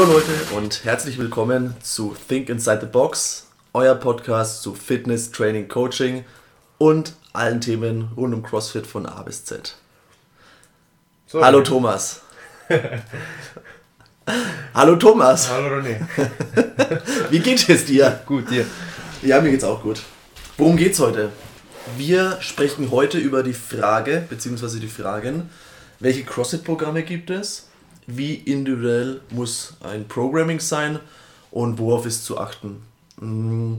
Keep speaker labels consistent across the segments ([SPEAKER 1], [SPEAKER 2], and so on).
[SPEAKER 1] Hallo Leute und herzlich willkommen zu Think Inside the Box, euer Podcast zu Fitness, Training, Coaching und allen Themen rund um CrossFit von A bis Z. So, Hallo Thomas. Hallo Thomas.
[SPEAKER 2] Hallo René.
[SPEAKER 1] Wie geht es dir?
[SPEAKER 2] Gut, dir.
[SPEAKER 1] Ja, mir geht's auch gut. Worum geht's heute? Wir sprechen heute über die Frage, beziehungsweise die Fragen, welche CrossFit-Programme gibt es, wie individuell muss ein Programming sein und worauf ist zu achten. Mm,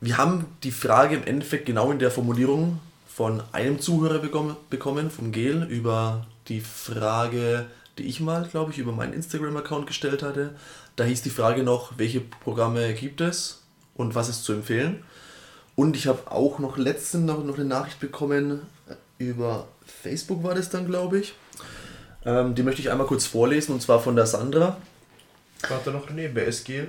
[SPEAKER 1] wir haben die Frage im Endeffekt genau in der Formulierung von einem Zuhörer bekommen, vom Gel, über die Frage, die ich mal, glaube ich, über meinen Instagram-Account gestellt hatte. Da hieß die Frage noch, welche Programme gibt es und was ist zu empfehlen. Und ich habe auch noch letztens noch, noch eine Nachricht bekommen, über Facebook war das dann, glaube ich. Ähm, die möchte ich einmal kurz vorlesen und zwar von der Sandra.
[SPEAKER 2] Warte noch wer ist Gel?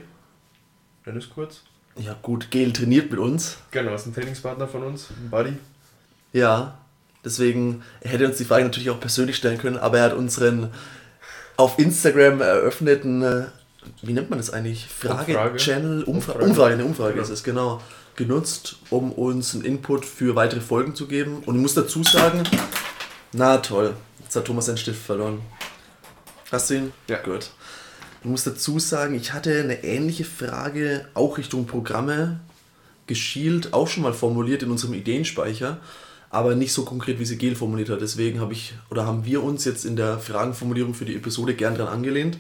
[SPEAKER 2] Dennis kurz.
[SPEAKER 1] Ja gut, Gel trainiert mit uns.
[SPEAKER 2] Genau, ist ein Trainingspartner von uns, ein Buddy.
[SPEAKER 1] Ja, Deswegen, er hätte uns die Frage natürlich auch persönlich stellen können, aber er hat unseren auf Instagram eröffneten, äh, wie nennt man das eigentlich? Frage-Channel, Umfrage, Umfrage, eine Umfrage genau. ist es, genau, genutzt, um uns einen Input für weitere Folgen zu geben. Und ich muss dazu sagen, na toll, jetzt hat Thomas seinen Stift verloren. Hast du ihn?
[SPEAKER 2] Ja.
[SPEAKER 1] Gut. Ich muss dazu sagen, ich hatte eine ähnliche Frage auch Richtung Programme geschielt, auch schon mal formuliert in unserem Ideenspeicher aber nicht so konkret, wie sie Gel formuliert hat. Deswegen habe ich oder haben wir uns jetzt in der Fragenformulierung für die Episode gern dran angelehnt,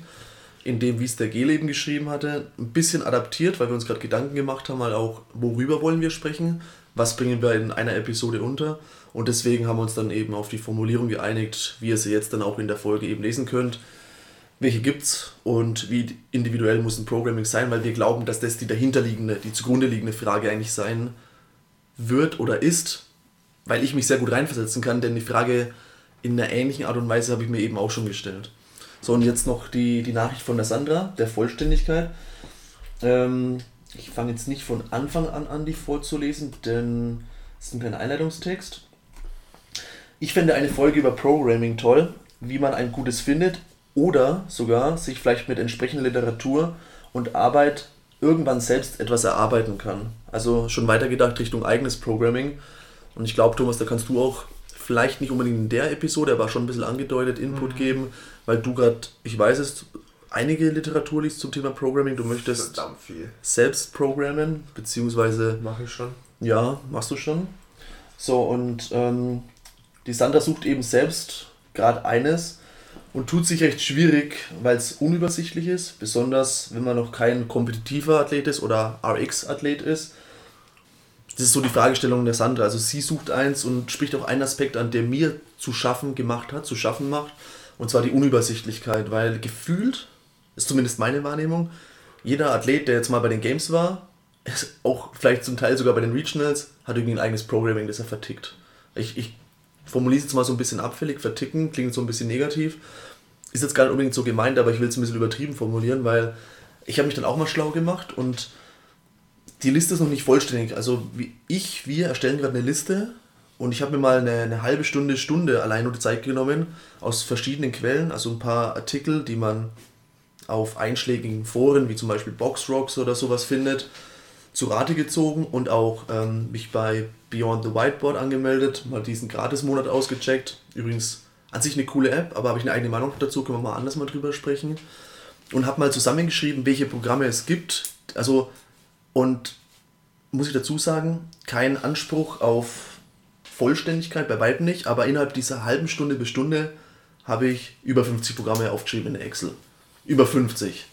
[SPEAKER 1] indem, wie es der Gel eben geschrieben hatte, ein bisschen adaptiert, weil wir uns gerade Gedanken gemacht haben, halt auch, worüber wollen wir sprechen, was bringen wir in einer Episode unter. Und deswegen haben wir uns dann eben auf die Formulierung geeinigt, wie ihr sie jetzt dann auch in der Folge eben lesen könnt. Welche gibt's und wie individuell muss ein Programming sein, weil wir glauben, dass das die dahinterliegende, die zugrunde liegende Frage eigentlich sein wird oder ist, weil ich mich sehr gut reinversetzen kann, denn die Frage in einer ähnlichen Art und Weise habe ich mir eben auch schon gestellt. So, und jetzt noch die, die Nachricht von der Sandra, der Vollständigkeit. Ähm, ich fange jetzt nicht von Anfang an an, die vorzulesen, denn es ist ein kleiner Einleitungstext. Ich fände eine Folge über Programming toll, wie man ein gutes findet oder sogar sich vielleicht mit entsprechender Literatur und Arbeit irgendwann selbst etwas erarbeiten kann. Also schon weitergedacht Richtung eigenes Programming und ich glaube, Thomas, da kannst du auch vielleicht nicht unbedingt in der Episode, aber schon ein bisschen angedeutet Input mhm. geben, weil du gerade, ich weiß es, einige Literatur liest zum Thema Programming. Du möchtest selbst programmen, beziehungsweise.
[SPEAKER 2] Mache ich schon.
[SPEAKER 1] Ja, machst du schon. So, und ähm, die Sandra sucht eben selbst gerade eines und tut sich recht schwierig, weil es unübersichtlich ist, besonders wenn man noch kein kompetitiver Athlet ist oder RX-Athlet ist das ist so die Fragestellung der Sandra. Also sie sucht eins und spricht auch einen Aspekt an, der mir zu schaffen gemacht hat, zu schaffen macht. Und zwar die Unübersichtlichkeit, weil gefühlt, ist zumindest meine Wahrnehmung, jeder Athlet, der jetzt mal bei den Games war, auch vielleicht zum Teil sogar bei den Regionals, hat irgendwie ein eigenes Programming, das er vertickt. Ich, ich formuliere es jetzt mal so ein bisschen abfällig, verticken, klingt so ein bisschen negativ. Ist jetzt gar nicht unbedingt so gemeint, aber ich will es ein bisschen übertrieben formulieren, weil ich habe mich dann auch mal schlau gemacht und die Liste ist noch nicht vollständig. Also ich, wir erstellen gerade eine Liste und ich habe mir mal eine, eine, halbe Stunde, Stunde allein nur die Zeit genommen aus verschiedenen Quellen, also ein paar Artikel, die man auf einschlägigen Foren wie zum Beispiel Boxrocks oder sowas findet, zu Rate gezogen und auch ähm, mich bei Beyond the Whiteboard angemeldet, mal diesen Gratis-Monat ausgecheckt. Übrigens an sich eine coole App, aber habe ich eine eigene Meinung dazu, können wir mal anders mal drüber sprechen. Und habe mal zusammengeschrieben, welche Programme es gibt. Also und muss ich dazu sagen, kein Anspruch auf Vollständigkeit, bei weitem nicht, aber innerhalb dieser halben Stunde bis Stunde habe ich über 50 Programme aufgeschrieben in Excel. Über 50.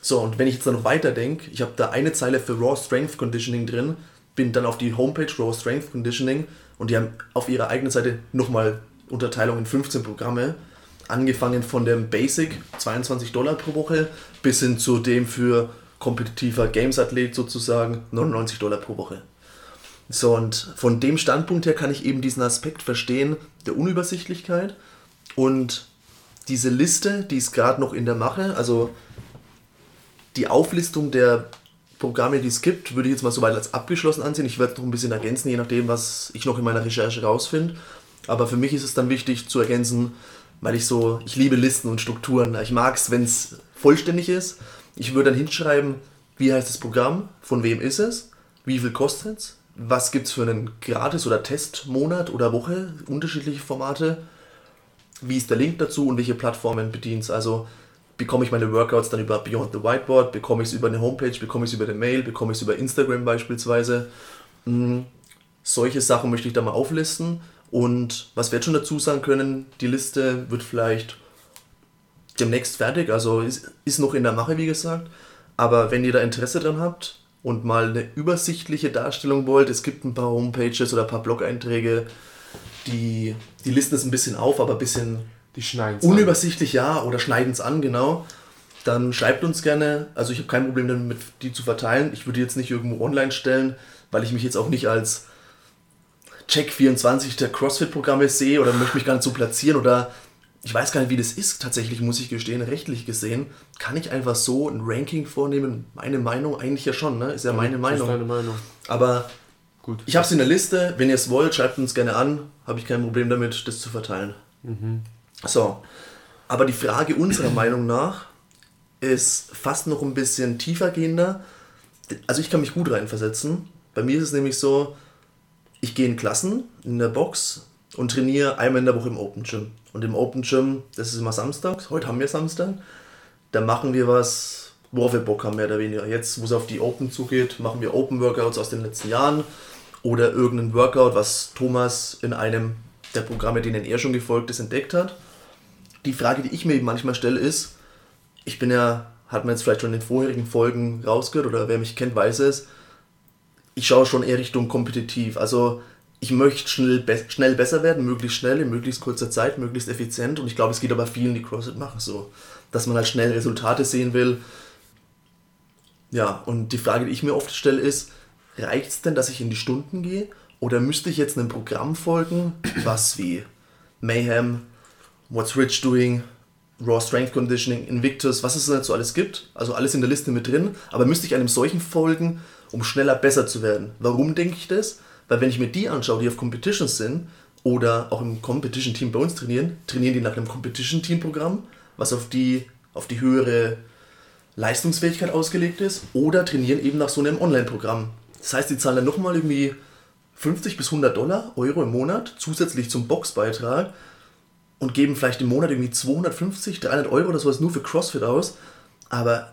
[SPEAKER 1] So, und wenn ich jetzt dann noch weiter denke, ich habe da eine Zeile für Raw Strength Conditioning drin, bin dann auf die Homepage Raw Strength Conditioning und die haben auf ihrer eigenen Seite nochmal Unterteilung in 15 Programme, angefangen von dem Basic, 22 Dollar pro Woche, bis hin zu dem für kompetitiver Games-Athlet sozusagen 99 Dollar pro Woche. So, und von dem Standpunkt her kann ich eben diesen Aspekt verstehen der Unübersichtlichkeit und diese Liste, die ist gerade noch in der Mache, also die Auflistung der Programme, die es gibt, würde ich jetzt mal soweit als abgeschlossen ansehen. Ich werde noch ein bisschen ergänzen, je nachdem, was ich noch in meiner Recherche rausfinde. Aber für mich ist es dann wichtig zu ergänzen, weil ich so, ich liebe Listen und Strukturen. Ich mag es, wenn es vollständig ist. Ich würde dann hinschreiben, wie heißt das Programm, von wem ist es, wie viel kostet es, was gibt es für einen Gratis- oder Testmonat oder Woche, unterschiedliche Formate, wie ist der Link dazu und welche Plattformen bedient es. Also bekomme ich meine Workouts dann über Beyond the Whiteboard, bekomme ich es über eine Homepage, bekomme ich es über eine Mail, bekomme ich es über Instagram beispielsweise. Hm, solche Sachen möchte ich da mal auflisten. Und was wir jetzt schon dazu sagen können, die Liste wird vielleicht demnächst fertig, also ist, ist noch in der Mache, wie gesagt. Aber wenn ihr da Interesse dran habt und mal eine übersichtliche Darstellung wollt, es gibt ein paar Homepages oder ein paar Blog-Einträge, die, die listen es ein bisschen auf, aber ein bisschen
[SPEAKER 3] Die schneiden
[SPEAKER 1] unübersichtlich, ja, oder schneiden es an, genau. Dann schreibt uns gerne. Also ich habe kein Problem damit, die zu verteilen. Ich würde jetzt nicht irgendwo online stellen, weil ich mich jetzt auch nicht als Check24 der CrossFit-Programme sehe oder möchte mich gar nicht so platzieren oder ich weiß gar nicht, wie das ist tatsächlich, muss ich gestehen, rechtlich gesehen. Kann ich einfach so ein Ranking vornehmen? Meine Meinung eigentlich ja schon, ne? Ist ja meine
[SPEAKER 3] Das
[SPEAKER 1] Meinung.
[SPEAKER 3] ist deine Meinung.
[SPEAKER 1] Aber
[SPEAKER 3] Gut.
[SPEAKER 1] ich habe es in der Liste. Wenn ihr es wollt, schreibt uns gerne an. Habe ich kein Problem damit, das zu verteilen. So. Aber die Frage unserer Meinung nach ist fast noch ein bisschen tiefer gehender. Also ich kann mich gut reinversetzen. Bei mir ist es nämlich so, ich gehe in Klassen in der Box und trainiere einmal in der Woche im Open Gym. Und im Open Gym, das ist immer samstags, heute haben wir Samstag, da machen wir was, worauf wir Bock haben, mehr oder weniger. Jetzt, wo es auf die Open zugeht, machen wir Open Workouts aus den letzten Jahren oder irgendeinen Workout, was Thomas in einem der Programme, denen er schon gefolgt ist, entdeckt hat. Die Frage, die ich mir eben manchmal stelle, ist, ich bin ja, hat man jetzt vielleicht schon in den vorherigen Folgen rausgehört oder wer mich kennt, weiß es, ich schaue schon eher Richtung kompetitiv. Also ich möchte schnell, be schnell besser werden, möglichst schnell, in möglichst kurzer Zeit, möglichst effizient. Und ich glaube, es geht aber vielen, die CrossFit machen, so. Dass man halt schnell Resultate sehen will. Ja, und die Frage, die ich mir oft stelle, ist, reicht es denn, dass ich in die Stunden gehe? Oder müsste ich jetzt einem Programm folgen, was wie Mayhem, What's Rich Doing, Raw Strength Conditioning, Invictus, was es da so alles gibt, also alles in der Liste mit drin, aber müsste ich einem solchen folgen, um schneller besser zu werden. Warum denke ich das? Weil wenn ich mir die anschaue, die auf Competitions sind oder auch im Competition Team bei uns trainieren, trainieren die nach einem Competition Team Programm, was auf die, auf die höhere Leistungsfähigkeit ausgelegt ist, oder trainieren eben nach so einem Online-Programm. Das heißt, die zahlen dann nochmal irgendwie 50 bis 100 Dollar, Euro im Monat zusätzlich zum Boxbeitrag und geben vielleicht im Monat irgendwie 250, 300 Euro oder sowas nur für CrossFit aus. Aber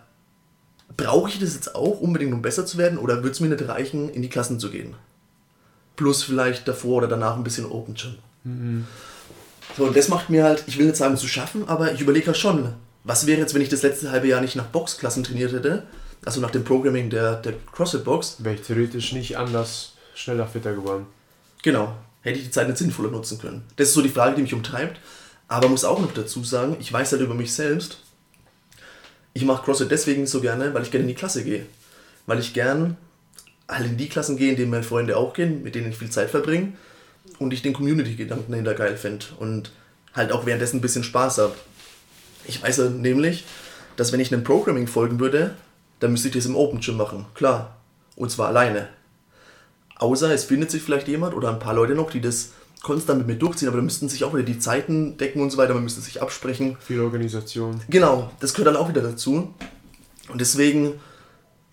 [SPEAKER 1] brauche ich das jetzt auch unbedingt, um besser zu werden, oder würde es mir nicht reichen, in die Klassen zu gehen? Plus vielleicht davor oder danach ein bisschen Open Gym. So, und das macht mir halt, ich will nicht sagen zu schaffen, aber ich überlege halt schon, was wäre jetzt, wenn ich das letzte halbe Jahr nicht nach Boxklassen trainiert hätte, also nach dem Programming der, der CrossFit-Box,
[SPEAKER 3] Wäre ich theoretisch nicht anders schneller fitter geworden.
[SPEAKER 1] Genau. Hätte ich die Zeit nicht sinnvoller nutzen können. Das ist so die Frage, die mich umtreibt. Aber muss auch noch dazu sagen, ich weiß halt über mich selbst, ich mache CrossFit deswegen so gerne, weil ich gerne in die Klasse gehe. Weil ich gern halt in die Klassen gehe, in denen meine Freunde auch gehen, mit denen ich viel Zeit verbringe und ich den Community-Gedanken dahinter geil finde und halt auch währenddessen ein bisschen Spaß habe. Ich weiß ja nämlich, dass wenn ich einem Programming folgen würde, dann müsste ich das im Open Gym machen. Klar. Und zwar alleine. Außer es findet sich vielleicht jemand oder ein paar Leute noch, die das konstant mit mir durchziehen, aber da müssten sich auch wieder die Zeiten decken und so weiter, man müsste sich absprechen.
[SPEAKER 3] Viel Organisation.
[SPEAKER 1] Genau, das gehört dann auch wieder dazu. Und deswegen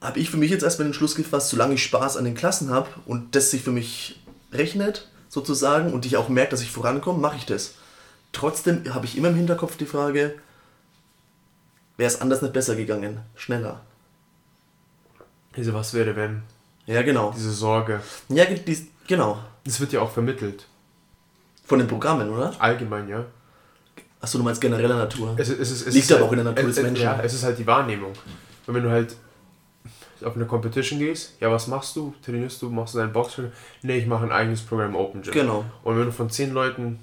[SPEAKER 1] habe ich für mich jetzt erstmal den Schluss gefasst, solange ich Spaß an den Klassen habe und das sich für mich rechnet, sozusagen, und ich auch merke, dass ich vorankomme, mache ich das. Trotzdem habe ich immer im Hinterkopf die Frage, wäre es anders nicht besser gegangen? Schneller.
[SPEAKER 3] Diese Was wäre wenn?
[SPEAKER 1] Ja, genau.
[SPEAKER 3] Diese Sorge.
[SPEAKER 1] Ja, dies, genau.
[SPEAKER 3] Das wird ja auch vermittelt.
[SPEAKER 1] Von den Programmen, oder?
[SPEAKER 3] Allgemein, ja.
[SPEAKER 1] Achso, du meinst genereller Natur.
[SPEAKER 3] Es, es, ist- es
[SPEAKER 1] Liegt aber
[SPEAKER 3] halt-
[SPEAKER 1] auch in der Natur
[SPEAKER 3] es,
[SPEAKER 1] des Menschen.
[SPEAKER 3] Ja, es ist halt die Wahrnehmung. Und wenn du halt auf eine Competition gehst, ja, was machst du? Trainierst du? Machst du deinen Boxtraining? Nee, ich mache ein eigenes Programm Open Gym.
[SPEAKER 1] Genau.
[SPEAKER 3] Und wenn du von zehn Leuten,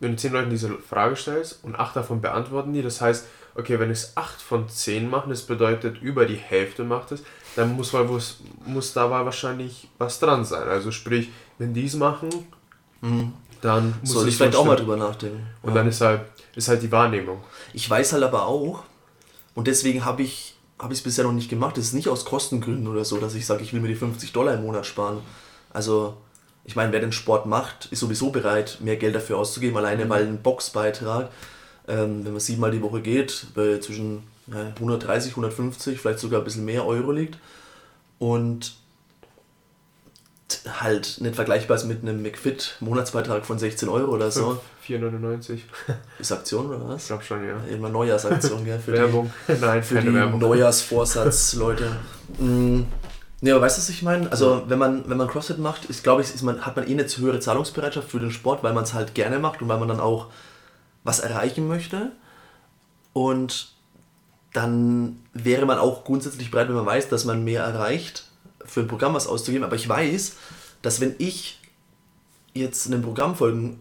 [SPEAKER 3] wenn du zehn Leuten diese Frage stellst und acht davon beantworten die, das heißt, okay, wenn es acht von zehn machen, das bedeutet über die Hälfte macht es, dann muss, weil, muss, muss dabei wahrscheinlich was dran sein. Also sprich, wenn die es machen, dann muss
[SPEAKER 1] Soll
[SPEAKER 3] es
[SPEAKER 1] ich vielleicht auch mal drüber nachdenken.
[SPEAKER 3] Und dann ist halt, ist halt die Wahrnehmung.
[SPEAKER 1] Ich weiß halt aber auch, und deswegen habe ich habe ich es bisher noch nicht gemacht. Das ist nicht aus Kostengründen oder so, dass ich sage, ich will mir die 50 Dollar im Monat sparen. Also ich meine, wer den Sport macht, ist sowieso bereit, mehr Geld dafür auszugeben, alleine
[SPEAKER 3] Mhm.
[SPEAKER 1] weil ein Boxbeitrag, ähm, wenn man siebenmal die Woche geht, zwischen ja, 130, 150, vielleicht sogar ein bisschen mehr Euro liegt. Und halt nicht vergleichbar ist mit einem McFit-Monatsbeitrag von 16 Euro oder so.
[SPEAKER 3] 4,99.
[SPEAKER 1] Ist Aktion oder
[SPEAKER 3] Ich
[SPEAKER 1] was?
[SPEAKER 3] glaube schon, ja.
[SPEAKER 1] Immer Neujahrsaktion, gell? Für die,
[SPEAKER 3] Werbung. Nein,
[SPEAKER 1] für die
[SPEAKER 3] Werbung.
[SPEAKER 1] Neujahrsvorsatz, Leute. Mm, Ja, aber weißt du, was ich meine? Also, wenn man, wenn man CrossFit macht, ist, glaube ich, ist man, hat man eh eine zu höhere Zahlungsbereitschaft für den Sport, weil man es halt gerne macht und weil man dann auch was erreichen möchte. Und dann wäre man auch grundsätzlich bereit, wenn man weiß, dass man mehr erreicht, für ein Programm was auszugeben. Aber ich weiß, dass wenn ich jetzt einem Programm folgen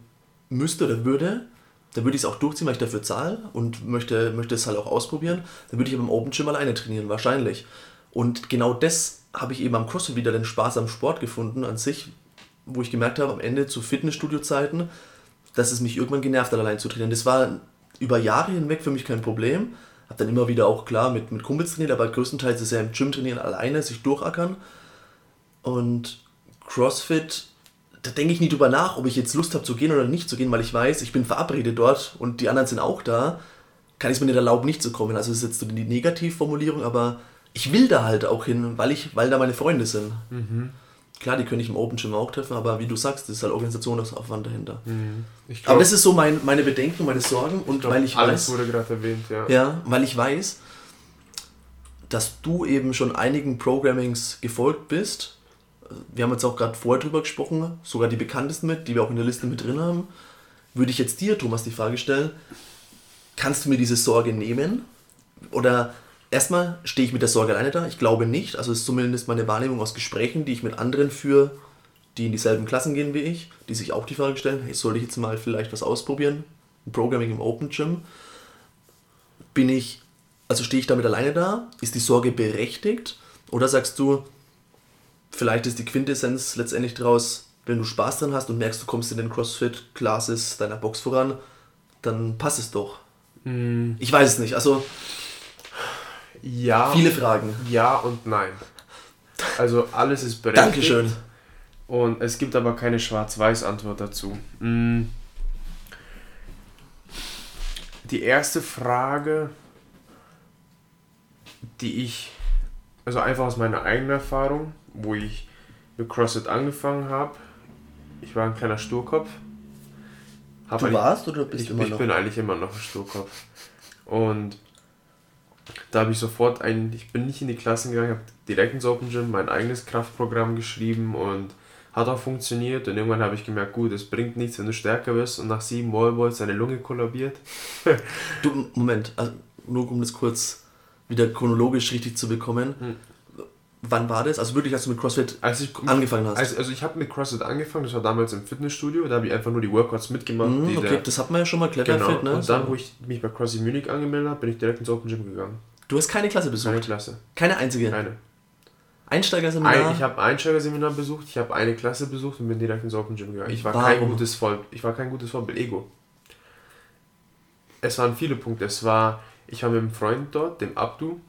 [SPEAKER 1] müsste oder würde, dann würde ich es auch durchziehen, weil ich dafür zahle und möchte, möchte es halt auch ausprobieren. Dann würde ich aber im Open Gym alleine trainieren, wahrscheinlich. Und genau das habe ich eben am CrossFit wieder den Spaß am Sport gefunden an sich, wo ich gemerkt habe, am Ende zu Fitnessstudio-Zeiten, dass es mich irgendwann genervt hat, allein zu trainieren. Das war über Jahre hinweg für mich kein Problem. Habe dann immer wieder auch klar mit, mit Kumpels trainiert, aber größtenteils ist ja im Gym trainieren alleine, sich durchackern. Und CrossFit, da denke ich nie drüber nach, ob ich jetzt Lust habe zu gehen oder nicht zu gehen, weil ich weiß, ich bin verabredet dort und die anderen sind auch da. Kann ich es mir nicht erlauben, nicht zu kommen. Also das ist jetzt so die Negativformulierung, aber ich will da halt auch hin, weil, ich, weil da meine Freunde sind.
[SPEAKER 3] Mhm.
[SPEAKER 1] Klar, die können ich im Open Gym auch treffen, aber wie du sagst, das ist halt Organisationsaufwand dahinter.
[SPEAKER 3] Ich
[SPEAKER 1] Aber
[SPEAKER 3] glaub,
[SPEAKER 1] das ist so mein, meine Bedenken, meine Sorgen und
[SPEAKER 3] glaub,
[SPEAKER 1] weil ich
[SPEAKER 3] alles
[SPEAKER 1] weiß,
[SPEAKER 3] wurde gerade erwähnt, ja.
[SPEAKER 1] ja, weil ich weiß, dass du eben schon einigen Programmings gefolgt bist. Wir haben jetzt auch gerade vorher drüber gesprochen, sogar die bekanntesten mit, die wir auch in der Liste mit drin haben. Würde ich jetzt dir, Thomas, die Frage stellen, kannst du mir diese Sorge nehmen? Oder erstmal stehe ich mit der Sorge alleine da? Ich glaube nicht. Also ist zumindest meine Wahrnehmung aus Gesprächen, die ich mit anderen führe, die in dieselben Klassen gehen wie ich, die sich auch die Frage stellen, hey, soll ich jetzt mal vielleicht was ausprobieren? Programming im Open Gym? Bin ich, also stehe ich damit alleine da? Ist die Sorge berechtigt? Oder sagst du, vielleicht ist die Quintessenz letztendlich daraus, wenn du Spaß dran hast und merkst, du kommst in den CrossFit-Classes deiner Box voran, dann passt es doch.
[SPEAKER 3] Mm,
[SPEAKER 1] Ich weiß es nicht. Also
[SPEAKER 3] ja.
[SPEAKER 1] viele Fragen.
[SPEAKER 3] Ja und nein. Also alles ist berechtigt.
[SPEAKER 1] Dankeschön.
[SPEAKER 3] Und es gibt aber keine Schwarz-Weiß-Antwort dazu. Mm. Die erste Frage, die ich, also einfach aus meiner eigenen Erfahrung, wo ich mit CrossFit angefangen habe, ich war ein kleiner Sturkopf. Hab
[SPEAKER 1] Du warst oder bist
[SPEAKER 3] ich,
[SPEAKER 1] du immer
[SPEAKER 3] ich
[SPEAKER 1] noch?
[SPEAKER 3] bin eigentlich immer noch ein Sturkopf. Und da habe ich sofort ein, ich bin nicht in die Klassen gegangen, habe direkt ins Open Gym mein eigenes Kraftprogramm geschrieben und hat auch funktioniert. Und irgendwann habe ich gemerkt, gut, es bringt nichts, wenn du stärker wirst und nach sieben Wallballs deine Lunge kollabiert.
[SPEAKER 1] Du, Moment, also nur um das kurz wieder chronologisch richtig zu bekommen.
[SPEAKER 3] Hm.
[SPEAKER 1] Wann war das? Also wirklich, als du mit CrossFit
[SPEAKER 3] Als ich
[SPEAKER 1] angefangen hast?
[SPEAKER 3] also, also ich habe mit CrossFit angefangen, das war damals im Fitnessstudio, da habe ich einfach nur die Workouts mitgemacht.
[SPEAKER 1] Mhm,
[SPEAKER 3] die
[SPEAKER 1] okay,
[SPEAKER 3] der,
[SPEAKER 1] das hat man ja schon mal clever
[SPEAKER 3] genau.
[SPEAKER 1] fit, ne?
[SPEAKER 3] Und dann, wo ich mich bei CrossFit Munich angemeldet habe, bin ich direkt ins Open Gym gegangen.
[SPEAKER 1] Du hast keine Klasse besucht?
[SPEAKER 3] Keine Klasse.
[SPEAKER 1] Keine einzige?
[SPEAKER 3] Keine.
[SPEAKER 1] Einsteigerseminar?
[SPEAKER 3] Ein, ich habe ein Einsteigerseminar besucht, ich habe eine Klasse besucht und bin direkt ins Open Gym gegangen. Ich war kein
[SPEAKER 1] Warum?
[SPEAKER 3] gutes Voll, ich war kein gutes Vorbild, Ego. Es waren viele Punkte. Es war, ich war mit einem Freund dort, dem Abdu,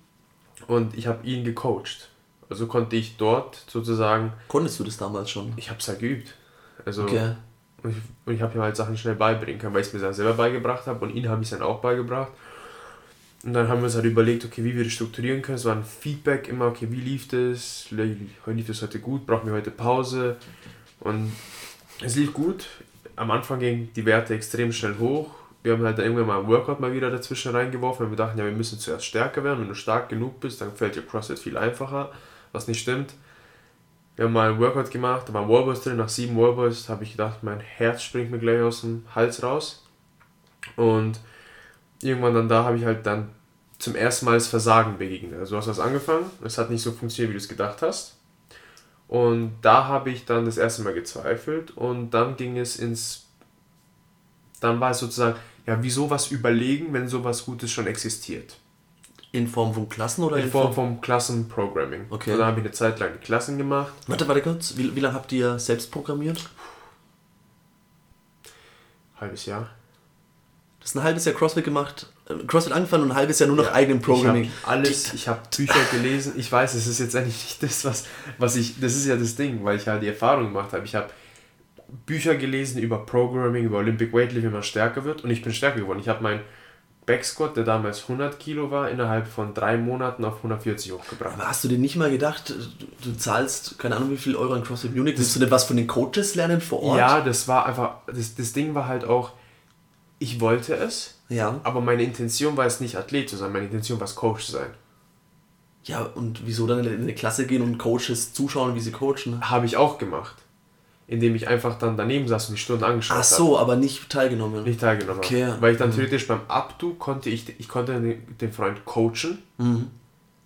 [SPEAKER 3] und ich habe ihn gecoacht. Also konnte ich dort sozusagen,
[SPEAKER 1] Konntest du das damals schon?
[SPEAKER 3] ich habe es halt geübt. Also
[SPEAKER 1] Okay.
[SPEAKER 3] und ich, ich habe ihm halt Sachen schnell beibringen können, weil ich es mir dann selber beigebracht habe und ihn habe ich es dann auch beigebracht. Und dann haben wir uns halt überlegt, okay, wie wir das strukturieren können. Es war ein Feedback immer, okay, wie lief das? Lief das heute gut? Brauchen wir heute Pause? Und es lief gut. Am Anfang gingen die Werte extrem schnell hoch. Wir haben halt dann irgendwann mal ein Workout mal wieder dazwischen reingeworfen, weil wir dachten, ja, wir müssen zuerst stärker werden. Wenn du stark genug bist, dann fällt dir CrossFit viel einfacher, was nicht stimmt. Wir haben mal ein Workout gemacht, da waren Wallballs drin. Nach sieben Wallballs habe ich gedacht, mein Herz springt mir gleich aus dem Hals raus. Und irgendwann dann da habe ich halt dann zum ersten Mal das Versagen begegnet. Also du hast was angefangen, es hat nicht so funktioniert, wie du es gedacht hast. Und da habe ich dann das erste Mal gezweifelt und dann ging es ins, dann war es sozusagen, ja, wieso was überlegen, wenn sowas Gutes schon existiert?
[SPEAKER 1] In Form von Klassen oder
[SPEAKER 3] In Form vom Klassenprogramming.
[SPEAKER 1] Okay.
[SPEAKER 3] Und dann habe ich eine Zeit lang die Klassen gemacht.
[SPEAKER 1] Warte, warte kurz. Wie, wie lange habt ihr selbst programmiert?
[SPEAKER 3] Halbes Jahr.
[SPEAKER 1] Das ist ein halbes Jahr CrossFit gemacht. äh, CrossFit angefangen und ein halbes Jahr nur noch eigenem Programming.
[SPEAKER 3] Ich habe alles, ich habe Bücher gelesen. Ich weiß, es ist jetzt eigentlich nicht das, was, was ich, das ist ja das Ding, weil ich halt die Erfahrung gemacht habe. Ich habe Bücher gelesen über Programming, über Olympic Weightlifting, wie man stärker wird und ich bin stärker geworden. Ich habe meinen Backsquat, der damals 100 Kilo war, innerhalb von drei Monaten auf 140 hochgebracht.
[SPEAKER 1] Aber hast du dir nicht mal gedacht, du, zahlst, keine Ahnung wie viel Euro an CrossFit Munich, willst du denn was von den Coaches lernen vor Ort?
[SPEAKER 3] Ja, das war einfach, das, das Ding war halt auch, ich wollte es,
[SPEAKER 1] Ja.
[SPEAKER 3] aber meine Intention war es nicht Athlet zu sein, meine Intention war es Coach zu sein.
[SPEAKER 1] Ja, und wieso dann in eine Klasse gehen und Coaches zuschauen, wie sie coachen?
[SPEAKER 3] Habe ich auch gemacht. Indem ich einfach dann daneben saß und die Stunden angeschaut
[SPEAKER 1] Ach
[SPEAKER 3] habe.
[SPEAKER 1] so, aber nicht teilgenommen.
[SPEAKER 3] Nicht teilgenommen
[SPEAKER 1] Okay.
[SPEAKER 3] Weil ich dann theoretisch beim Abdu konnte ich, ich konnte den den Freund coachen.
[SPEAKER 1] Mhm.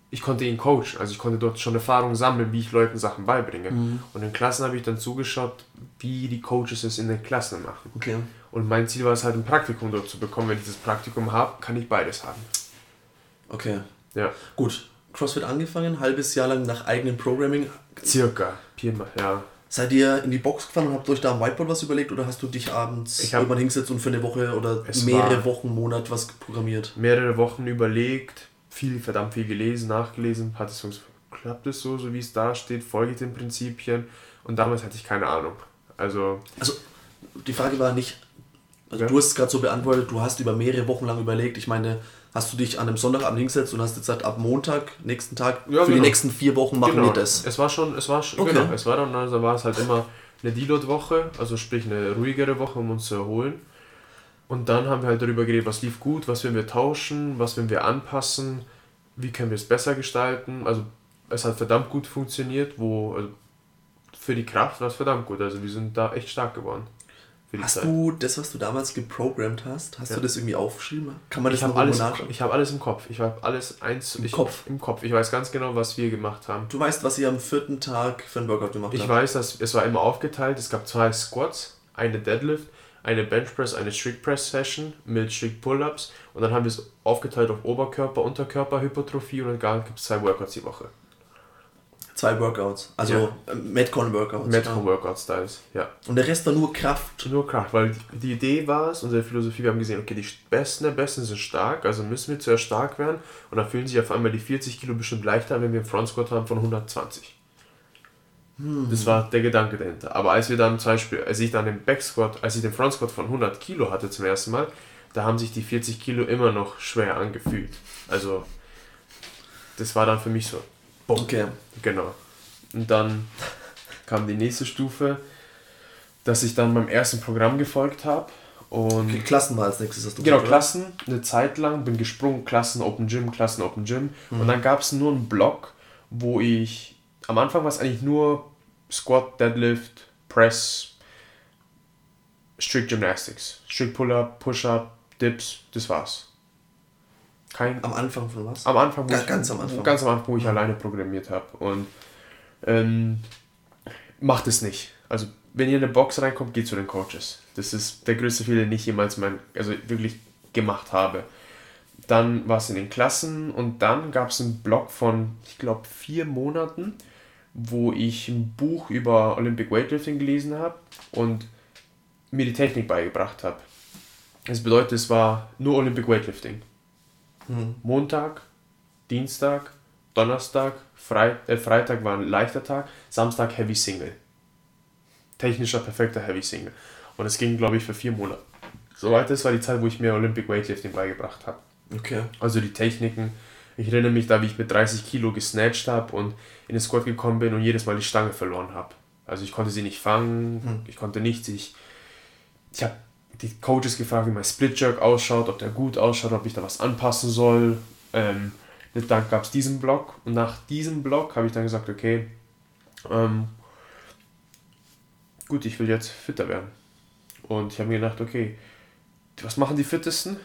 [SPEAKER 3] Ich konnte ihn coachen. Also ich konnte dort schon Erfahrung sammeln, wie ich Leuten Sachen beibringe.
[SPEAKER 1] Mhm.
[SPEAKER 3] Und in Klassen habe ich dann zugeschaut, wie die Coaches es in den Klassen machen.
[SPEAKER 1] Okay.
[SPEAKER 3] Und mein Ziel war es halt, ein Praktikum dort zu bekommen. Wenn ich dieses Praktikum habe, kann ich beides haben.
[SPEAKER 1] Okay.
[SPEAKER 3] Ja.
[SPEAKER 1] Gut. CrossFit angefangen, halbes Jahr lang nach eigenem Programming.
[SPEAKER 3] Circa. Viermal, ja.
[SPEAKER 1] Seid ihr in die Box gefahren und habt euch da am Whiteboard was überlegt oder hast du dich abends
[SPEAKER 3] Ich
[SPEAKER 1] irgendwann hingesetzt und für eine Woche oder mehrere Wochen, Monat was programmiert?
[SPEAKER 3] Mehrere Wochen überlegt, viel, verdammt viel gelesen, nachgelesen. Hat es funktioniert? Klappt es so, so wie es da steht? Folge ich den Prinzipien? Und damals hatte ich keine Ahnung. Also,
[SPEAKER 1] Also, die Frage war nicht, also
[SPEAKER 3] Ja.
[SPEAKER 1] du hast es gerade so beantwortet, du hast über mehrere Wochen lang überlegt. Ich meine, hast du dich an einem Sonntagabend hingesetzt und hast jetzt gesagt, ab Montag, nächsten Tag,
[SPEAKER 3] Ja,
[SPEAKER 1] für die
[SPEAKER 3] genau.
[SPEAKER 1] nächsten vier Wochen machen
[SPEAKER 3] genau,
[SPEAKER 1] wir das.
[SPEAKER 3] Es war schon, es war schon,
[SPEAKER 1] Okay.
[SPEAKER 3] genau, es war dann, also war es halt immer eine Deload-Woche, also sprich eine ruhigere Woche, um uns zu erholen. Und dann haben wir halt darüber geredet, was lief gut, was werden wir tauschen, was werden wir anpassen, wie können wir es besser gestalten. Also es hat verdammt gut funktioniert, wo also für die Kraft war es verdammt gut. Also wir sind da echt stark geworden.
[SPEAKER 1] Hast
[SPEAKER 3] Zeit.
[SPEAKER 1] du das, was du damals geprogrammt hast, hast
[SPEAKER 3] Ja.
[SPEAKER 1] du das irgendwie aufgeschrieben? Kann man das
[SPEAKER 3] ich habe
[SPEAKER 1] noch
[SPEAKER 3] alles,
[SPEAKER 1] nachschauen?
[SPEAKER 3] ich habe alles im Kopf. Ich habe alles eins
[SPEAKER 1] Im
[SPEAKER 3] ich,
[SPEAKER 1] Kopf?
[SPEAKER 3] Im Kopf. Ich weiß ganz genau, was wir gemacht haben.
[SPEAKER 1] Du weißt, was ihr am vierten Tag für ein Workout gemacht
[SPEAKER 3] Ich
[SPEAKER 1] habt.
[SPEAKER 3] weiß, dass es war immer aufgeteilt. Es gab zwei Squats, eine Deadlift, eine Bench Press, eine Strict Press Session mit Strict Pull-ups und dann haben wir es aufgeteilt auf Oberkörper, Unterkörper, Hypertrophie und dann gibt es zwei Workouts die Woche.
[SPEAKER 1] Zwei Workouts. Also äh, Metcon-Workouts.
[SPEAKER 3] Metcon Workout Styles, ja.
[SPEAKER 1] Und der Rest war nur Kraft.
[SPEAKER 3] Nur Kraft, weil die- Idee war es, unsere Philosophie, wir haben gesehen, okay, die Besten der Besten sind stark, also müssen wir zuerst stark werden und dann fühlen sich auf einmal die 40 Kilo bestimmt leichter, wenn wir einen Front Squat haben von 120. Das war der Gedanke dahinter. Aber als wir dann zum Beispiel, als ich dann den Back Squat, als ich den Front Squat von 100 Kilo hatte zum ersten Mal, da haben sich die 40 Kilo immer noch schwer angefühlt. Also, das war dann für mich so, boom,
[SPEAKER 1] Okay.
[SPEAKER 3] Genau. Und dann kam die nächste Stufe, dass ich dann meinem ersten Programm gefolgt habe. Und
[SPEAKER 1] okay. Klassen war als nächstes, hast du
[SPEAKER 3] genau? Klassen, eine Zeit lang, bin gesprungen, Klassen, Open Gym, Klassen, Open Gym. Und dann gab es nur einen Block, wo ich, am Anfang war es eigentlich nur Squat, Deadlift, Press, Strict Gymnastics. Strict Pull-Up, Push-Up, Dips, das war's. Kein,
[SPEAKER 1] Am Anfang von was?
[SPEAKER 3] am Anfang, wo
[SPEAKER 1] Ga-
[SPEAKER 3] ich,
[SPEAKER 1] ganz am Anfang.
[SPEAKER 3] Ganz am Anfang, wo ich alleine programmiert habe. Und ähm, macht es nicht. Also, wenn ihr in eine Box reinkommt, geht zu den Coaches. Das ist der größte Fehler, den ich jemals mein, also wirklich gemacht habe. Dann war es in den Klassen und dann gab es einen Block von, ich glaube, vier Monaten, wo ich ein Buch über Olympic Weightlifting gelesen habe und mir die Technik beigebracht habe. Das bedeutet, es war nur Olympic Weightlifting.
[SPEAKER 1] Mhm.
[SPEAKER 3] Montag, Dienstag, Donnerstag, Freit äh, Freitag war ein leichter Tag, Samstag Heavy Single. Technischer, perfekter Heavy Single. Und es ging, glaube ich, für vier Monate. Soweit das war die Zeit, wo ich mir Olympic Weightlifting beigebracht habe.
[SPEAKER 1] Okay.
[SPEAKER 3] Also die Techniken. Ich erinnere mich da, wie ich mit 30 Kilo gesnatcht habe und in den Squat gekommen bin und jedes Mal die Stange verloren habe. Also ich konnte sie nicht fangen,
[SPEAKER 1] Hm.
[SPEAKER 3] ich konnte nichts. Ich, ich habe die Coaches gefragt, wie mein Split Jerk ausschaut, ob der gut ausschaut, ob ich da was anpassen soll. Ähm, dann gab es diesen Block und nach diesem Block habe ich dann gesagt, okay, ähm, gut, ich will jetzt fitter werden. Und ich habe mir gedacht, okay, was machen die Fittesten?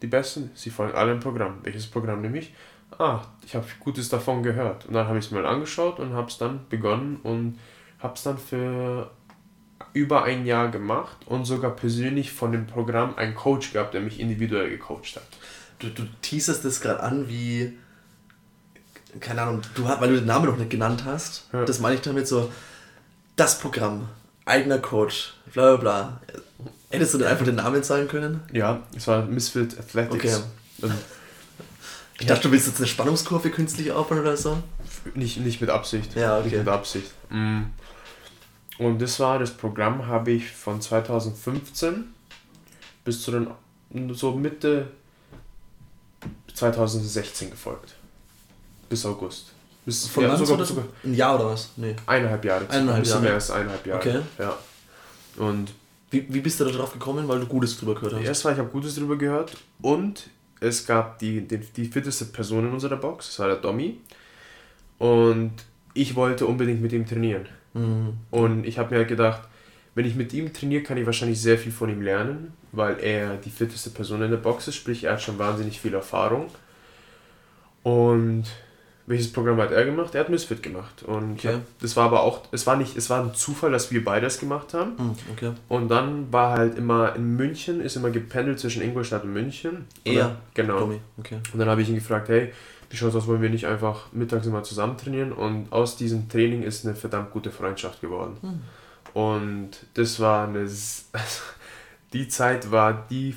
[SPEAKER 3] Die Besten? Sie folgen alle im Programm. Welches Programm nehme ich? Ah, ich habe Gutes davon gehört. Und dann habe ich es mir angeschaut und habe es dann begonnen und habe es dann für über ein Jahr gemacht und sogar persönlich von dem Programm einen Coach gehabt, der mich individuell gecoacht hat.
[SPEAKER 1] Du, du teaserst das gerade an wie, keine Ahnung, du, weil du den Namen noch nicht genannt hast.
[SPEAKER 3] Ja.
[SPEAKER 1] Das meine ich damit so, das Programm, eigener Coach, bla bla bla. Hättest du denn einfach den Namen sagen können?
[SPEAKER 3] Ja, es war Misfit Athletics.
[SPEAKER 1] Okay.
[SPEAKER 3] Und
[SPEAKER 1] Ich dachte, du willst jetzt eine Spannungskurve künstlich aufbauen oder so.
[SPEAKER 3] nicht, nicht mit Absicht.
[SPEAKER 1] Ja, okay.
[SPEAKER 3] Nicht mit Absicht. Mm. Und das war das Programm, habe ich von 2015 bis zu den so Mitte 2016 gefolgt. Bis August. Bis
[SPEAKER 1] Von
[SPEAKER 3] ja, sogar, sogar
[SPEAKER 1] Ein Jahr oder was? Nee.
[SPEAKER 3] eineinhalb Jahre.
[SPEAKER 1] Eineinhalb
[SPEAKER 3] ein bisschen
[SPEAKER 1] Jahre.
[SPEAKER 3] mehr als eineinhalb Jahre.
[SPEAKER 1] Okay.
[SPEAKER 3] Ja. Und
[SPEAKER 1] Wie, wie bist du da drauf gekommen, weil du Gutes drüber gehört hast?
[SPEAKER 3] erst war ich habe Gutes drüber gehört und es gab die, die, die fitteste Person in unserer Box, das war der Dommy. Und ich wollte unbedingt mit ihm trainieren.
[SPEAKER 1] Mhm.
[SPEAKER 3] Und ich habe mir halt gedacht, wenn ich mit ihm trainiere, kann ich wahrscheinlich sehr viel von ihm lernen, weil er die fitteste Person in der Box ist, sprich er hat schon wahnsinnig viel Erfahrung. Und welches Programm hat er gemacht? Er hat Misfit gemacht. Und
[SPEAKER 1] Okay.
[SPEAKER 3] das war aber auch, es war nicht, es war ein Zufall, dass wir beides gemacht haben.
[SPEAKER 1] Mhm, Okay.
[SPEAKER 3] Und dann war halt immer in München, ist immer gependelt zwischen Ingolstadt und München.
[SPEAKER 1] Er?
[SPEAKER 3] Genau.
[SPEAKER 1] Okay.
[SPEAKER 3] Und dann habe ich ihn gefragt, hey, schaut es aus, wollen wir nicht einfach mittags immer zusammen trainieren? Und aus diesem Training ist eine verdammt gute Freundschaft geworden.
[SPEAKER 1] Hm.
[SPEAKER 3] Und das war eine, die Zeit war die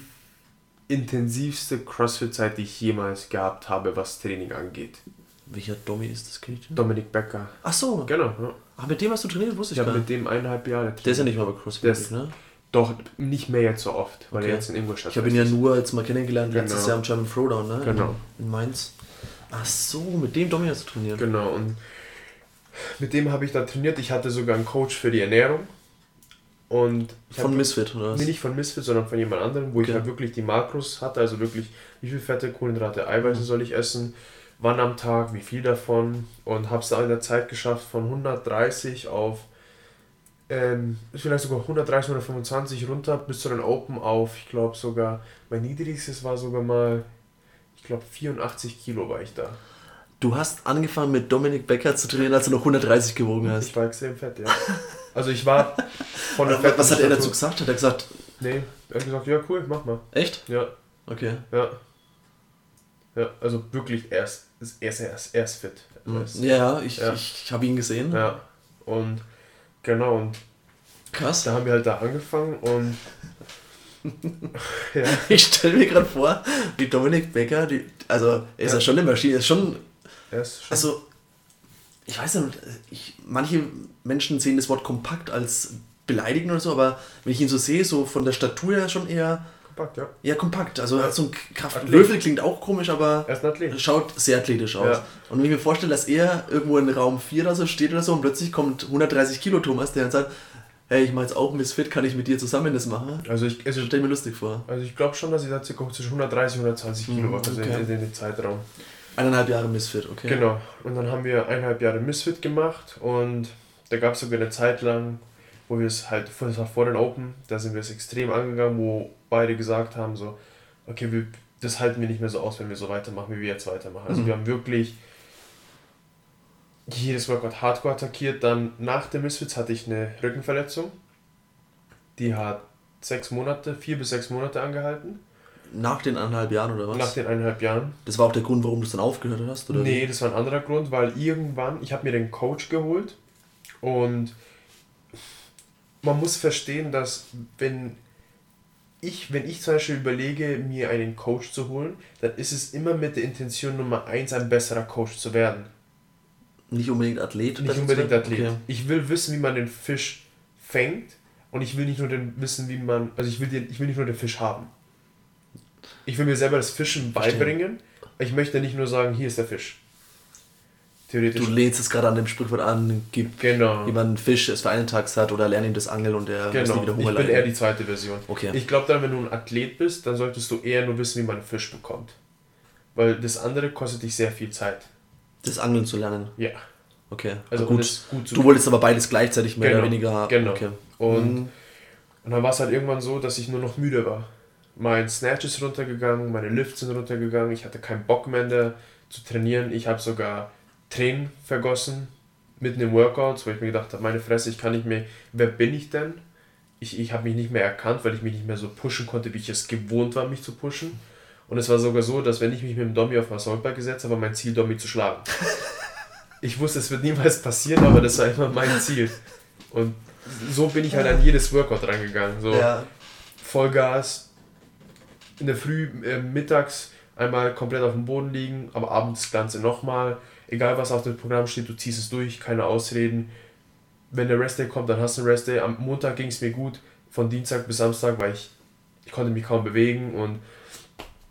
[SPEAKER 3] intensivste CrossFit-Zeit, die ich jemals gehabt habe, was Training angeht.
[SPEAKER 1] Welcher Tommy ist das Kind?
[SPEAKER 3] Dominik Becker.
[SPEAKER 1] Ach so.
[SPEAKER 3] Genau. Ja.
[SPEAKER 1] Ah, mit dem hast du trainiert? Wusste
[SPEAKER 3] Ich
[SPEAKER 1] ich
[SPEAKER 3] habe
[SPEAKER 1] gar
[SPEAKER 3] mit
[SPEAKER 1] nicht.
[SPEAKER 3] dem eineinhalb Jahre
[SPEAKER 1] Der ist ja nicht mal bei CrossFit,
[SPEAKER 3] ist-
[SPEAKER 1] ne?
[SPEAKER 3] Doch, nicht mehr jetzt so oft, weil
[SPEAKER 1] Okay.
[SPEAKER 3] er jetzt in Ingolstadt
[SPEAKER 1] Ich habe ihn ja
[SPEAKER 3] ist.
[SPEAKER 1] nur jetzt mal kennengelernt letztes
[SPEAKER 3] Genau.
[SPEAKER 1] Jahr im German Throwdown, ne?
[SPEAKER 3] Genau.
[SPEAKER 1] In, in Mainz. Ach so, mit dem Tommy hast du trainiert.
[SPEAKER 3] Genau, und mit dem habe ich da trainiert. Ich hatte sogar einen Coach für die Ernährung. Und ich
[SPEAKER 1] Von
[SPEAKER 3] hab-
[SPEAKER 1] Misfit, oder was?
[SPEAKER 3] Nee, nicht von Misfit, sondern von jemand anderem, wo ich
[SPEAKER 1] Okay.
[SPEAKER 3] halt wirklich die Makros hatte, also wirklich, wie viel Fette, Kohlenhydrate, Eiweiße
[SPEAKER 1] Mhm.
[SPEAKER 3] soll ich essen, wann am Tag, wie viel davon und habe es da in der Zeit geschafft von 130 auf ähm, vielleicht sogar 130 oder 25 runter bis zu den Open auf, ich glaube sogar, mein niedrigstes war sogar mal, ich glaube 84 Kilo war ich da.
[SPEAKER 1] Du hast angefangen mit Dominik Becker zu trainieren, als du noch 130 gewogen hast.
[SPEAKER 3] Ich war extrem fett, ja. Also ich war von der
[SPEAKER 1] Was hat er dazu gesagt? Hat er gesagt,
[SPEAKER 3] Nee, er hat gesagt, ja cool, mach mal.
[SPEAKER 1] echt?
[SPEAKER 3] Ja,
[SPEAKER 1] Okay.
[SPEAKER 3] Ja. Ja, also wirklich, er ist, er ist, er ist, er ist fit. Er ist,
[SPEAKER 1] Ja, ich,
[SPEAKER 3] Ja.
[SPEAKER 1] ich habe ihn gesehen.
[SPEAKER 3] ja. Und genau, und
[SPEAKER 1] Krass.
[SPEAKER 3] da haben wir halt da angefangen und ja,
[SPEAKER 1] Ich stelle mir gerade vor, wie Dominik Becker, die, also er ist ja.
[SPEAKER 3] Ja.
[SPEAKER 1] schon eine Maschine, ist schon,
[SPEAKER 3] er ist schon,
[SPEAKER 1] also ich weiß nicht, ich, manche Menschen sehen das Wort kompakt als beleidigend oder so, aber wenn ich ihn so sehe, so von der Statur her schon eher,
[SPEAKER 3] kompakt, ja.
[SPEAKER 1] eher kompakt. Also er hat so ein Kraft.
[SPEAKER 3] Athlet.
[SPEAKER 1] Würfel klingt auch komisch, aber
[SPEAKER 3] Er ist ein Athlet.
[SPEAKER 1] schaut sehr athletisch aus.
[SPEAKER 3] Ja.
[SPEAKER 1] Und wenn ich mir vorstelle, dass er irgendwo in Raum 4 oder so steht oder so und plötzlich kommt 130 Kilo Thomas, der dann sagt, hey, ich mache jetzt auch Misfit, kann ich mit dir zusammen das machen?
[SPEAKER 3] Also ich, also,
[SPEAKER 1] Das stell ich mir lustig vor.
[SPEAKER 3] also ich glaube schon, dass ich da circa zwischen 130 und 120 Kilo
[SPEAKER 1] Mhm,
[SPEAKER 3] war, also
[SPEAKER 1] okay.
[SPEAKER 3] in, in, in dem Zeitraum.
[SPEAKER 1] Eineinhalb Jahre Misfit, okay.
[SPEAKER 3] Genau. Und dann haben wir eineinhalb Jahre Misfit gemacht und da gab es sogar eine Zeit lang, wo wir es halt, das war vor den Open, da sind wir es extrem angegangen, wo beide gesagt haben, so, okay, wir, das halten wir nicht mehr so aus, wenn wir so weitermachen, wie wir jetzt weitermachen. Also
[SPEAKER 1] Mhm.
[SPEAKER 3] wir haben wirklich jedes Workout hardcore attackiert. Dann nach der Misfits hatte ich eine Rückenverletzung. Die hat sechs Monate, vier bis sechs Monate angehalten.
[SPEAKER 1] Nach den eineinhalb Jahren oder was?
[SPEAKER 3] Nach den eineinhalb Jahren.
[SPEAKER 1] das war auch der Grund, warum du es dann aufgehört hast? Oder
[SPEAKER 3] Nee, das war ein anderer Grund, weil irgendwann, ich habe mir den Coach geholt und man muss verstehen, dass wenn ich, wenn ich zum Beispiel überlege, mir einen Coach zu holen, dann ist es immer mit der Intention Nummer eins, ein besserer Coach zu werden.
[SPEAKER 1] Nicht unbedingt Athlet?
[SPEAKER 3] Nicht unbedingt? Athlet.
[SPEAKER 1] Okay.
[SPEAKER 3] Ich will wissen, wie man den Fisch fängt und ich will nicht nur den wissen, wie man, also ich will, den, ich will nicht nur den Fisch haben. Ich will mir selber das Fischen beibringen. Ich möchte nicht nur sagen, hier ist der Fisch. Theoretisch.
[SPEAKER 1] Du lehnst es gerade an dem Sprichwort an, gib
[SPEAKER 3] Genau.
[SPEAKER 1] jemanden einen Fisch, es für einen Tag satt oder lern ihm das Angeln und er muss
[SPEAKER 3] Genau,
[SPEAKER 1] nie wieder
[SPEAKER 3] ich
[SPEAKER 1] Hunger
[SPEAKER 3] bin eher die zweite Version.
[SPEAKER 1] Okay.
[SPEAKER 3] Ich glaube dann, wenn du ein Athlet bist, dann solltest du eher nur wissen, wie man einen Fisch bekommt. Weil das andere kostet dich sehr viel Zeit.
[SPEAKER 1] Das Angeln zu lernen.
[SPEAKER 3] Ja.
[SPEAKER 1] Okay.
[SPEAKER 3] Also
[SPEAKER 1] gut.
[SPEAKER 3] gut
[SPEAKER 1] Du wolltest aber beides gleichzeitig mehr
[SPEAKER 3] Genau,
[SPEAKER 1] oder weniger.
[SPEAKER 3] genau.
[SPEAKER 1] Okay.
[SPEAKER 3] Und,
[SPEAKER 1] Mhm.
[SPEAKER 3] und dann war es halt irgendwann so, dass ich nur noch müde war. Mein Snatch ist runtergegangen, meine Lifts sind runtergegangen, ich hatte keinen Bock mehr der, zu trainieren. Ich habe sogar Tränen vergossen mitten im Workout, wo ich mir gedacht habe, meine Fresse, ich kann nicht mehr, wer bin ich denn? Ich, ich habe mich nicht mehr erkannt, weil ich mich nicht mehr so pushen konnte, wie ich es gewohnt war, mich zu pushen. Und es war sogar so, dass wenn ich mich mit dem Dommy auf Assaultball gesetzt habe, war mein Ziel, Dommy zu schlagen. Ich wusste, es wird niemals passieren, aber das war immer mein Ziel. Und so bin ich halt an jedes Workout rangegangen. So
[SPEAKER 1] Ja.
[SPEAKER 3] Vollgas, in der Früh, äh, mittags einmal komplett auf dem Boden liegen, aber abends das Ganze nochmal. Egal was auf dem Programm steht, du ziehst es durch, keine Ausreden. wenn der Rest Day kommt, dann hast du einen Rest Day. Am Montag ging es mir gut, von Dienstag bis Samstag, weil ich, ich konnte mich kaum bewegen und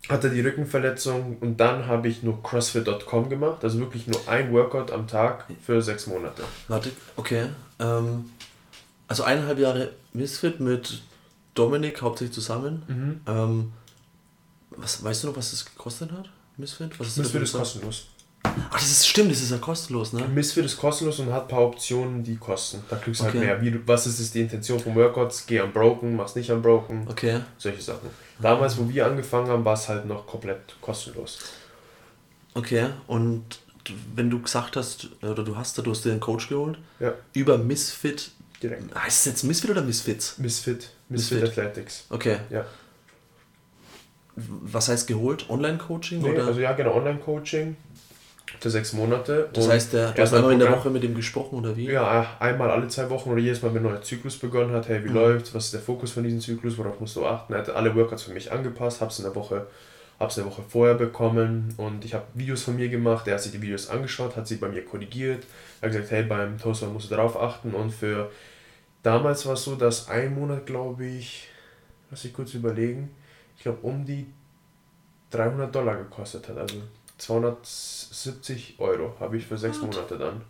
[SPEAKER 3] hatte die Rückenverletzung und dann habe ich nur CrossFit.com gemacht, also wirklich nur ein Workout am Tag für sechs Monate.
[SPEAKER 1] Warte, okay. Ähm, also eineinhalb Jahre Misfit mit Dominik hauptsächlich zusammen.
[SPEAKER 3] Mhm.
[SPEAKER 1] Ähm, was, weißt du noch, was das gekostet hat? Misfit? Was ist
[SPEAKER 3] Misfit ist kostenlos.
[SPEAKER 1] Ach, das ist stimmt, das ist ja kostenlos, ne?
[SPEAKER 3] Misfit ist kostenlos und hat ein paar Optionen, die kosten. Da kriegst du
[SPEAKER 1] Okay.
[SPEAKER 3] halt mehr. Wie, was ist, ist die Intention von Workouts? Geh unbroken, mach's nicht unbroken.
[SPEAKER 1] Okay.
[SPEAKER 3] Solche Sachen. Damals, wo wir angefangen haben, war es halt noch komplett kostenlos.
[SPEAKER 1] Okay, und wenn du gesagt hast, oder du hast da, du hast dir einen Coach geholt,
[SPEAKER 3] Ja,
[SPEAKER 1] über Misfit,
[SPEAKER 3] direkt.
[SPEAKER 1] heißt es jetzt Misfit oder Misfits?
[SPEAKER 3] Misfit. Misfit,
[SPEAKER 1] Misfit.
[SPEAKER 3] Athletics.
[SPEAKER 1] Okay.
[SPEAKER 3] Ja.
[SPEAKER 1] Was heißt geholt? Online-Coaching?
[SPEAKER 3] Nee,
[SPEAKER 1] oder?
[SPEAKER 3] also ja, genau, Online-Coaching für sechs Monate.
[SPEAKER 1] das heißt, der, du hast einmal in der Woche mit dem gesprochen, oder wie?
[SPEAKER 3] Ja, einmal alle zwei Wochen oder jedes Mal, wenn ein neuer Zyklus begonnen hat, hey, wie
[SPEAKER 1] Mhm.
[SPEAKER 3] läuft's, was ist der Fokus von diesem Zyklus, worauf musst du achten. Er hat alle Workouts für mich angepasst, hab's in der Woche, hab's in der Woche vorher bekommen und ich habe Videos von mir gemacht, er hat sich die Videos angeschaut, hat sie bei mir korrigiert, er hat gesagt, hey, beim Toaster musst du darauf achten und für damals war es so, dass ein Monat, glaube ich, lass ich kurz überlegen, ich glaube um die 300 Dollar gekostet hat, also 270 Euro habe ich für sechs
[SPEAKER 1] What?
[SPEAKER 3] Monate dann.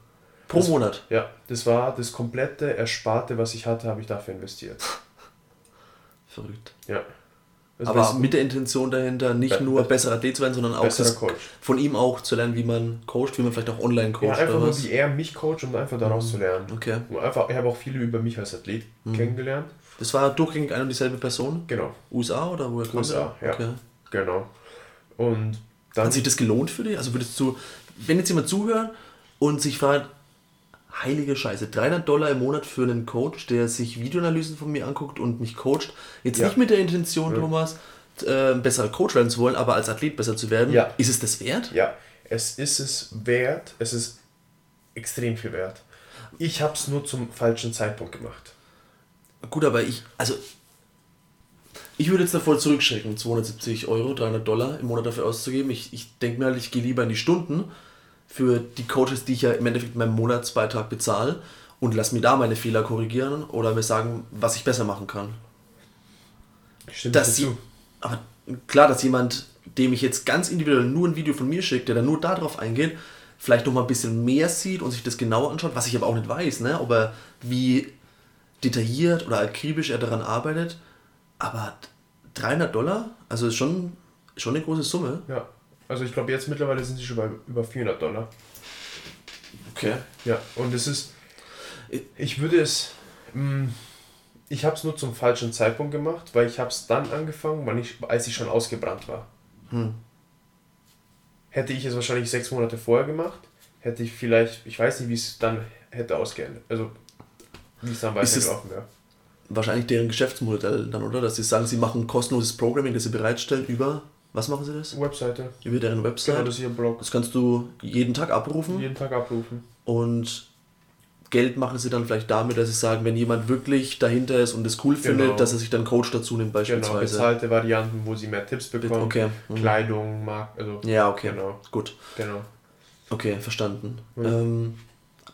[SPEAKER 1] Pro
[SPEAKER 3] Das-
[SPEAKER 1] Monat.
[SPEAKER 3] Ja, das war das komplette Ersparte, was ich hatte, habe ich dafür investiert.
[SPEAKER 1] Verrückt.
[SPEAKER 3] Ja. Also
[SPEAKER 1] Aber
[SPEAKER 3] das-
[SPEAKER 1] mit der Intention dahinter, nicht
[SPEAKER 3] Be-
[SPEAKER 1] nur
[SPEAKER 3] be-
[SPEAKER 1] besser Athlet zu werden, sondern auch
[SPEAKER 3] besserer
[SPEAKER 1] das,
[SPEAKER 3] Coach.
[SPEAKER 1] von ihm auch zu lernen, wie man coacht, wie man vielleicht auch online coacht
[SPEAKER 3] Ja, einfach
[SPEAKER 1] oder
[SPEAKER 3] nur,
[SPEAKER 1] was.
[SPEAKER 3] wie er mich coacht, um einfach daraus
[SPEAKER 1] Mhm.
[SPEAKER 3] zu lernen.
[SPEAKER 1] Okay.
[SPEAKER 3] Und einfach, ich habe auch viele über mich als Athlet
[SPEAKER 1] Mhm.
[SPEAKER 3] kennengelernt.
[SPEAKER 1] Das war durchgängig eine und dieselbe Person?
[SPEAKER 3] Genau,
[SPEAKER 1] USA oder woher
[SPEAKER 3] USA, ja.
[SPEAKER 1] Okay.
[SPEAKER 3] genau. Und dann
[SPEAKER 1] Hat sich das gelohnt für dich? Also würdest du, wenn jetzt jemand zuhört und sich fragt, heilige Scheiße, 300 Dollar im Monat für einen Coach, der sich Videoanalysen von mir anguckt und mich coacht, jetzt
[SPEAKER 3] Ja.
[SPEAKER 1] nicht mit der Intention,
[SPEAKER 3] Ja.
[SPEAKER 1] Thomas, äh, ein besserer Coach werden zu wollen, aber als Athlet besser zu werden,
[SPEAKER 3] Ja.
[SPEAKER 1] ist es das wert?
[SPEAKER 3] Ja, es ist es wert, es ist extrem viel wert. Ich habe es nur zum falschen Zeitpunkt gemacht.
[SPEAKER 1] Gut, aber ich, also ich würde jetzt davor zurückschrecken, 270 Euro, 300 Dollar im Monat dafür auszugeben. Ich, ich denke mir halt, ich gehe lieber in die Stunden für die Coaches, die ich ja im Endeffekt in meinem Monatsbeitrag bezahle und lass mir da meine Fehler korrigieren oder mir sagen, was ich besser machen kann.
[SPEAKER 3] Stimmt
[SPEAKER 1] Dass
[SPEAKER 3] dir
[SPEAKER 1] sie,
[SPEAKER 3] zu.
[SPEAKER 1] aber klar, dass jemand, dem ich jetzt ganz individuell nur ein Video von mir schicke, der dann nur darauf eingeht, vielleicht noch mal ein bisschen mehr sieht und sich das genauer anschaut, was ich aber auch nicht weiß, ne? ob er wie detailliert oder akribisch er daran arbeitet. Aber 300 Dollar, also ist schon, schon eine große Summe.
[SPEAKER 3] Ja, also ich glaube jetzt mittlerweile sind sie schon bei über 400 Dollar.
[SPEAKER 1] Okay.
[SPEAKER 3] Ja, und es ist, ich würde es, mh, ich habe es nur zum falschen Zeitpunkt gemacht, weil ich habe es dann angefangen, wann ich, als ich schon ausgebrannt war.
[SPEAKER 1] Hm.
[SPEAKER 3] Hätte ich es wahrscheinlich sechs Monate vorher gemacht, hätte ich vielleicht, ich weiß nicht, wie es dann hätte ausgeendet, also wie es dann weitergelaufen wäre.
[SPEAKER 1] Wahrscheinlich deren Geschäftsmodell dann, oder? Dass sie sagen, sie machen kostenloses Programming, das sie bereitstellen über, was machen sie das?
[SPEAKER 3] Webseite,
[SPEAKER 1] Über deren Website.
[SPEAKER 3] genau, das ist ihr Blog.
[SPEAKER 1] Das kannst du jeden Tag abrufen.
[SPEAKER 3] Jeden Tag abrufen.
[SPEAKER 1] Und Geld machen sie dann vielleicht damit, dass sie sagen, wenn jemand wirklich dahinter ist und es cool findet,
[SPEAKER 3] Genau.
[SPEAKER 1] dass er sich dann Coach dazu nimmt
[SPEAKER 3] Genau,
[SPEAKER 1] beispielsweise.
[SPEAKER 3] bezahlte Varianten, wo sie mehr Tipps bekommen.
[SPEAKER 1] okay. Mhm.
[SPEAKER 3] Kleidung, Markt, also
[SPEAKER 1] Ja, okay.
[SPEAKER 3] genau,
[SPEAKER 1] Gut.
[SPEAKER 3] genau.
[SPEAKER 1] Okay, verstanden.
[SPEAKER 3] Ja.
[SPEAKER 1] Ähm,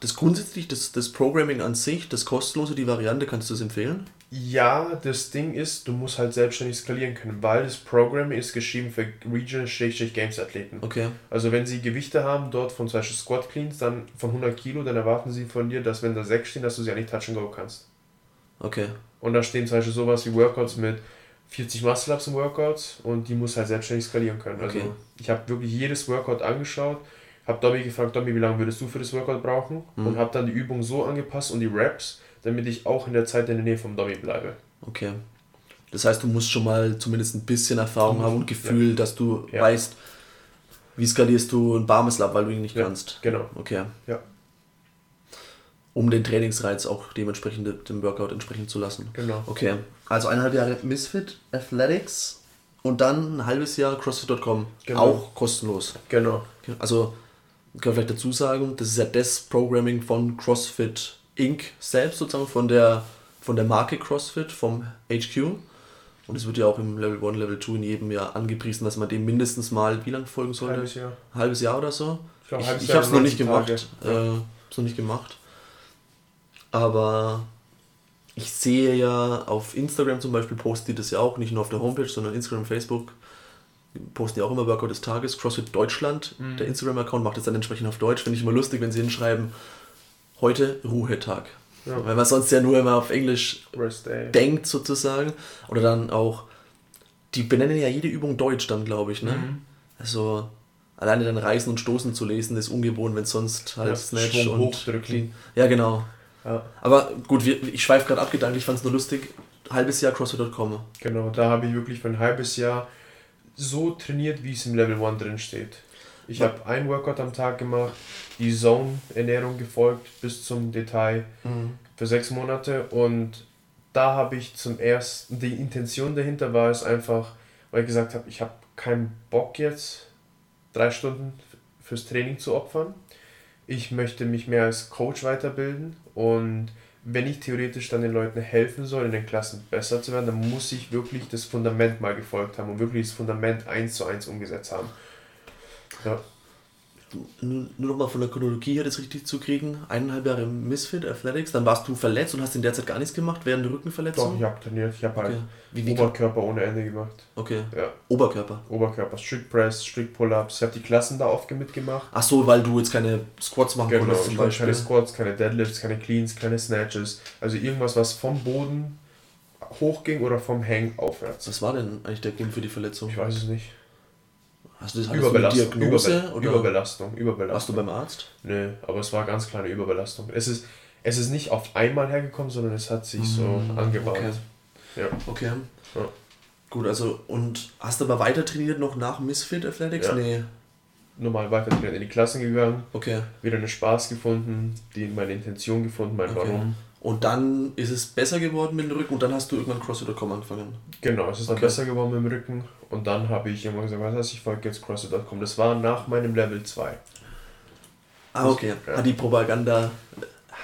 [SPEAKER 1] das grundsätzlich, das, das Programming an sich, das kostenlose, die Variante, kannst du es empfehlen?
[SPEAKER 3] Ja, das Ding ist, du musst halt selbstständig skalieren können, weil das Programm ist geschrieben für Regional-Games-Athleten.
[SPEAKER 1] Okay.
[SPEAKER 3] Also wenn sie Gewichte haben, dort von zum Beispiel Squat Cleans, dann von 100 Kilo, dann erwarten sie von dir, dass wenn da 6 stehen, dass du sie eigentlich Touch and Go kannst.
[SPEAKER 1] Okay.
[SPEAKER 3] Und da stehen zum Beispiel sowas wie Workouts mit 40 Muscle-Ups im Workouts und die muss halt selbstständig skalieren können. Also
[SPEAKER 1] Okay.
[SPEAKER 3] ich habe wirklich jedes Workout angeschaut, habe Domi gefragt, Domi, wie lange würdest du für das Workout brauchen?
[SPEAKER 1] Mhm.
[SPEAKER 3] Und habe dann die Übung so angepasst und die Reps, damit ich auch in der Zeit in der Nähe vom Domi bleibe.
[SPEAKER 1] Okay. Das heißt, du musst schon mal zumindest ein bisschen Erfahrung
[SPEAKER 3] Mhm.
[SPEAKER 1] haben und Gefühl, dass du
[SPEAKER 3] Ja.
[SPEAKER 1] weißt, wie skalierst du ein Barmes Lab, weil du ihn nicht
[SPEAKER 3] Ja.
[SPEAKER 1] kannst.
[SPEAKER 3] Genau.
[SPEAKER 1] Okay.
[SPEAKER 3] Ja.
[SPEAKER 1] Um den Trainingsreiz auch dementsprechend dem Workout entsprechend zu lassen.
[SPEAKER 3] Genau.
[SPEAKER 1] Okay. Also eineinhalb Jahre Misfit Athletics und dann ein halbes Jahr CrossFit.com.
[SPEAKER 3] Genau.
[SPEAKER 1] Auch kostenlos.
[SPEAKER 3] Genau.
[SPEAKER 1] Also, können wir vielleicht dazu sagen, das ist ja das Programming von CrossFit Inc. selbst sozusagen, von der, von der Marke CrossFit, vom HQ. Und es wird ja auch im Level 1, Level 2 in jedem Jahr angepriesen, dass man dem mindestens mal, wie lange folgen sollte?
[SPEAKER 3] Halbes Jahr.
[SPEAKER 1] Halbes Jahr oder so?
[SPEAKER 3] Ich glaube,
[SPEAKER 1] Ich, ich habe es noch nicht
[SPEAKER 3] 90
[SPEAKER 1] gemacht.
[SPEAKER 3] Tage.
[SPEAKER 1] Äh, hab's noch nicht gemacht. Aber ich sehe ja auf Instagram zum Beispiel, posten die das ja auch, nicht nur auf der Homepage, sondern Instagram, Facebook, posten die auch immer Workout des Tages. CrossFit Deutschland,
[SPEAKER 3] Mhm.
[SPEAKER 1] der Instagram-Account, macht das dann entsprechend auf Deutsch. Finde ich immer lustig, wenn sie hinschreiben, heute Ruhetag.
[SPEAKER 3] Ja.
[SPEAKER 1] Weil man sonst ja nur immer auf Englisch denkt sozusagen. Oder dann auch, die benennen ja jede Übung Deutsch dann, glaube ich. Ne?
[SPEAKER 3] Mhm.
[SPEAKER 1] Also alleine dann Reißen und Stoßen zu lesen, ist ungewohnt, wenn sonst halt
[SPEAKER 3] Ja,
[SPEAKER 1] Snatch
[SPEAKER 3] Schwung
[SPEAKER 1] und
[SPEAKER 3] hochdrücken.
[SPEAKER 1] Clean. Ja, genau.
[SPEAKER 3] Ja,
[SPEAKER 1] Aber gut, wir, ich schweife gerade ab, Gedanken, ich fand es nur lustig. Halbes Jahr CrossFit.com.
[SPEAKER 3] genau. Da habe ich wirklich für ein halbes Jahr so trainiert, wie es im Level 1 drin steht. Ich habe ein Workout am Tag gemacht, die Zone-Ernährung gefolgt bis zum Detail für sechs Monate und da habe ich zum ersten, die Intention dahinter war es einfach, weil ich gesagt habe, ich habe keinen Bock jetzt drei Stunden fürs Training zu opfern. Ich möchte mich mehr als Coach weiterbilden und wenn ich theoretisch dann den Leuten helfen soll, in den Klassen besser zu werden, dann muss ich wirklich das Fundament mal gefolgt haben und wirklich das Fundament eins zu eins umgesetzt haben. Ja,
[SPEAKER 1] Nur, nur noch mal von der Chronologie her das richtig zu kriegen. Eineinhalb Jahre Misfit Athletics, dann warst du verletzt und hast in der Zeit gar nichts gemacht während der
[SPEAKER 3] doch,
[SPEAKER 1] Rückenverletzung.
[SPEAKER 3] ich habe trainiert, ich habe halt
[SPEAKER 1] Okay. Wie, wie,
[SPEAKER 3] Oberkörper ohne Ende gemacht.
[SPEAKER 1] okay.
[SPEAKER 3] Ja,
[SPEAKER 1] Oberkörper.
[SPEAKER 3] Oberkörper, Strict Press, Strict Pull-Ups. Ich habe die Klassen da oft mitgemacht.
[SPEAKER 1] Ach so, weil du jetzt keine Squats machen
[SPEAKER 3] Genau,
[SPEAKER 1] konntest zum Beispiel.
[SPEAKER 3] keine Squats, keine Deadlifts, keine Cleans, keine Snatches. Also irgendwas, was vom Boden hochging oder vom Hang aufwärts.
[SPEAKER 1] Was war denn eigentlich der Grund für die Verletzung?
[SPEAKER 3] Ich weiß es nicht.
[SPEAKER 1] Hast du, hattest du eine
[SPEAKER 3] Überbelastung.
[SPEAKER 1] Diagnose
[SPEAKER 3] Überbe
[SPEAKER 1] oder
[SPEAKER 3] Überbelastung.
[SPEAKER 1] warst du
[SPEAKER 3] Überbelastung.
[SPEAKER 1] beim Arzt?
[SPEAKER 3] Nö, aber es war ganz kleine Überbelastung. Es ist, es ist nicht auf einmal hergekommen, sondern es hat sich so
[SPEAKER 1] Mm,
[SPEAKER 3] angebaut.
[SPEAKER 1] okay.
[SPEAKER 3] Ja.
[SPEAKER 1] Okay.
[SPEAKER 3] Ja.
[SPEAKER 1] Gut, also und hast du aber weiter trainiert noch nach Misfit Athletics?
[SPEAKER 3] Ja.
[SPEAKER 1] Nee.
[SPEAKER 3] Normal weiter trainiert, in die Klassen gegangen,
[SPEAKER 1] Okay.
[SPEAKER 3] wieder einen Spaß gefunden, die meine Intention gefunden, mein
[SPEAKER 1] okay.
[SPEAKER 3] Warum.
[SPEAKER 1] Und dann ist es besser geworden mit dem Rücken und dann hast du irgendwann CrossFit.com angefangen.
[SPEAKER 3] Genau, es ist dann
[SPEAKER 1] Okay.
[SPEAKER 3] besser geworden mit dem Rücken und dann habe ich irgendwann gesagt, was heißt, ich folge jetzt CrossFit.com. Das war nach meinem Level 2.
[SPEAKER 1] Ah, okay.
[SPEAKER 3] Ja.
[SPEAKER 1] Hat die Propaganda,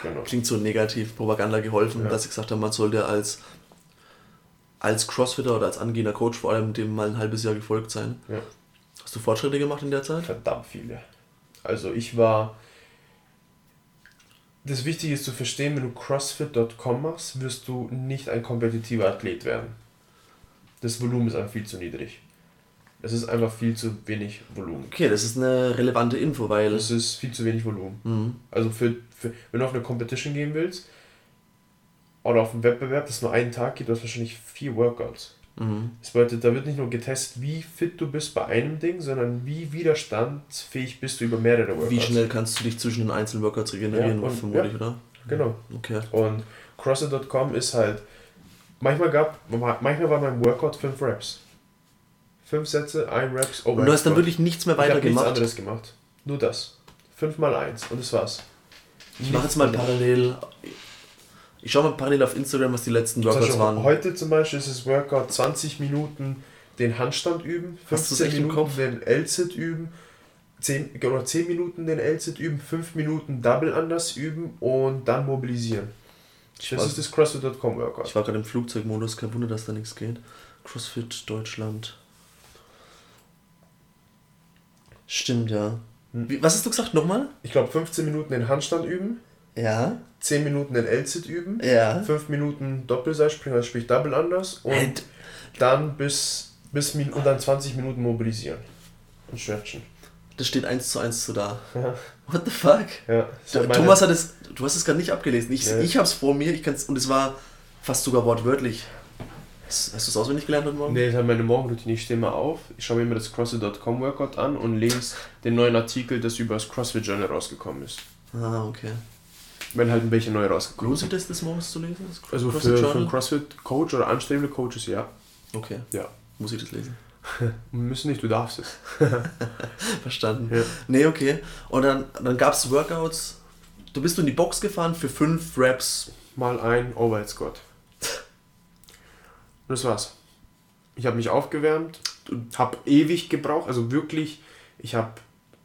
[SPEAKER 3] Genau.
[SPEAKER 1] klingt so negativ, Propaganda geholfen,
[SPEAKER 3] Ja.
[SPEAKER 1] dass sie gesagt haben, man sollte als, als Crossfitter oder als angehender Coach vor allem dem mal ein halbes Jahr gefolgt sein.
[SPEAKER 3] Ja.
[SPEAKER 1] Hast du Fortschritte gemacht in der Zeit?
[SPEAKER 3] Verdammt viele. Also ich war. Das Wichtige ist zu verstehen, wenn du CrossFit.com machst, wirst du nicht ein kompetitiver Athlet werden. Das Volumen ist einfach viel zu niedrig. Es ist einfach viel zu wenig Volumen.
[SPEAKER 1] Okay, das ist eine relevante Info, weil.
[SPEAKER 3] Es ist viel zu wenig Volumen.
[SPEAKER 1] Mhm.
[SPEAKER 3] Also für, für wenn du auf eine Competition gehen willst oder auf einen Wettbewerb, das nur einen Tag geht, du hast wahrscheinlich vier Workouts.
[SPEAKER 1] Mhm.
[SPEAKER 3] Das bedeutet, da wird nicht nur getestet, wie fit du bist bei einem Ding, sondern wie widerstandsfähig bist du über mehrere Workouts.
[SPEAKER 1] Wie schnell kannst du dich zwischen den einzelnen Workouts regenerieren,
[SPEAKER 3] Ja, und-
[SPEAKER 1] vermutlich, oder?
[SPEAKER 3] Genau.
[SPEAKER 1] Okay.
[SPEAKER 3] Und CrossFit.com ist halt, manchmal gab, manchmal war mein Workout 5 Reps. 5 Sätze, 1 Reps,
[SPEAKER 1] Und du hast dann wirklich nichts mehr
[SPEAKER 3] ich
[SPEAKER 1] weiter
[SPEAKER 3] nichts
[SPEAKER 1] gemacht.
[SPEAKER 3] anderes gemacht. Nur das. 5 mal 1 und das war's.
[SPEAKER 1] Ich mache jetzt mal parallel. Ich schaue mal parallel auf Instagram, was die letzten Workouts
[SPEAKER 3] Beispiel
[SPEAKER 1] waren.
[SPEAKER 3] Heute zum Beispiel ist das Workout 20 Minuten den Handstand üben,
[SPEAKER 1] Hast du's
[SPEAKER 3] 15
[SPEAKER 1] echt im
[SPEAKER 3] Minuten den L-Sit üben, 10, oder 10 Minuten den L-Sit üben, 5 Minuten Double Anders üben und dann mobilisieren.
[SPEAKER 1] Ich
[SPEAKER 3] Das
[SPEAKER 1] war,
[SPEAKER 3] ist das CrossFit.com Workout.
[SPEAKER 1] ich war gerade im Flugzeugmodus, kein Wunder, dass da nichts geht. CrossFit Deutschland. Stimmt, ja.
[SPEAKER 3] Hm.
[SPEAKER 1] Wie, was hast du gesagt nochmal?
[SPEAKER 3] Ich glaube 15 Minuten den Handstand üben,
[SPEAKER 1] Ja.
[SPEAKER 3] 10 Minuten den L-Sit üben,
[SPEAKER 1] Ja.
[SPEAKER 3] 5 Minuten Doppelseilspringen, also sprich Double Anders und
[SPEAKER 1] Hey,
[SPEAKER 3] dann bis, bis und dann 20 Minuten mobilisieren und stretchen.
[SPEAKER 1] das steht eins zu eins so da.
[SPEAKER 3] Ja.
[SPEAKER 1] What the fuck?
[SPEAKER 3] Ja,
[SPEAKER 1] Thomas hat es, du hast es gerade nicht abgelesen. Ich,
[SPEAKER 3] Ja.
[SPEAKER 1] ich hab's vor mir, ich kann's, und es war fast sogar wortwörtlich. Hast, du es auswendig gelernt heute Morgen?
[SPEAKER 3] Nee, ist halt meine Morgenroutine. Ich stehe mal auf, ich schaue mir immer das CrossFit.com Workout an und lese den neuen Artikel, das über das CrossFit Journal rausgekommen ist.
[SPEAKER 1] Ah, okay.
[SPEAKER 3] Wenn halt welche neu rausgekommen
[SPEAKER 1] Lohnt sich das, das morgens zu lesen?
[SPEAKER 3] Also für,
[SPEAKER 1] CrossFit
[SPEAKER 3] für einen CrossFit-Coach oder anstrebende Coaches, ja.
[SPEAKER 1] Okay,
[SPEAKER 3] Ja.
[SPEAKER 1] muss ich das lesen.
[SPEAKER 3] Müssen nicht, du darfst es.
[SPEAKER 1] Verstanden.
[SPEAKER 3] Ja.
[SPEAKER 1] Nee, okay. Und dann, dann gab es Workouts. Du bist du in die Box gefahren für fünf Reps.
[SPEAKER 3] Mal ein Overhead Squat. Und das war's. Ich habe mich aufgewärmt, habe ewig gebraucht, also wirklich, ich habe,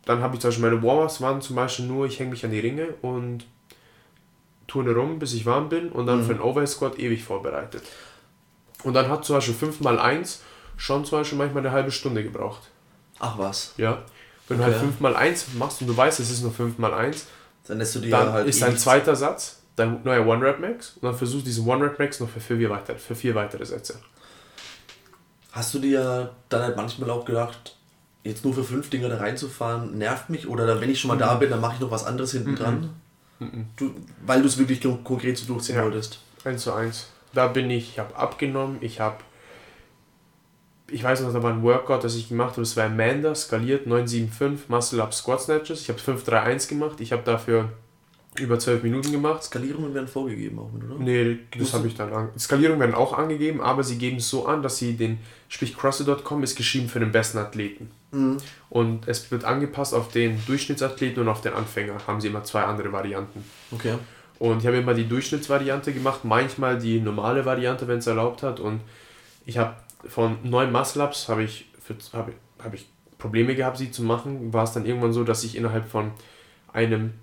[SPEAKER 3] dann habe ich zum Beispiel meine Warm-Ups waren zum Beispiel nur, ich hänge mich an die Ringe und turne rum, bis ich warm bin und dann
[SPEAKER 1] Mhm.
[SPEAKER 3] für den Overhead Squat ewig vorbereitet. Und dann hat zum Beispiel 5x1 schon zum Beispiel manchmal eine halbe Stunde gebraucht.
[SPEAKER 1] Ach was.
[SPEAKER 3] Ja. Wenn
[SPEAKER 1] Okay.
[SPEAKER 3] du halt 5x1 machst und du weißt, es ist nur 5x1,
[SPEAKER 1] Dann lässt du dir
[SPEAKER 3] dann
[SPEAKER 1] halt
[SPEAKER 3] ist
[SPEAKER 1] eh
[SPEAKER 3] ein
[SPEAKER 1] nichts-
[SPEAKER 3] zweiter Satz dein neuer One-Rep-Max und dann versuchst du diesen One-Rep-Max noch für vier, weitere, für vier weitere Sätze.
[SPEAKER 1] Hast du dir dann halt manchmal auch gedacht, jetzt nur für fünf Dinger da reinzufahren, nervt mich? Oder dann, wenn ich schon mal da bin, dann mache ich noch was anderes hinten dran? Du, weil du es wirklich kon- konkret so durchziehen
[SPEAKER 3] Ja.
[SPEAKER 1] wolltest.
[SPEAKER 3] Eins zu eins. Da bin ich, ich habe abgenommen, ich habe, ich weiß noch, da war ein Workout, das ich gemacht habe, das war Amanda, skaliert, 975, Muscle Up Squat Snatches. Ich habe 531 gemacht, ich habe dafür über 12 Minuten gemacht.
[SPEAKER 1] Skalierungen werden vorgegeben auch mit, oder?
[SPEAKER 3] Nee, das habe ich dann an. Skalierungen werden auch angegeben, aber sie geben es so an, dass sie den, sprich CrossFit.com ist geschrieben für den besten Athleten.
[SPEAKER 1] Mhm.
[SPEAKER 3] Und es wird angepasst auf den Durchschnittsathleten und auf den Anfänger. Haben sie immer zwei andere Varianten.
[SPEAKER 1] Okay.
[SPEAKER 3] Und ich habe immer die Durchschnittsvariante gemacht, manchmal die normale Variante, wenn es erlaubt hat. Und ich habe von neun Muscle-Ups habe ich, für- habe, habe ich Probleme gehabt, sie zu machen. War es dann irgendwann so, dass ich innerhalb von einem,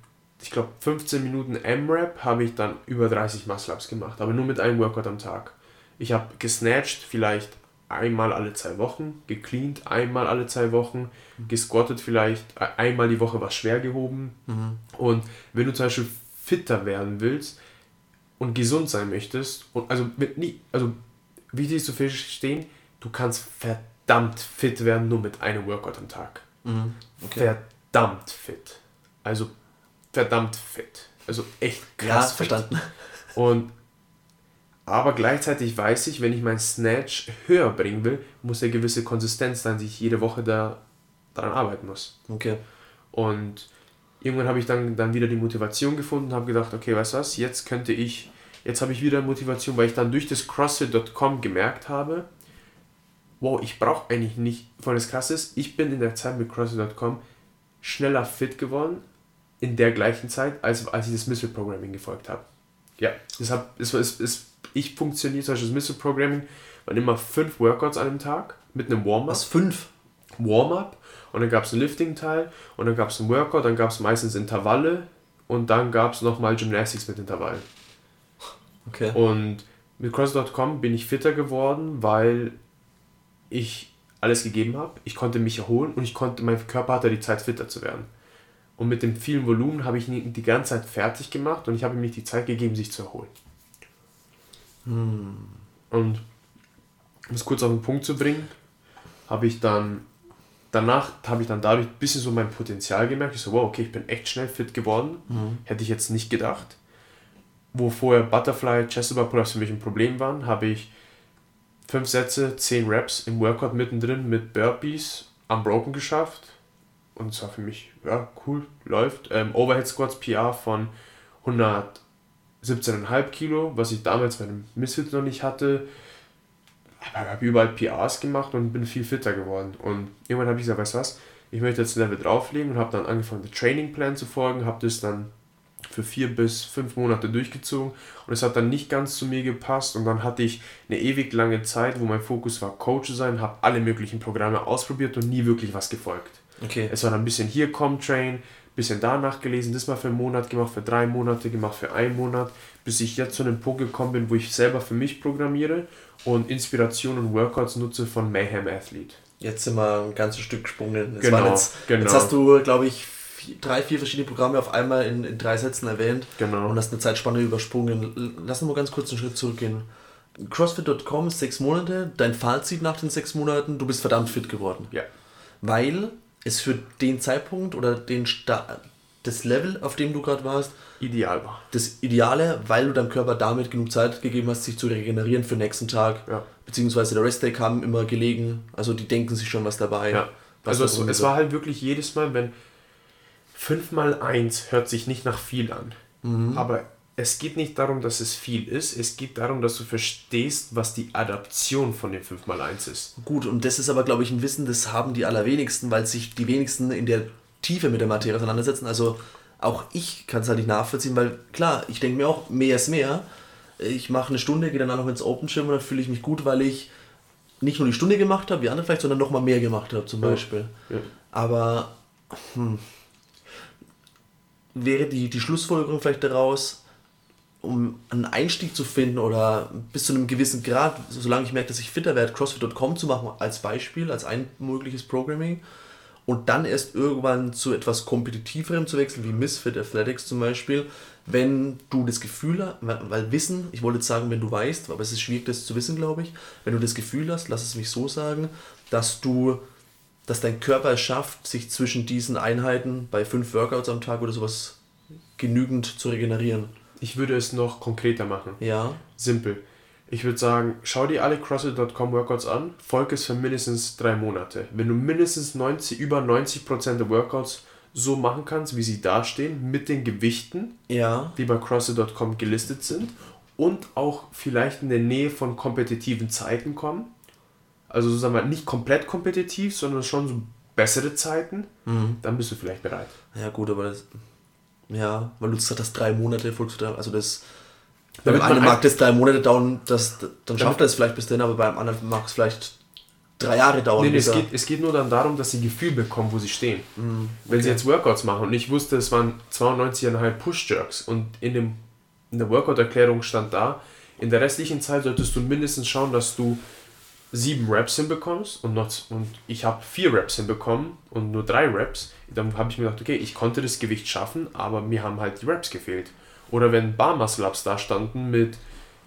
[SPEAKER 3] ich glaube 15 Minuten M-Rap habe ich dann über 30 Muscle-Ups gemacht, aber nur mit einem Workout am Tag. Ich habe gesnatcht vielleicht einmal alle zwei Wochen, gecleant einmal alle zwei Wochen, gesquattet vielleicht e- einmal die Woche was schwer gehoben. Und wenn du zum Beispiel fitter werden willst und gesund sein möchtest, und also mit nie, also wichtig ist zu verstehen, du kannst verdammt fit werden nur mit einem Workout am Tag.
[SPEAKER 1] Mhm. Okay.
[SPEAKER 3] Verdammt fit. Also verdammt fit. Also echt
[SPEAKER 1] Ja,
[SPEAKER 3] krass fit.
[SPEAKER 1] verstanden.
[SPEAKER 3] Und aber gleichzeitig weiß ich, wenn ich meinen Snatch höher bringen will, muss eine gewisse Konsistenz sein, die ich jede Woche da daran arbeiten muss.
[SPEAKER 1] Okay.
[SPEAKER 3] Und irgendwann habe ich dann, dann wieder die Motivation gefunden und habe gedacht, okay, weißt du was, jetzt könnte ich, jetzt habe ich wieder Motivation, weil ich dann durch das CrossFit.com gemerkt habe, wow, ich brauche eigentlich nicht, von das krass ist, ich bin in der Zeit mit CrossFit.com schneller fit geworden, in der gleichen Zeit, als, als ich das Missile Programming gefolgt habe. Ja, deshalb ist, ist, ist ich funktioniere zum Beispiel das Missile Programming, waren immer fünf Workouts an einem Tag mit einem Warm-up.
[SPEAKER 1] Was? Fünf?
[SPEAKER 3] Warm-up und dann gab es einen Lifting-Teil und dann gab es einen Workout, dann gab es meistens Intervalle und dann gab es nochmal Gymnastics mit Intervallen.
[SPEAKER 1] Okay.
[SPEAKER 3] Und mit CrossFit.com bin ich fitter geworden, weil ich alles gegeben habe. Ich konnte mich erholen und ich konnte, mein Körper hatte die Zeit, fitter zu werden. Und mit dem vielen Volumen habe ich ihn die ganze Zeit fertig gemacht und ich habe ihm nicht die Zeit gegeben, sich zu erholen. Und um es kurz auf den Punkt zu bringen, habe ich dann danach habe ich dann dadurch ein bisschen so mein Potenzial gemerkt. Ich so, wow, okay, ich bin echt schnell fit geworden. Hätte ich jetzt nicht gedacht. Wo vorher Butterfly, Chest Bar Pull-Ups für mich ein Problem waren, habe ich fünf Sätze, zehn Reps im Workout mittendrin mit Burpees unbroken geschafft. Und es war für mich, ja, cool, läuft. Ähm, Overhead Squats PR von 117,5 Kilo, was ich damals bei dem Misfit noch nicht hatte. Aber habe überall PRs gemacht und bin viel fitter geworden. Und irgendwann habe ich gesagt, weißt du was, ich möchte jetzt ein Level drauflegen und habe dann angefangen, den Trainingplan zu folgen, habe das dann für vier bis fünf Monate durchgezogen und es hat dann nicht ganz zu mir gepasst und dann hatte ich eine ewig lange Zeit, wo mein Fokus war, Coach zu sein, habe alle möglichen Programme ausprobiert und nie wirklich was gefolgt.
[SPEAKER 1] Okay.
[SPEAKER 3] Es war dann ein bisschen hier Comtrain, bisschen da nachgelesen, das mal für einen Monat gemacht, für drei Monate gemacht, für einen Monat, bis ich jetzt zu einem Punkt gekommen bin, wo ich selber für mich programmiere und Inspiration und Workouts nutze von Mayhem Athlete.
[SPEAKER 1] Jetzt sind wir ein ganzes Stück gesprungen.
[SPEAKER 3] Genau,
[SPEAKER 1] jetzt,
[SPEAKER 3] genau.
[SPEAKER 1] jetzt hast du, glaube ich, vier, drei, vier verschiedene Programme auf einmal in, in drei Sätzen erwähnt
[SPEAKER 3] Genau.
[SPEAKER 1] und hast eine Zeitspanne übersprungen. Lass uns mal ganz kurz einen Schritt zurückgehen. CrossFit.com ist sechs Monate. Dein Fazit nach den sechs Monaten, du bist verdammt fit geworden.
[SPEAKER 3] Ja.
[SPEAKER 1] Weil es für den Zeitpunkt oder den Sta das Level, auf dem du gerade warst,
[SPEAKER 3] Ideal war.
[SPEAKER 1] das Ideale, weil du deinem Körper damit genug Zeit gegeben hast, sich zu regenerieren für den nächsten Tag.
[SPEAKER 3] Ja.
[SPEAKER 1] Beziehungsweise der Rest Day kam immer gelegen. Also die denken sich schon was dabei.
[SPEAKER 3] Ja.
[SPEAKER 1] was
[SPEAKER 3] Also es, es war halt wirklich jedes Mal, wenn 5 mal 1 hört sich nicht nach viel an.
[SPEAKER 1] Mhm.
[SPEAKER 3] Aber es geht nicht darum, dass es viel ist, es geht darum, dass du verstehst, was die Adaption von den 5 mal 1 ist.
[SPEAKER 1] Gut, und das ist aber, glaube ich, ein Wissen, das haben die allerwenigsten, weil sich die wenigsten in der Tiefe mit der Materie auseinandersetzen. Also auch ich kann es halt nicht nachvollziehen, weil klar, ich denke mir auch, mehr ist mehr. Ich mache eine Stunde, gehe danach noch ins Open Gym und dann fühle ich mich gut, weil ich nicht nur die Stunde gemacht habe, wie andere vielleicht, sondern noch mal mehr gemacht habe zum
[SPEAKER 3] Ja.
[SPEAKER 1] Beispiel.
[SPEAKER 3] Ja.
[SPEAKER 1] Aber hm, wäre die, die Schlussfolgerung vielleicht daraus, um einen Einstieg zu finden oder bis zu einem gewissen Grad, solange ich merke, dass ich fitter werde, CrossFit.com zu machen als Beispiel, als ein mögliches Programming und dann erst irgendwann zu etwas kompetitiverem zu wechseln, wie Misfit Athletics zum Beispiel, wenn du das Gefühl hast, weil, Wissen, ich wollte jetzt sagen, wenn du weißt, aber es ist schwierig, das zu wissen, glaube ich, wenn du das Gefühl hast, lass es mich so sagen, dass du, dass dein Körper es schafft, sich zwischen diesen Einheiten bei fünf Workouts am Tag oder sowas genügend zu regenerieren.
[SPEAKER 3] Ich würde es noch konkreter machen.
[SPEAKER 1] Ja.
[SPEAKER 3] Simpel. Ich würde sagen, schau dir alle CrossFit.com Workouts an, folge es für mindestens drei Monate. Wenn du mindestens 90, über 90% der Workouts so machen kannst, wie sie dastehen, mit den Gewichten,
[SPEAKER 1] Ja.
[SPEAKER 3] die bei CrossFit.com gelistet sind und auch vielleicht in der Nähe von kompetitiven Zeiten kommen. Also sagen wir nicht komplett kompetitiv, sondern schon so bessere Zeiten, dann bist du vielleicht bereit.
[SPEAKER 1] Ja, gut, aber das. Ja, weil du gesagt hast, drei Monate da. Also das.
[SPEAKER 3] Damit
[SPEAKER 1] beim einen
[SPEAKER 3] ein-
[SPEAKER 1] mag das drei Monate dauern, das, dann schafft er es vielleicht bis dahin, aber beim anderen mag es vielleicht drei Jahre dauern.
[SPEAKER 3] Nee, nee, es, geht, es geht nur dann darum, dass sie ein Gefühl bekommen, wo sie stehen. Wenn sie
[SPEAKER 1] okay.
[SPEAKER 3] jetzt Workouts machen und ich wusste, es waren 92,5 Push-Jerks und in, dem, in der Workout-Erklärung stand da, in der restlichen Zeit solltest du mindestens schauen, dass du sieben Reps hinbekommst und, noch, und ich habe vier Reps hinbekommen und nur drei Reps, dann habe ich mir gedacht, okay, ich konnte das Gewicht schaffen, aber mir haben halt die Reps gefehlt. Oder wenn Bar Muscle Ups da standen mit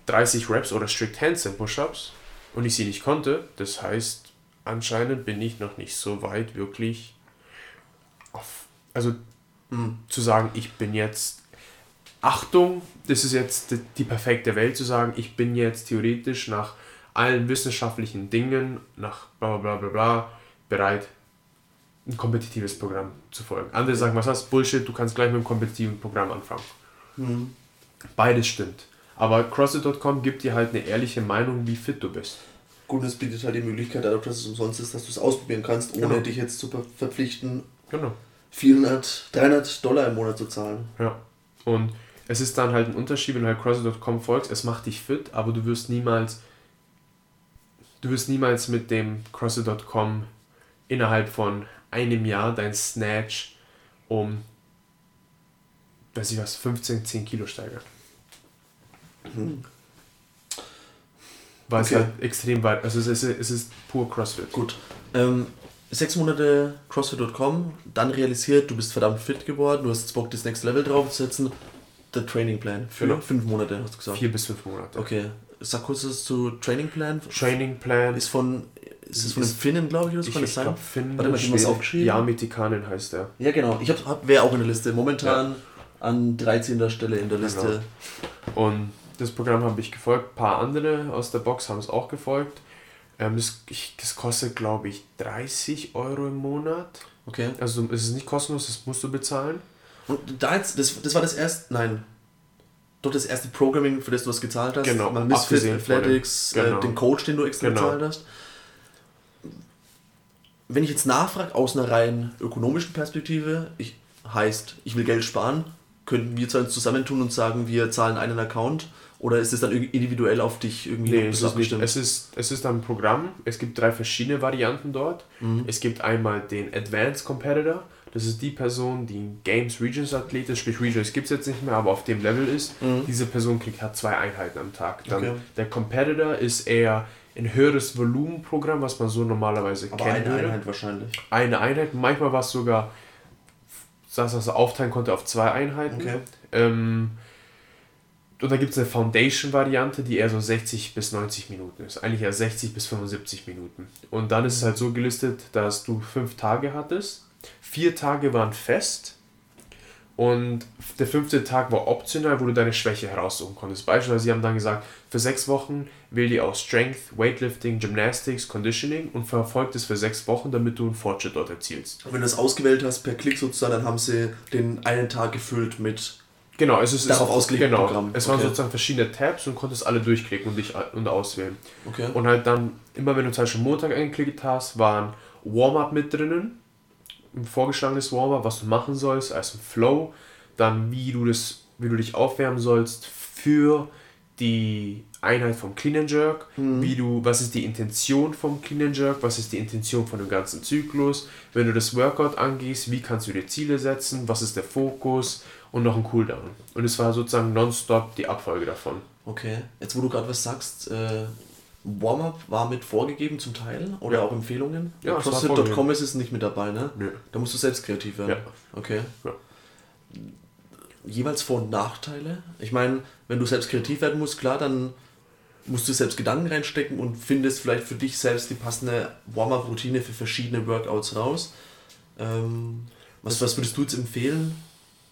[SPEAKER 3] 30 Reps oder Strict Handstand Push-Ups und ich sie nicht konnte, das heißt, anscheinend bin ich noch nicht so weit wirklich auf, also
[SPEAKER 1] Mhm.
[SPEAKER 3] zu sagen, ich bin jetzt Achtung, das ist jetzt die perfekte Welt zu sagen, ich bin jetzt theoretisch nach allen wissenschaftlichen Dingen, nach bla bla bla bla bla, bereit, ein kompetitives Programm zu folgen. Andere sagen, was hast Bullshit, du kannst gleich mit einem kompetitiven Programm anfangen.
[SPEAKER 1] Mhm.
[SPEAKER 3] Beides stimmt. Aber CrossFit.com gibt dir halt eine ehrliche Meinung, wie fit du bist.
[SPEAKER 1] Gut, es bietet halt die Möglichkeit, dadurch, dass es umsonst ist, dass du es ausprobieren kannst, ohne
[SPEAKER 3] Genau.
[SPEAKER 1] dich jetzt zu ver- verpflichten,
[SPEAKER 3] Genau.
[SPEAKER 1] 400, 300 Dollar im Monat zu zahlen.
[SPEAKER 3] Ja. Und es ist dann halt ein Unterschied, wenn du halt CrossFit.com folgst, es macht dich fit, aber du wirst niemals, du wirst niemals mit dem CrossFit.com innerhalb von einem Jahr dein Snatch um, weiß ich was, 15, 10 Kilo steigern. Weil
[SPEAKER 1] Okay.
[SPEAKER 3] es halt extrem weit, also es ist, es ist pur CrossFit.
[SPEAKER 1] Gut. Ähm, sechs Monate CrossFit.com, dann realisiert, du bist verdammt fit geworden, du hast jetzt Bock, das Next Level draufzusetzen. Der Training Plan für
[SPEAKER 3] Genau.
[SPEAKER 1] fünf Monate, hast du gesagt.
[SPEAKER 3] Vier bis fünf Monate.
[SPEAKER 1] Okay. Sag kurz was zu Training Plan.
[SPEAKER 3] Training Plan
[SPEAKER 1] Ist von, ist es von den
[SPEAKER 3] Ist-
[SPEAKER 1] Finnen, glaube ich, oder so?
[SPEAKER 3] Ich,
[SPEAKER 1] Kann
[SPEAKER 3] ich glaube, Finn
[SPEAKER 1] Warte mal, ich was aufgeschrieben.
[SPEAKER 3] Jami Tikanen heißt er.
[SPEAKER 1] Ja, genau. Ich hab, hab wäre auch in der Liste. Momentan an 13. Stelle in der
[SPEAKER 3] Genau.
[SPEAKER 1] Liste.
[SPEAKER 3] Und das Programm habe ich gefolgt. Ein paar andere aus der Box haben es auch gefolgt. Ähm, das, ich, das kostet, glaube ich, 30 Euro im Monat.
[SPEAKER 1] Okay.
[SPEAKER 3] Also es ist nicht kostenlos, das musst du bezahlen.
[SPEAKER 1] Und da jetzt, das, das war das erste, nein. Doch das erste Programming, für das du was gezahlt hast.
[SPEAKER 3] Genau,
[SPEAKER 1] Mal Misfit, Athletics,
[SPEAKER 3] genau.
[SPEAKER 1] äh, den Coach, den du extra
[SPEAKER 3] Genau.
[SPEAKER 1] gezahlt hast. Wenn ich jetzt nachfrage, aus einer rein ökonomischen Perspektive, ich, heißt, ich will Geld sparen, könnten wir uns zusammentun und sagen, wir zahlen einen Account? Oder ist es dann individuell auf dich irgendwie
[SPEAKER 3] Nee, es ist, nicht, es, ist, es ist ein Programm. Es gibt drei verschiedene Varianten dort.
[SPEAKER 1] Mhm.
[SPEAKER 3] Es gibt einmal den Advanced Competitor. Das ist die Person, die ein Games Regions Athlet ist, sprich Regions gibt es jetzt nicht mehr, aber auf dem Level ist.
[SPEAKER 1] Mhm.
[SPEAKER 3] Diese Person kriegt hat zwei Einheiten am Tag. Dann
[SPEAKER 1] Okay.
[SPEAKER 3] der Competitor ist eher ein höheres Volumenprogramm, was man so normalerweise
[SPEAKER 1] Aber
[SPEAKER 3] kennen
[SPEAKER 1] eine
[SPEAKER 3] würde.
[SPEAKER 1] Einheit wahrscheinlich.
[SPEAKER 3] Eine Einheit. Manchmal war es sogar, dass man es aufteilen konnte auf zwei Einheiten.
[SPEAKER 1] Okay.
[SPEAKER 3] Ähm, und da gibt es eine Foundation-Variante, die eher so 60 bis 90 Minuten ist. Eigentlich eher 60 bis 75 Minuten. Und dann ist es halt so gelistet, dass du fünf Tage hattest. Vier Tage waren fest. Und der fünfte Tag war optional, wo du deine Schwäche heraussuchen konntest. Beispielsweise, sie haben dann gesagt, für sechs Wochen wähl dir aus Strength, Weightlifting, Gymnastics, Conditioning und verfolgt es für sechs Wochen, damit du einen Fortschritt dort erzielst.
[SPEAKER 1] Und wenn du das ausgewählt hast per Klick sozusagen, dann haben sie den einen Tag gefüllt mit.
[SPEAKER 3] Genau, es ist
[SPEAKER 1] Darauf
[SPEAKER 3] es,
[SPEAKER 1] ausgelegtes
[SPEAKER 3] genau,
[SPEAKER 1] Programm.
[SPEAKER 3] Es waren
[SPEAKER 1] Okay.
[SPEAKER 3] sozusagen verschiedene Tabs und konntest alle durchklicken und dich und auswählen.
[SPEAKER 1] Okay.
[SPEAKER 3] Und halt dann, immer wenn du zum Beispiel Montag angeklickt hast, waren Warm-up mit drinnen, ein vorgeschlagenes Warm-up, was du machen sollst, als ein Flow, dann wie du das, wie du dich aufwärmen sollst für die Einheit vom Clean and Jerk, wie du, was ist die Intention vom Clean and Jerk, was ist die Intention von dem ganzen Zyklus, wenn du das Workout angehst, wie kannst du dir Ziele setzen, was ist der Fokus und noch ein Cooldown. Und es war sozusagen nonstop die Abfolge davon.
[SPEAKER 1] Okay. Jetzt, wo du gerade was sagst, äh, Warm-up war mit vorgegeben zum Teil oder
[SPEAKER 3] Ja.
[SPEAKER 1] auch Empfehlungen?
[SPEAKER 3] Ja,
[SPEAKER 1] CrossFit.com ist es nicht mit dabei, ne?
[SPEAKER 3] Nö.
[SPEAKER 1] Da musst du selbst kreativ werden.
[SPEAKER 3] Ja.
[SPEAKER 1] Okay.
[SPEAKER 3] Ja.
[SPEAKER 1] jeweils Vor- und Nachteile? Ich meine, wenn du selbst kreativ werden musst, klar, dann musst du selbst Gedanken reinstecken und findest vielleicht für dich selbst die passende Warm-up-Routine für verschiedene Workouts raus. Ähm, was, was würdest du jetzt empfehlen?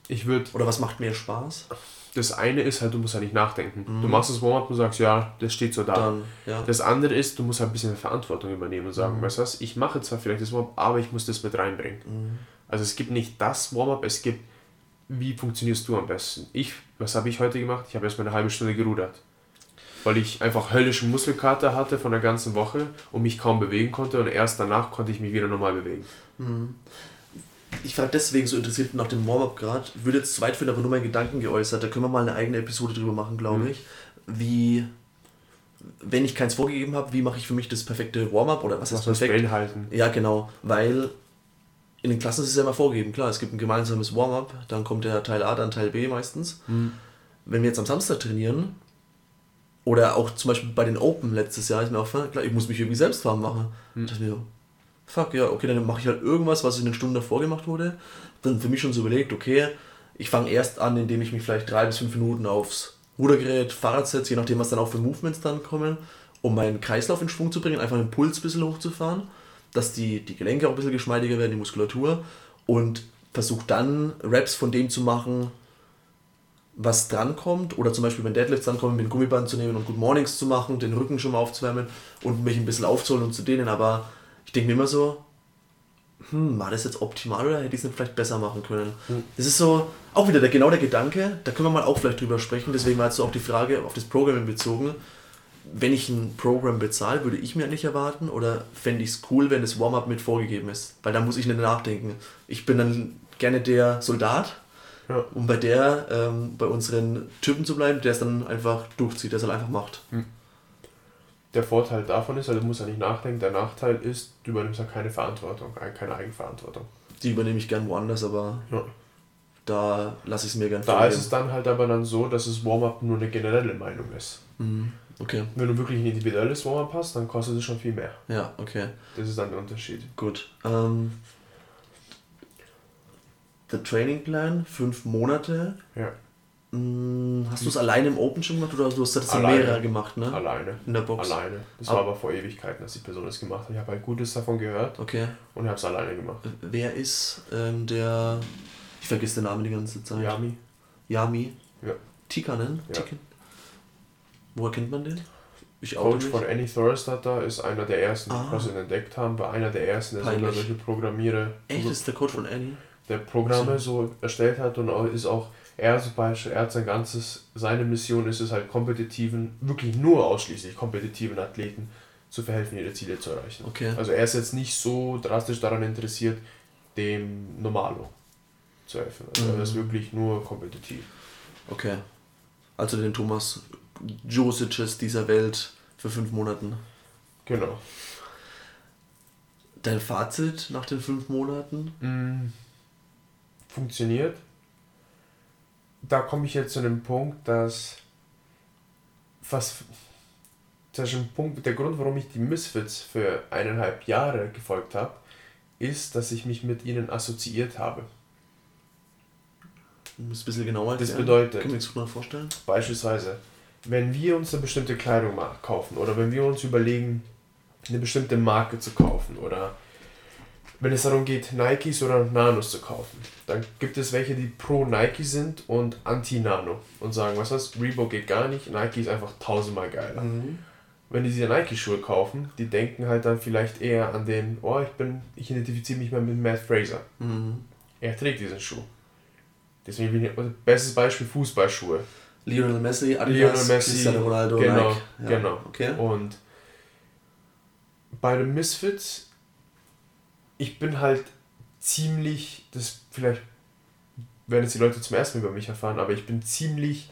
[SPEAKER 3] Ich würde.
[SPEAKER 1] Oder was macht mehr Spaß?
[SPEAKER 3] Das eine ist halt, du musst halt nicht nachdenken. Du machst das Warm-up und sagst, ja, das steht so da.
[SPEAKER 1] Dann, ja.
[SPEAKER 3] Das andere ist, du musst halt ein bisschen Verantwortung übernehmen und sagen,
[SPEAKER 1] Mhm.
[SPEAKER 3] weißt du was, ich mache zwar vielleicht das Warm-up, aber ich muss das mit reinbringen.
[SPEAKER 1] Mhm.
[SPEAKER 3] Also es gibt nicht das Warm-up, es gibt, wie funktionierst du am besten. Ich, was habe ich heute gemacht? Ich habe erstmal eine halbe Stunde gerudert. Weil ich einfach höllischen Muskelkater hatte von der ganzen Woche und mich kaum bewegen konnte und erst danach konnte ich mich wieder normal bewegen.
[SPEAKER 1] Ich war deswegen so interessiert nach dem Warm-up gerade. Würde jetzt zu weit führen, aber nur meinen Gedanken geäußert. Da können wir mal eine eigene Episode drüber machen, glaube
[SPEAKER 3] Mhm.
[SPEAKER 1] ich. Wie, wenn ich keins vorgegeben habe, wie mache ich für mich das perfekte Warm-up oder was ist perfekt?
[SPEAKER 3] beinhalten.
[SPEAKER 1] Ja, genau, weil in den Klassen ist es ja immer vorgegeben. Klar, es gibt ein gemeinsames Warm-up, dann kommt der Teil A, dann Teil B meistens. Wenn wir jetzt am Samstag trainieren, oder auch zum Beispiel bei den Open letztes Jahr, ist mir aufgefallen, klar, ich muss mich irgendwie selbst warm machen.
[SPEAKER 3] Hm.
[SPEAKER 1] Da dachte ich mir fuck, ja, okay, dann mache ich halt irgendwas, was in den Stunden davor gemacht wurde. Dann für mich schon so überlegt, okay, ich fange erst an, indem ich mich vielleicht drei bis fünf Minuten aufs Rudergerät, Fahrrad setze, je nachdem, was dann auch für Movements dann kommen, um meinen Kreislauf in Schwung zu bringen, einfach den Puls ein bisschen hochzufahren, dass die, die Gelenke auch ein bisschen geschmeidiger werden, die Muskulatur. Und versuche dann Raps von dem zu machen, was drankommt. Oder zum Beispiel wenn Deadlifts drankommen, mit dem Gummiband zu nehmen und Good Mornings zu machen, den Rücken schon mal aufzuwärmen und mich ein bisschen aufzuholen und zu dehnen, aber ich denke mir immer so, hm, war das jetzt optimal oder hätte ich es nicht vielleicht besser machen können? Das ist so, auch wieder der, genau der Gedanke, da können wir mal auch vielleicht drüber sprechen, deswegen war jetzt so auch die Frage auf das Programming bezogen. Wenn ich ein Programm bezahle, würde ich mir nicht erwarten oder fände ich es cool, wenn das Warm-up mit vorgegeben ist? Weil da muss ich nicht nachdenken. Ich bin dann gerne der Soldat,
[SPEAKER 3] Ja.
[SPEAKER 1] um bei der, ähm, bei unseren Typen zu bleiben, der es dann einfach durchzieht, der es halt einfach macht.
[SPEAKER 3] Der Vorteil davon ist, also du musst ja nicht nachdenken, der Nachteil ist, du übernimmst ja keine Verantwortung, keine Eigenverantwortung.
[SPEAKER 1] Die übernehme ich gern woanders, aber
[SPEAKER 3] Ja.
[SPEAKER 1] da lasse ich es mir gern
[SPEAKER 3] Da
[SPEAKER 1] vorgeben.
[SPEAKER 3] ist es dann halt aber dann so, dass das Warm-up nur eine generelle Meinung ist.
[SPEAKER 1] Mhm. Okay,
[SPEAKER 3] Wenn du wirklich ein individuelles Warm-up hast, dann kostet es schon viel mehr.
[SPEAKER 1] ja, okay,
[SPEAKER 3] Das ist dann der Unterschied.
[SPEAKER 1] gut. Ähm, der Training Plan, fünf Monate.
[SPEAKER 3] Ja.
[SPEAKER 1] Mm, Hast du es alleine im Open schon gemacht oder du hast das in mehrere gemacht, ne?
[SPEAKER 3] Alleine.
[SPEAKER 1] In der Box.
[SPEAKER 3] Alleine. Das
[SPEAKER 1] Aber-
[SPEAKER 3] war aber vor Ewigkeiten, dass die Person das gemacht hat. Ich habe halt Gutes davon gehört
[SPEAKER 1] Okay.
[SPEAKER 3] und habe es alleine gemacht.
[SPEAKER 1] Wer ist ähm, der. Ich vergesse den Namen die ganze Zeit.
[SPEAKER 3] Yami.
[SPEAKER 1] Yami.
[SPEAKER 3] Ja.
[SPEAKER 1] Tikanen?
[SPEAKER 3] Ja.
[SPEAKER 1] Tikan? Woher kennt man den? Ich auch
[SPEAKER 3] Coach von Annie Thorstatter ist einer der ersten, die
[SPEAKER 1] Ah.
[SPEAKER 3] CrossFit entdeckt haben, war einer der ersten, der
[SPEAKER 1] Peinlich.
[SPEAKER 3] solche Programmiere,
[SPEAKER 1] Echt, das ist der Coach von Annie?
[SPEAKER 3] der Programme so erstellt hat und ist auch er zum Beispiel, er hat sein ganzes, seine Mission ist es halt kompetitiven, wirklich nur ausschließlich kompetitiven Athleten zu verhelfen, ihre Ziele zu erreichen.
[SPEAKER 1] Okay.
[SPEAKER 3] Also er ist jetzt nicht so drastisch daran interessiert, dem Normalo zu helfen. Also er
[SPEAKER 1] Mhm.
[SPEAKER 3] ist wirklich nur kompetitiv.
[SPEAKER 1] Okay. Also den Thomas Josices dieser Welt für fünf Monaten.
[SPEAKER 3] Genau.
[SPEAKER 1] Dein Fazit nach den fünf Monaten?
[SPEAKER 3] Mm, funktioniert. Da komme ich jetzt zu dem Punkt, dass was das ist Punkt, der Grund, warum ich die Misfits für eineinhalb Jahre gefolgt habe, ist, dass ich mich mit ihnen assoziiert habe.
[SPEAKER 1] Du musst ein bisschen genauer
[SPEAKER 3] Das bedeutet-
[SPEAKER 1] Können wir uns das mal vorstellen?
[SPEAKER 3] Beispielsweise, wenn wir uns eine bestimmte Kleidung kaufen oder wenn wir uns überlegen, eine bestimmte Marke zu kaufen oder wenn es darum geht, Nikes oder Nanos zu kaufen, dann gibt es welche, die pro Nike sind und anti-Nano und sagen, was das, Reebok geht gar nicht, Nike ist einfach tausendmal geiler.
[SPEAKER 1] Mhm.
[SPEAKER 3] Wenn die diese Nike-Schuhe kaufen, die denken halt dann vielleicht eher an den, oh, ich bin, ich identifiziere mich mal mit Matt Fraser.
[SPEAKER 1] Mhm.
[SPEAKER 3] Er trägt diesen Schuh. Deswegen bin ich, also bestes Beispiel Fußballschuhe.
[SPEAKER 1] Lionel Messi, Adidas,
[SPEAKER 3] Lionel Messi,
[SPEAKER 1] Cristiano Ronaldo,
[SPEAKER 3] genau,
[SPEAKER 1] Nike. Ja.
[SPEAKER 3] genau.
[SPEAKER 1] Okay.
[SPEAKER 3] Und bei den Misfits, ich bin halt ziemlich, das vielleicht werden jetzt die Leute zum ersten Mal über mich erfahren, aber ich bin ziemlich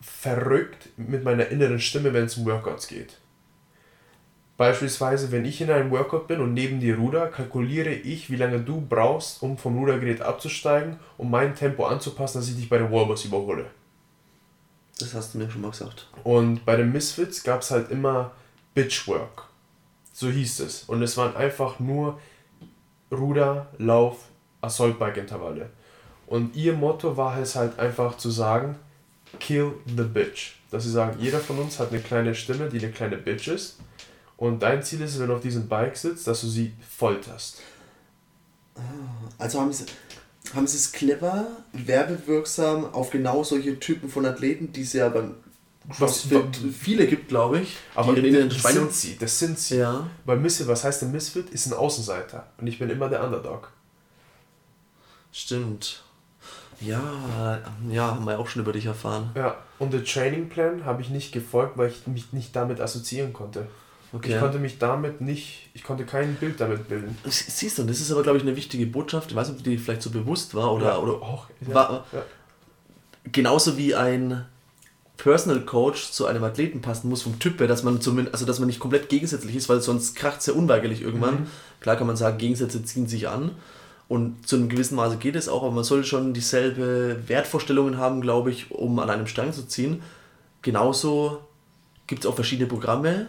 [SPEAKER 3] verrückt mit meiner inneren Stimme, wenn es um Workouts geht. Beispielsweise, wenn ich in einem Workout bin und neben dir ruder, kalkuliere ich, wie lange du brauchst, um vom Rudergerät abzusteigen, um mein Tempo anzupassen, dass ich dich bei den Wallbars überhole.
[SPEAKER 1] Das hast du mir schon mal gesagt.
[SPEAKER 3] Und bei den Misfits gab es halt immer Bitchwork. So hieß es. Und es waren einfach nur Ruder, Lauf, Assault-Bike-Intervalle. Und ihr Motto war es halt einfach zu sagen, kill the bitch. Dass sie sagen, jeder von uns hat eine kleine Stimme, die eine kleine Bitch ist. Und dein Ziel ist, wenn du auf diesem Bike sitzt, dass du sie folterst.
[SPEAKER 1] Also haben sie, haben sie es clever, werbewirksam auf genau solche Typen von Athleten, die es ja beim CrossFit viele gibt, glaube ich.
[SPEAKER 3] Aber
[SPEAKER 1] die in
[SPEAKER 3] das sind sie, das sind sie.
[SPEAKER 1] Ja.
[SPEAKER 3] Weil Misfit, was heißt denn Misfit? Ist ein Außenseiter. Und ich bin immer der Underdog.
[SPEAKER 1] Stimmt. Ja, ja, haben wir auch schon über dich erfahren.
[SPEAKER 3] Ja, und der Training Plan habe ich nicht gefolgt, weil ich mich nicht damit assoziieren konnte. Okay. Ich konnte mich damit nicht, ich konnte kein Bild damit bilden.
[SPEAKER 1] Siehst du, das ist aber, glaube ich, eine wichtige Botschaft. Ich weiß nicht, ob die vielleicht so bewusst war oder,
[SPEAKER 3] ja,
[SPEAKER 1] oder
[SPEAKER 3] auch. Ja,
[SPEAKER 1] war, ja. genauso wie ein Personal Coach zu einem Athleten passen muss vom Typ her, dass man zumindest, also dass man nicht komplett gegensätzlich ist, weil sonst kracht es ja unweigerlich irgendwann. Mhm. Klar kann man sagen, Gegensätze ziehen sich an. Und zu einem gewissen Maße geht es auch, aber man sollte schon dieselbe Wertvorstellungen haben, glaube ich, um an einem Strang zu ziehen. Genauso gibt es auch verschiedene Programme.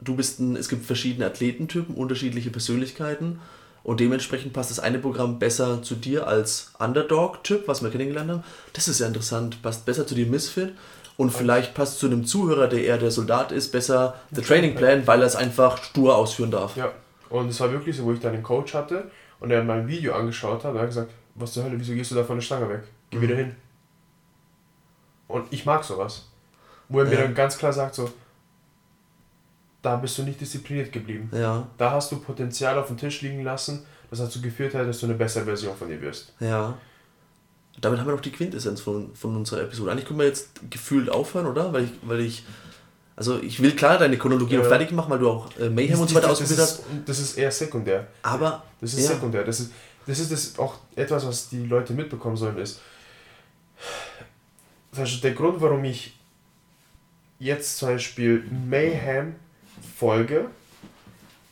[SPEAKER 1] Du bist ein, es gibt verschiedene Athletentypen, unterschiedliche Persönlichkeiten. Und dementsprechend passt das eine Programm besser zu dir als Underdog-Typ, was wir kennengelernt haben. Das ist ja interessant. Passt besser zu dir Misfit. Und vielleicht passt zu einem Zuhörer, der eher der Soldat ist, besser der Training Plan, weil er es einfach stur ausführen darf.
[SPEAKER 3] Ja. Und es war wirklich so, wo ich dann einen Coach hatte und er mein Video angeschaut hat und er hat gesagt, was zur Hölle, wieso gehst du da von der Stange weg? Geh mhm. wieder hin. Und ich mag sowas. Wo er ja. mir dann ganz klar sagt, so, da bist du nicht diszipliniert geblieben.
[SPEAKER 1] Ja.
[SPEAKER 3] Da hast du Potenzial auf dem Tisch liegen lassen, das dazu geführt hat, dass du eine bessere Version von dir wirst.
[SPEAKER 1] Ja. Damit haben wir noch die Quintessenz von, von unserer Episode. Eigentlich können wir jetzt gefühlt aufhören, oder? Weil ich, weil ich also ich will klar deine Chronologie ja. noch fertig machen, weil du auch äh, Mayhem und so weiter ausprobiert hast.
[SPEAKER 3] Das ist eher sekundär.
[SPEAKER 1] Aber.
[SPEAKER 3] Das ist ja. sekundär. Das ist, das ist das auch etwas, was die Leute mitbekommen sollen, ist. Der Grund, warum ich jetzt zum Beispiel Mayhem folge,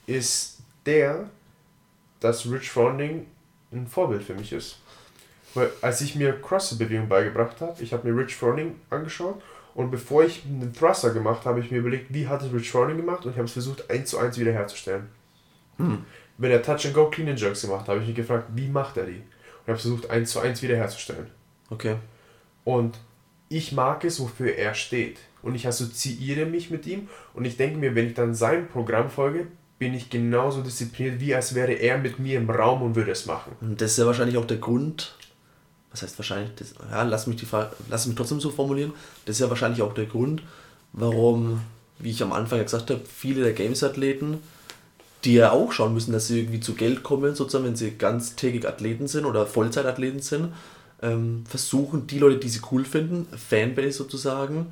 [SPEAKER 3] ist der, dass Rich Froning ein Vorbild für mich ist. Weil als ich mir Cross-Bewegung beigebracht habe, ich habe mir Rich Froning angeschaut und bevor ich einen Thruster gemacht habe, habe ich mir überlegt, wie hat es Rich Froning gemacht und ich habe es versucht, eins zu eins wiederherzustellen. Hm. Wenn er Touch and Go Clean and Jerks gemacht hat, habe ich mich gefragt, wie macht er die? Und habe versucht, eins zu eins wiederherzustellen.
[SPEAKER 1] Okay.
[SPEAKER 3] Und ich mag es, wofür er steht. Und ich assoziiere mich mit ihm und ich denke mir, wenn ich dann seinem Programm folge, bin ich genauso diszipliniert, wie als wäre er mit mir im Raum und würde es machen.
[SPEAKER 1] Und das ist ja wahrscheinlich auch der Grund, was heißt wahrscheinlich, das, ja, lass mich die Frage, lass mich trotzdem so formulieren, das ist ja wahrscheinlich auch der Grund, warum, wie ich am Anfang ja gesagt habe, viele der Games-Athleten, die ja auch schauen müssen, dass sie irgendwie zu Geld kommen, sozusagen, wenn sie ganztägig Athleten sind oder Vollzeitathleten sind, ähm, versuchen, die Leute, die sie cool finden, Fanbase sozusagen,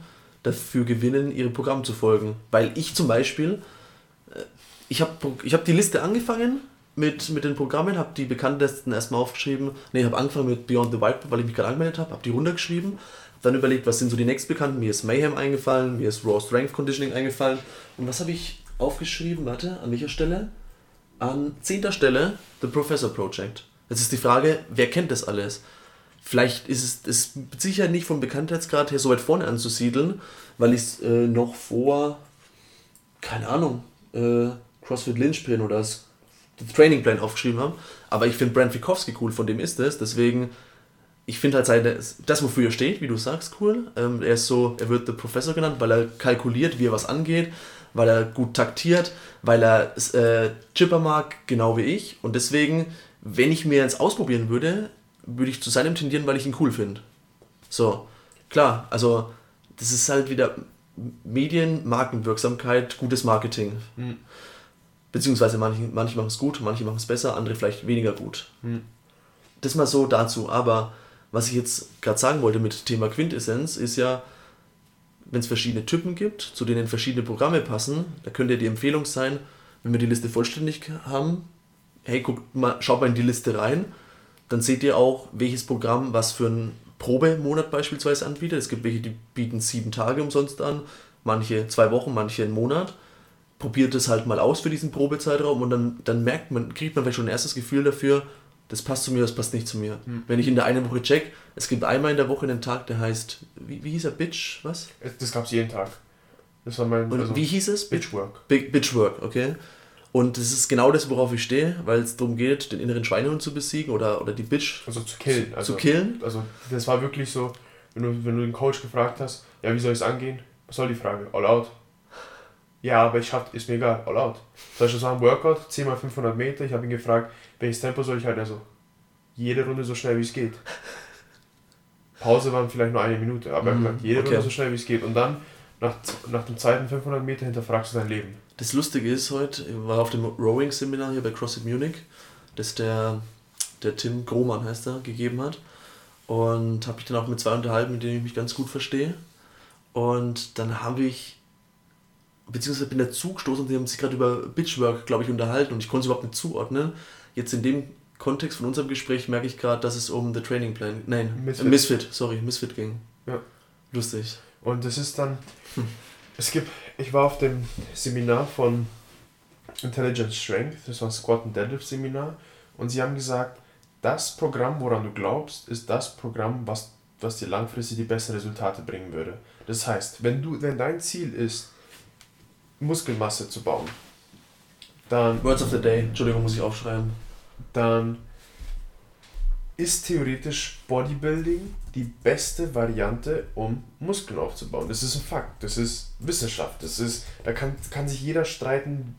[SPEAKER 1] dafür gewinnen, ihrem Programm zu folgen. Weil ich zum Beispiel, äh, ich habe ich hab die Liste angefangen mit, mit den Programmen, habe die bekanntesten erstmal aufgeschrieben. Ne, ich habe angefangen mit Beyond the Whiteboard, weil ich mich gerade angemeldet habe, habe die runtergeschrieben, dann überlegt, was sind so die nächstbekannten. Mir ist Mayhem eingefallen, mir ist Raw Strength Conditioning eingefallen. Und was habe ich aufgeschrieben? Warte, an welcher Stelle? An zehnter Stelle The Professor Project. Jetzt ist die Frage, wer kennt das alles? Vielleicht ist es, ist sicher nicht vom Bekanntheitsgrad her so weit vorne anzusiedeln, weil ich es äh, noch vor, keine Ahnung, äh, CrossFit Lynchpin oder das Training Plan aufgeschrieben haben. Aber ich finde Brent Wikowski cool, von dem ist es. Deswegen, ich finde halt seine, das, wofür er steht, wie du sagst, cool. Ähm, er ist so, er wird der Professor genannt, weil er kalkuliert, wie er was angeht, weil er gut taktiert, weil er äh, Chipper mag, genau wie ich. Und deswegen, wenn ich mir jetzt ausprobieren würde, würde ich zu seinem tendieren, weil ich ihn cool finde. So, klar, also das ist halt wieder Medien, Markenwirksamkeit, gutes Marketing. Mhm. Beziehungsweise manche, manche machen es gut, manche machen es besser, andere vielleicht weniger gut. Hm. Das mal so dazu. Aber was ich jetzt gerade sagen wollte mit Thema Quintessenz ist ja, wenn es verschiedene Typen gibt, zu denen verschiedene Programme passen, da könnte die Empfehlung sein, wenn wir die Liste vollständig haben, hey, guckt mal, schaut mal in die Liste rein, dann seht ihr auch, welches Programm was für einen Probemonat beispielsweise anbietet. Es gibt welche, die bieten sieben Tage umsonst an, manche zwei Wochen, manche einen Monat probiert es halt mal aus für diesen Probezeitraum und dann, dann merkt man, kriegt man vielleicht schon ein erstes Gefühl dafür, das passt zu mir, das passt nicht zu mir. Hm. Wenn ich in der einen Woche check, es gibt einmal in der Woche einen Tag, der heißt, wie, wie hieß er, Bitch, was?
[SPEAKER 3] Das gab es jeden Tag. Das war mein,
[SPEAKER 1] und also wie hieß es?
[SPEAKER 3] Bitchwork.
[SPEAKER 1] Bitchwork, okay. Und das ist genau das, worauf ich stehe, weil es darum geht, den inneren Schweinehund zu besiegen oder, oder die Bitch
[SPEAKER 3] Also zu killen. Also,
[SPEAKER 1] zu killen.
[SPEAKER 3] also das war wirklich so, wenn du, wenn du den Coach gefragt hast, ja, wie soll ich es angehen? Was soll die Frage? All out. Ja, aber ich hab, ist mir egal, all out. Zum Beispiel so ein Workout, 10 x 500 Meter, ich habe ihn gefragt, welches Tempo soll ich halt, also jede Runde so schnell wie es geht. Pause waren vielleicht nur eine Minute, aber er hat
[SPEAKER 1] Mhm,
[SPEAKER 3] gesagt, jede
[SPEAKER 1] okay.
[SPEAKER 3] Runde so schnell wie es geht. Und dann, nach, nach dem zweiten 500 Meter, hinterfragst du dein Leben.
[SPEAKER 1] Das Lustige ist heute, ich war auf dem Rowing-Seminar hier bei CrossFit Munich, das der, der Tim Grohmann heißt er, gegeben hat. Und habe ich dann auch mit zwei unterhalten, mit denen ich mich ganz gut verstehe. Und dann habe ich, beziehungsweise bin dazu gestoßen und die haben sich gerade über Bitchwork, glaube ich, unterhalten und ich konnte es überhaupt nicht zuordnen. Jetzt in dem Kontext von unserem Gespräch merke ich gerade, dass es um The Training Plan, nein,
[SPEAKER 3] Misfit.
[SPEAKER 1] Misfit, Misfit sorry, Misfit ging.
[SPEAKER 3] Ja.
[SPEAKER 1] Lustig.
[SPEAKER 3] Und das ist dann, es gibt, ich war auf dem Seminar von Intelligent Strength, das war ein Squat and Deadlift Seminar, und sie haben gesagt, das Programm, woran du glaubst, ist das Programm, was, was dir langfristig die besten Resultate bringen würde. Das heißt, wenn du, wenn dein Ziel ist, Muskelmasse zu bauen, dann
[SPEAKER 1] Words of the Day, Entschuldigung, muss ich aufschreiben.
[SPEAKER 3] dann ist theoretisch Bodybuilding die beste Variante, um Muskeln aufzubauen. Das ist ein Fakt, das ist Wissenschaft, das ist, da kann, kann sich jeder streiten,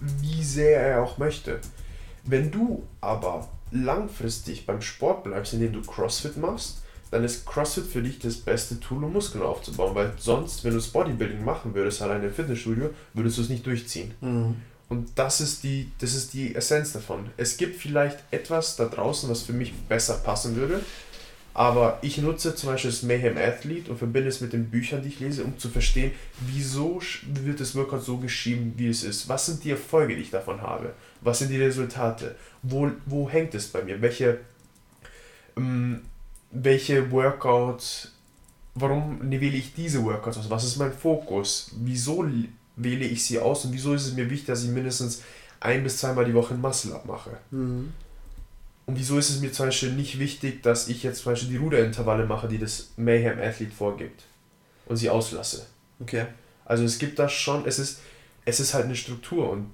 [SPEAKER 3] wie sehr er auch möchte. Wenn du aber langfristig beim Sport bleibst, indem du CrossFit machst, dann ist CrossFit für dich das beste Tool, um Muskeln aufzubauen, weil sonst, wenn du das Bodybuilding machen würdest, alleine im Fitnessstudio, würdest du es nicht durchziehen.
[SPEAKER 1] Mhm.
[SPEAKER 3] Und das ist die, das ist die Essenz davon. Es gibt vielleicht etwas da draußen, was für mich besser passen würde, aber ich nutze zum Beispiel das Mayhem Athlete und verbinde es mit den Büchern, die ich lese, um zu verstehen, wieso wird das Workout so geschrieben, wie es ist. Was sind die Erfolge, die ich davon habe? Was sind die Resultate? Wo, wo hängt es bei mir? Welche, ähm, welche Workouts, warum wähle ich diese Workouts aus? Was ist mein Fokus? Wieso wähle ich sie aus und wieso ist es mir wichtig, dass ich mindestens ein bis zweimal die Woche ein Muscle-Up mache?
[SPEAKER 1] Mhm.
[SPEAKER 3] Und wieso ist es mir zum Beispiel nicht wichtig, dass ich jetzt zum Beispiel die Ruderintervalle mache, die das Mayhem Athlete vorgibt und sie auslasse?
[SPEAKER 1] Okay.
[SPEAKER 3] Also es gibt da schon, es ist, es ist halt eine Struktur und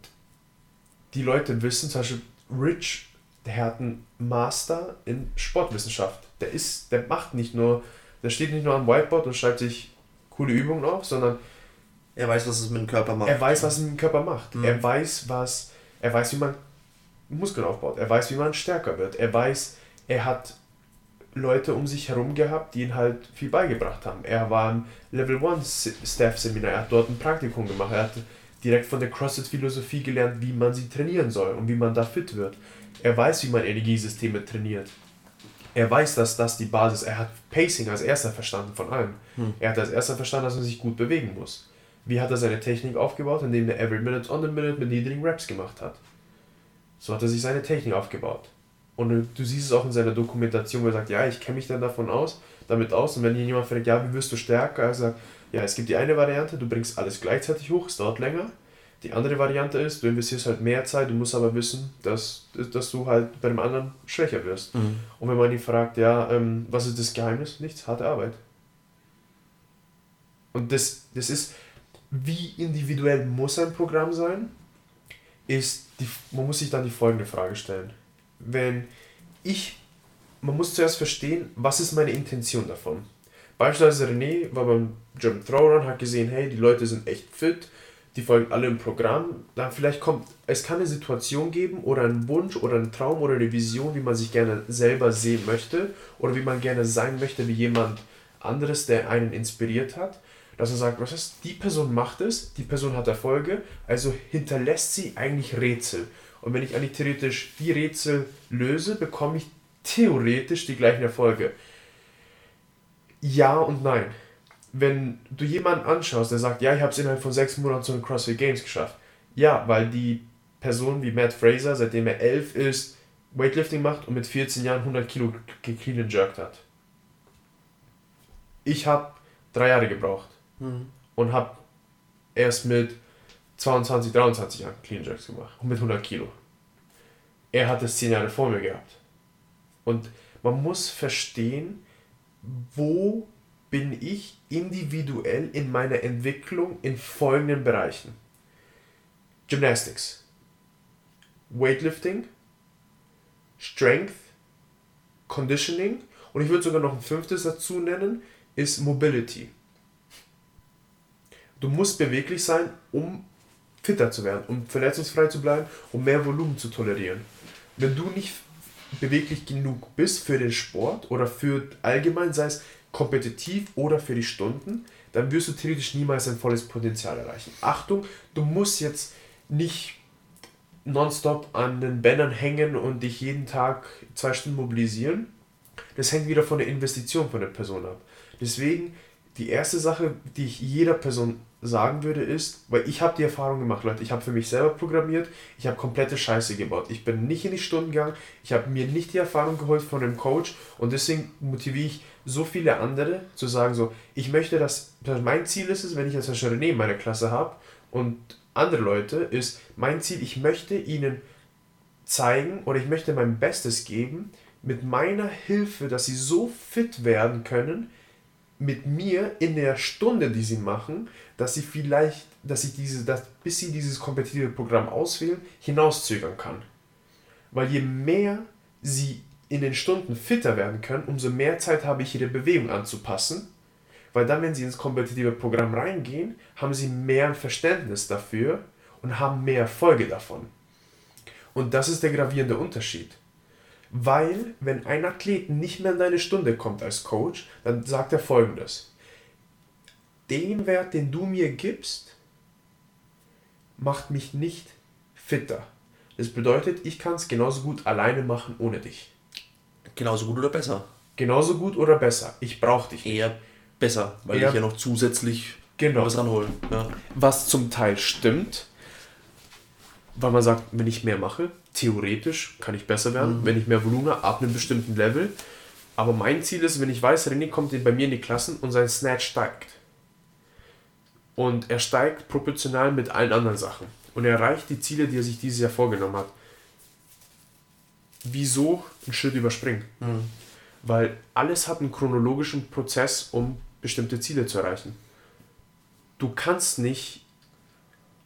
[SPEAKER 3] die Leute wissen, zum Beispiel Rich, der hat einen Master in Sportwissenschaft. Der ist, der macht nicht nur, der steht nicht nur am Whiteboard und schreibt sich coole Übungen auf, sondern
[SPEAKER 1] Er weiß, was es mit dem Körper macht.
[SPEAKER 3] er weiß, was ein Körper macht.
[SPEAKER 1] Mhm.
[SPEAKER 3] Er weiß, was, er weiß, wie man Muskeln aufbaut. Er weiß, wie man stärker wird. Er weiß, er hat Leute um sich herum gehabt, die ihn halt viel beigebracht haben. Er war im Level 1 Staff Seminar, er hat dort ein Praktikum gemacht, er hat direkt von der CrossFit Philosophie gelernt, wie man sie trainieren soll und wie man da fit wird. Er weiß, wie man Energiesysteme trainiert. Er weiß, dass das die Basis ist. Er hat Pacing als erster verstanden von allen.
[SPEAKER 1] Hm.
[SPEAKER 3] Er hat als erster verstanden, dass man sich gut bewegen muss. Wie hat er seine Technik aufgebaut? Indem er Every Minute on the Minute mit niedrigen Reps gemacht hat. So hat er sich seine Technik aufgebaut. Und du, siehst es auch in seiner Dokumentation, wo er sagt, ja, ich kenne mich dann davon aus, damit aus. Und wenn hier jemand fragt, ja, wie wirst du stärker? Er sagt, ja, es gibt die eine Variante, du bringst alles gleichzeitig hoch, es dauert länger. Die andere Variante ist, du investierst halt mehr Zeit, du musst aber wissen, dass, dass du halt bei dem anderen schwächer wirst.
[SPEAKER 1] Mhm.
[SPEAKER 3] Und wenn man ihn fragt, ja, ähm, was ist das Geheimnis? Nichts, harte Arbeit. Und das, das ist, wie individuell muss ein Programm sein, ist, die, man muss sich dann die folgende Frage stellen. Wenn ich, man muss zuerst verstehen, was ist meine Intention davon? Beispielsweise René war beim German Throwrun, hat gesehen, hey, die Leute sind echt fit, die folgen alle im Programm. Dann vielleicht kommt, es kann eine Situation geben oder einen Wunsch oder einen Traum oder eine Vision, wie man sich gerne selber sehen möchte oder wie man gerne sein möchte wie jemand anderes, der einen inspiriert hat. Dass man sagt, was ist, die Person macht es, die Person hat Erfolge, also hinterlässt sie eigentlich Rätsel. Und wenn ich eigentlich theoretisch die Rätsel löse, bekomme ich theoretisch die gleichen Erfolge. Ja und nein. Wenn du jemanden anschaust, der sagt, ja, ich habe es innerhalb von sechs Monaten zu den CrossFit Games geschafft. Ja, weil die Person wie Matt Fraser, seitdem er elf ist, Weightlifting macht und mit 14 Jahren 100 Kilo clean and jerked hat. Ich habe drei Jahre gebraucht
[SPEAKER 1] Mhm.
[SPEAKER 3] und habe erst mit 22, 23 Jahren Clean Jerks gemacht und mit 100 Kilo. Er hat es 10 Jahre vor mir gehabt. Und man muss verstehen, wo bin ich individuell in meiner Entwicklung in folgenden Bereichen. Gymnastics, Weightlifting, Strength, Conditioning und ich würde sogar noch ein fünftes dazu nennen, ist Mobility. Du musst beweglich sein, um fitter zu werden, um verletzungsfrei zu bleiben, um mehr Volumen zu tolerieren. Wenn du nicht beweglich genug bist für den Sport oder für allgemein, sei es kompetitiv oder für die Stunden, dann wirst du theoretisch niemals ein volles Potenzial erreichen. Achtung, du musst jetzt nicht nonstop an den Bändern hängen und dich jeden Tag zwei Stunden mobilisieren. Das hängt wieder von der Investition von der Person ab. Deswegen die erste Sache, die ich jeder Person sagen würde, ist, weil ich habe die Erfahrung gemacht, Leute, ich habe für mich selber programmiert, ich habe komplette Scheiße gebaut. Ich bin nicht in die Stunden gegangen, ich habe mir nicht die Erfahrung geholt von einem Coach und deswegen motiviere ich so viele andere zu sagen, so, ich möchte, dass, mein Ziel ist es, wenn ich jetzt Herr René in meiner Klasse habe und andere Leute, ist mein Ziel, ich möchte ihnen zeigen oder ich möchte mein Bestes geben, mit meiner Hilfe, dass sie so fit werden können, mit mir in der Stunde, die sie machen, dass sie vielleicht, dass ich diese, dass, bis sie dieses kompetitive Programm auswählen, hinauszögern kann. Weil je mehr sie in den Stunden fitter werden können, umso mehr Zeit habe ich ihre Bewegung anzupassen. Weil dann, wenn sie ins kompetitive Programm reingehen, haben sie mehr Verständnis dafür und haben mehr Erfolge davon. Und das ist der gravierende Unterschied. Weil, wenn ein Athlet nicht mehr in deine Stunde kommt als Coach, dann sagt er folgendes. Den Wert, den du mir gibst, macht mich nicht fitter. Das bedeutet, ich kann es genauso gut alleine machen ohne dich.
[SPEAKER 1] Genauso gut oder besser?
[SPEAKER 3] Genauso gut oder besser. Ich brauche dich.
[SPEAKER 1] Nicht. Eher besser, weil
[SPEAKER 3] Eher
[SPEAKER 1] ich ja noch zusätzlich
[SPEAKER 3] Genau.
[SPEAKER 1] was ranholen. Ja.
[SPEAKER 3] Was zum Teil stimmt, weil man sagt, wenn ich mehr mache, theoretisch kann ich besser werden, wenn ich mehr Volumen habe, ab einem bestimmten Level. Aber mein Ziel ist, wenn ich weiß, René kommt bei mir in die Klassen und sein Snatch steigt. Und er steigt proportional mit allen anderen Sachen. Und er erreicht die Ziele, die er sich dieses Jahr vorgenommen hat. Wieso einen Schritt überspringen? Weil alles hat einen chronologischen Prozess, um bestimmte Ziele zu erreichen. Du kannst nicht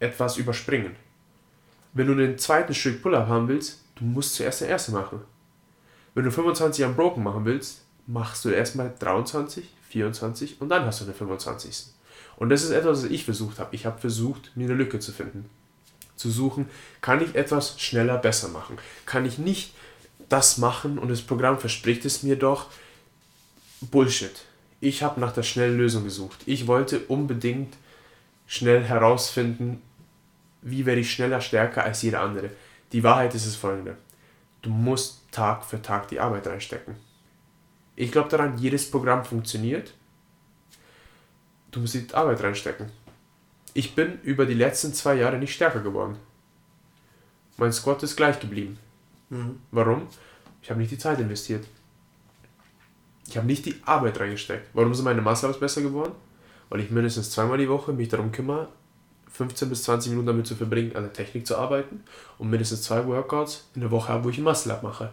[SPEAKER 3] etwas überspringen. Wenn du den zweiten Stück Pull-Up haben willst, du musst zuerst den ersten machen. Wenn du 25 am Broken machen willst, machst du erstmal 23, 24 und dann hast du den 25. Und das ist etwas, was ich versucht habe. Ich habe versucht, mir eine Lücke zu finden. Zu suchen, kann ich etwas schneller besser machen? Kann ich nicht das machen und das Programm verspricht es mir doch? Bullshit. Ich habe nach der schnellen Lösung gesucht. Ich wollte unbedingt schnell herausfinden, wie werde ich schneller stärker als jeder andere. Die Wahrheit ist es folgende. Du musst Tag für Tag die Arbeit reinstecken. Ich glaube daran, jedes Programm funktioniert. Du musst die Arbeit reinstecken. Ich bin über die letzten zwei Jahre nicht stärker geworden. Mein Squat ist gleich geblieben. Warum? Ich habe nicht die Zeit investiert. Ich habe nicht die Arbeit reingesteckt. Warum sind meine Muscle-Ups besser geworden? Weil ich mindestens zweimal die Woche mich darum kümmere, 15 bis 20 Minuten damit zu verbringen, an der Technik zu arbeiten und mindestens zwei Workouts in der Woche habe, wo ich ein Muscle-Up mache.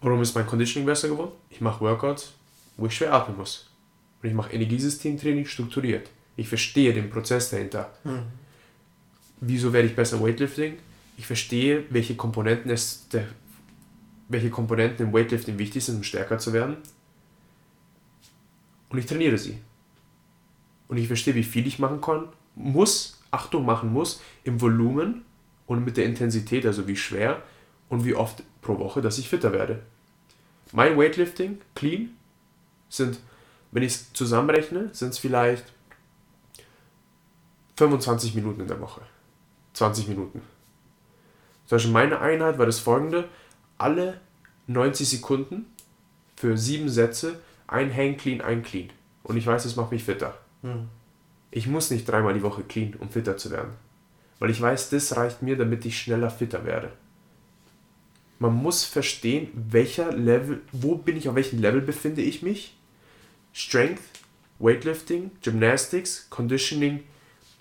[SPEAKER 3] Warum ist mein Conditioning besser geworden? Ich mache Workouts, wo ich schwer atmen muss. Und ich mache Energiesystemtraining strukturiert. Ich verstehe den Prozess dahinter. Wieso werde ich besser im Weightlifting? Ich verstehe, welche Komponenten es der, welche Komponenten im Weightlifting wichtig sind, um stärker zu werden. Und ich trainiere sie. Und ich verstehe, wie viel ich machen kann, muss, Achtung machen muss, im Volumen und mit der Intensität, also wie schwer und wie oft pro Woche, dass ich fitter werde. Mein Weightlifting, clean, sind, wenn ich es zusammenrechne, sind es vielleicht 25 Minuten in der Woche. 20 Minuten. Zum Beispiel meine Einheit war das folgende: alle 90 Sekunden für sieben Sätze ein Hang Clean, ein Clean. Und ich weiß, das macht mich fitter. Ich muss nicht dreimal die Woche clean, um fitter zu werden. Weil ich weiß, das reicht mir, damit ich schneller fitter werde. Man muss verstehen, welcher Level, wo bin ich, auf welchem Level befinde ich mich. Strength, Weightlifting, Gymnastics, Conditioning,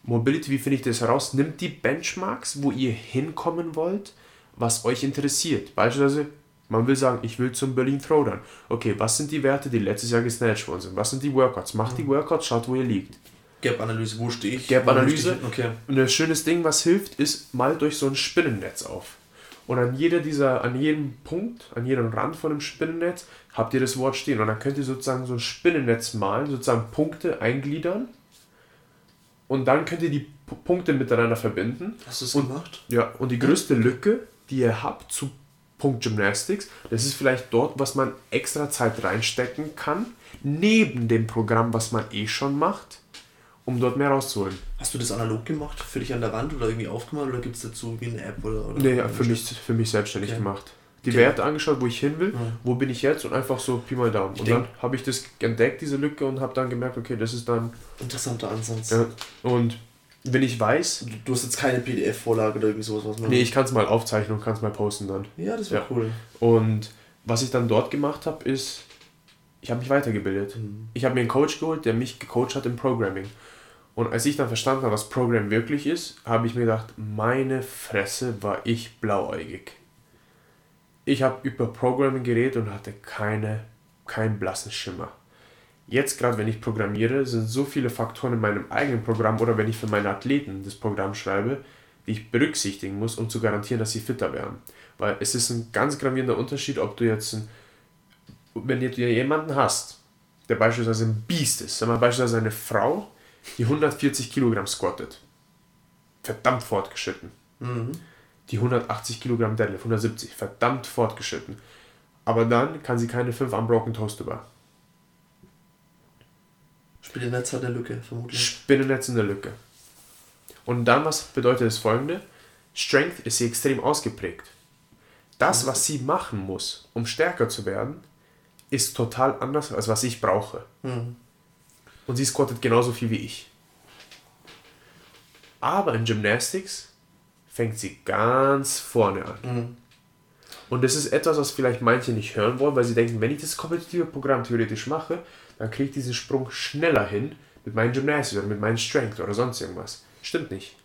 [SPEAKER 3] Mobility, wie finde ich das heraus? Nimmt die Benchmarks, wo ihr hinkommen wollt, was euch interessiert. Beispielsweise, man will sagen, ich will zum Berlin Throwdown. Okay, was sind die Werte, die letztes Jahr gesnatcht worden sind? Was sind die Workouts? Macht die Workouts, schaut, wo ihr liegt.
[SPEAKER 1] Gap-Analyse, wo stehe ich?
[SPEAKER 3] Gap-Analyse.
[SPEAKER 1] Okay.
[SPEAKER 3] Und ein schönes Ding, was hilft, ist, malt euch so ein Spinnennetz auf. Und an jeder dieser, an jedem Punkt, an jedem Rand von dem Spinnennetz habt ihr das Wort stehen. Und dann könnt ihr sozusagen so ein Spinnennetz malen, sozusagen Punkte eingliedern. Und dann könnt ihr die P Punkte miteinander verbinden.
[SPEAKER 1] Hast du es gemacht?
[SPEAKER 3] Ja, und die größte Lücke, die ihr habt zu Punkt Gymnastics, das ist vielleicht dort, was man extra Zeit reinstecken kann, neben dem Programm, was man eh schon macht, um dort mehr rauszuholen.
[SPEAKER 1] Hast du das analog gemacht? Für dich an der Wand oder irgendwie aufgemalt? Oder gibt es dazu wie eine App? Oder, oder
[SPEAKER 3] Nee, für mich, für mich selbstständig
[SPEAKER 1] Okay.
[SPEAKER 3] gemacht. Die
[SPEAKER 1] Okay.
[SPEAKER 3] Werte angeschaut, wo ich hin will,
[SPEAKER 1] Ja.
[SPEAKER 3] wo bin ich jetzt und einfach so Pi mal Daumen.
[SPEAKER 1] Ich
[SPEAKER 3] Und dann habe ich das entdeckt, diese Lücke, und habe dann gemerkt, okay, das ist dann.
[SPEAKER 1] Interessanter Ansatz.
[SPEAKER 3] Ja. Und wenn ich weiß,
[SPEAKER 1] Du, du hast jetzt keine PDF-Vorlage oder irgendwie sowas, was man.
[SPEAKER 3] nee, ich kann es mal aufzeichnen und kann es mal posten dann.
[SPEAKER 1] Ja, das wäre
[SPEAKER 3] Ja.
[SPEAKER 1] cool.
[SPEAKER 3] Und was ich dann dort gemacht habe, ist, ich habe mich weitergebildet.
[SPEAKER 1] Mhm.
[SPEAKER 3] Ich habe mir einen Coach geholt, der mich gecoacht hat im Programming. Und als ich dann verstanden habe, was Programm wirklich ist, habe ich mir gedacht, meine Fresse war ich blauäugig. Ich habe über Programming geredet und hatte keine, keinen blassen Schimmer. Jetzt gerade, wenn ich programmiere, sind so viele Faktoren in meinem eigenen Programm oder wenn ich für meine Athleten das Programm schreibe, die ich berücksichtigen muss, um zu garantieren, dass sie fitter werden. Weil es ist ein ganz gravierender Unterschied, ob du jetzt, ein, wenn du jemanden hast, der beispielsweise ein Biest ist, sagen wir beispielsweise eine Frau, die 140 Kilogramm squattet, verdammt fortgeschritten,
[SPEAKER 1] Mhm.
[SPEAKER 3] die 180 Kilogramm Deadlift, 170, verdammt fortgeschritten, aber dann kann sie keine 5 Unbroken Toast über.
[SPEAKER 1] Spielnetz hat eine Lücke, vermutlich.
[SPEAKER 3] Spinnennetz in der Lücke. Und dann, was bedeutet das folgende? Strength ist sie extrem ausgeprägt. Das, was sie machen muss, um stärker zu werden, ist total anders, als was ich brauche.
[SPEAKER 1] Mhm.
[SPEAKER 3] Und sie squattet genauso viel wie ich. Aber in Gymnastics fängt sie ganz vorne an.
[SPEAKER 1] Mhm.
[SPEAKER 3] Und das ist etwas, was vielleicht manche nicht hören wollen, weil sie denken, wenn ich das kompetitive Programm theoretisch mache, dann kriege ich diesen Sprung schneller hin mit meinen Gymnastics oder mit meinen Strength oder sonst irgendwas. Stimmt nicht.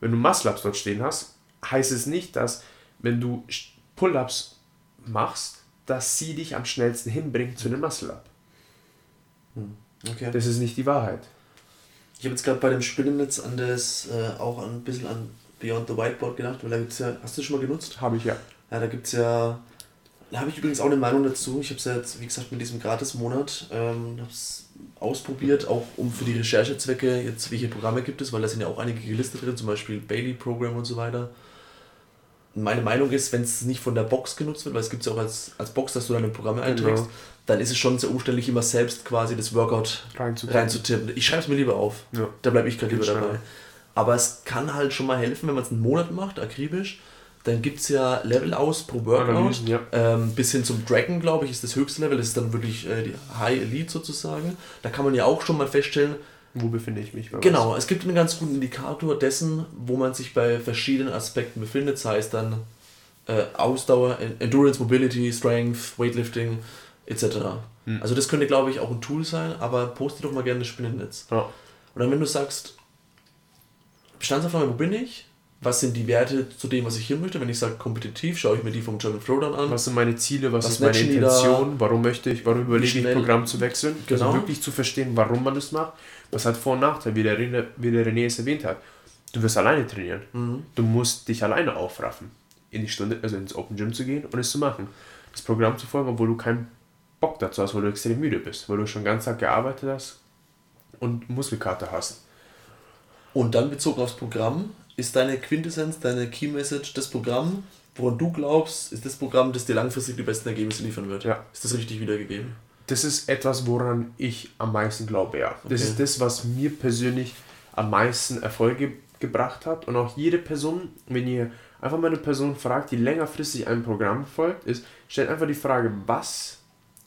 [SPEAKER 3] Wenn du Muscle-Ups dort stehen hast, heißt es nicht, dass wenn du Pull-Ups machst, dass sie dich am schnellsten hinbringt zu einem Muscle-Up.
[SPEAKER 1] Okay.
[SPEAKER 3] Das ist nicht die Wahrheit.
[SPEAKER 1] Ich habe jetzt gerade bei dem Spinnennetz an das äh, auch ein bisschen an Beyond the Whiteboard gedacht, weil da gibt's ja, hast du das schon mal genutzt?
[SPEAKER 3] Habe ich ja.
[SPEAKER 1] Ja, da gibt es ja, da habe ich übrigens auch eine Meinung dazu. Ich habe es ja jetzt, wie gesagt, mit diesem Gratis-Monat, ähm, ausprobiert, auch um für die Recherchezwecke, jetzt welche Programme gibt es, weil da sind ja auch einige gelistet drin, zum Beispiel Bailey Program und so weiter. Meine Meinung ist, wenn es nicht von der Box genutzt wird, weil es gibt es ja auch als, als Box, dass du deine Programme einträgst,
[SPEAKER 3] Genau.
[SPEAKER 1] dann ist es schon sehr umständlich, immer selbst quasi das Workout
[SPEAKER 3] Reinzukommen.
[SPEAKER 1] reinzutippen. Ich schreibe es mir lieber auf.
[SPEAKER 3] Ja.
[SPEAKER 1] Da bleibe ich gerade lieber dabei.
[SPEAKER 3] schneller.
[SPEAKER 1] Aber es kann halt schon mal helfen, wenn man es einen Monat macht, akribisch. Dann gibt es ja Level aus pro Workout.
[SPEAKER 3] Analysen, ja.
[SPEAKER 1] Ähm, bis hin zum Dragon, glaube ich, ist das höchste Level. Das ist dann wirklich äh, die High Elite sozusagen. Da kann man ja auch schon mal feststellen,
[SPEAKER 3] Wo befinde ich mich? bei was?
[SPEAKER 1] genau, es gibt einen ganz guten Indikator dessen, wo man sich bei verschiedenen Aspekten befindet. Sei es dann äh, Ausdauer, En- Endurance, Mobility, Strength, Weightlifting etc.
[SPEAKER 3] Hm.
[SPEAKER 1] Also das könnte, glaube ich, auch ein Tool sein, aber poste doch mal gerne das Spinnennetz.
[SPEAKER 3] Ja.
[SPEAKER 1] Und dann, wenn du sagst, Bestandsaufnahme, wo bin ich? Was sind die Werte zu dem, was ich hier möchte? Wenn ich sage kompetitiv, schaue ich mir die vom German Throwdown an.
[SPEAKER 3] Was sind meine Ziele, was,
[SPEAKER 1] Was
[SPEAKER 3] ist meine? Intention, warum möchte ich, warum überlege ich, Programm zu wechseln.
[SPEAKER 1] Genau.
[SPEAKER 3] Also wirklich zu verstehen, warum man das macht. Was hat Vor- und Nachteil, wie der, René, wie der René es erwähnt hat. Du wirst alleine trainieren.
[SPEAKER 1] Mhm.
[SPEAKER 3] Du musst dich alleine aufraffen, in die Stunde, also ins Open Gym zu gehen und es zu machen. Das Programm zu folgen, obwohl du keinen Bock dazu hast, weil du extrem müde bist, weil du schon den ganzen Tag gearbeitet hast und Muskelkater hast.
[SPEAKER 1] Und dann bezogen aufs Programm, ist deine Quintessenz, deine Key Message das Programm, woran du glaubst, ist das Programm, das dir langfristig die besten Ergebnisse liefern wird.
[SPEAKER 3] Ja.
[SPEAKER 1] Ist das richtig wiedergegeben?
[SPEAKER 3] Das ist etwas, woran ich am meisten glaube, ja. Das
[SPEAKER 1] Okay.
[SPEAKER 3] ist das, was mir persönlich am meisten Erfolge gebracht hat. Und auch jede Person, wenn ihr einfach mal eine Person fragt, die längerfristig einem Programm folgt, ist, stellt einfach die Frage, was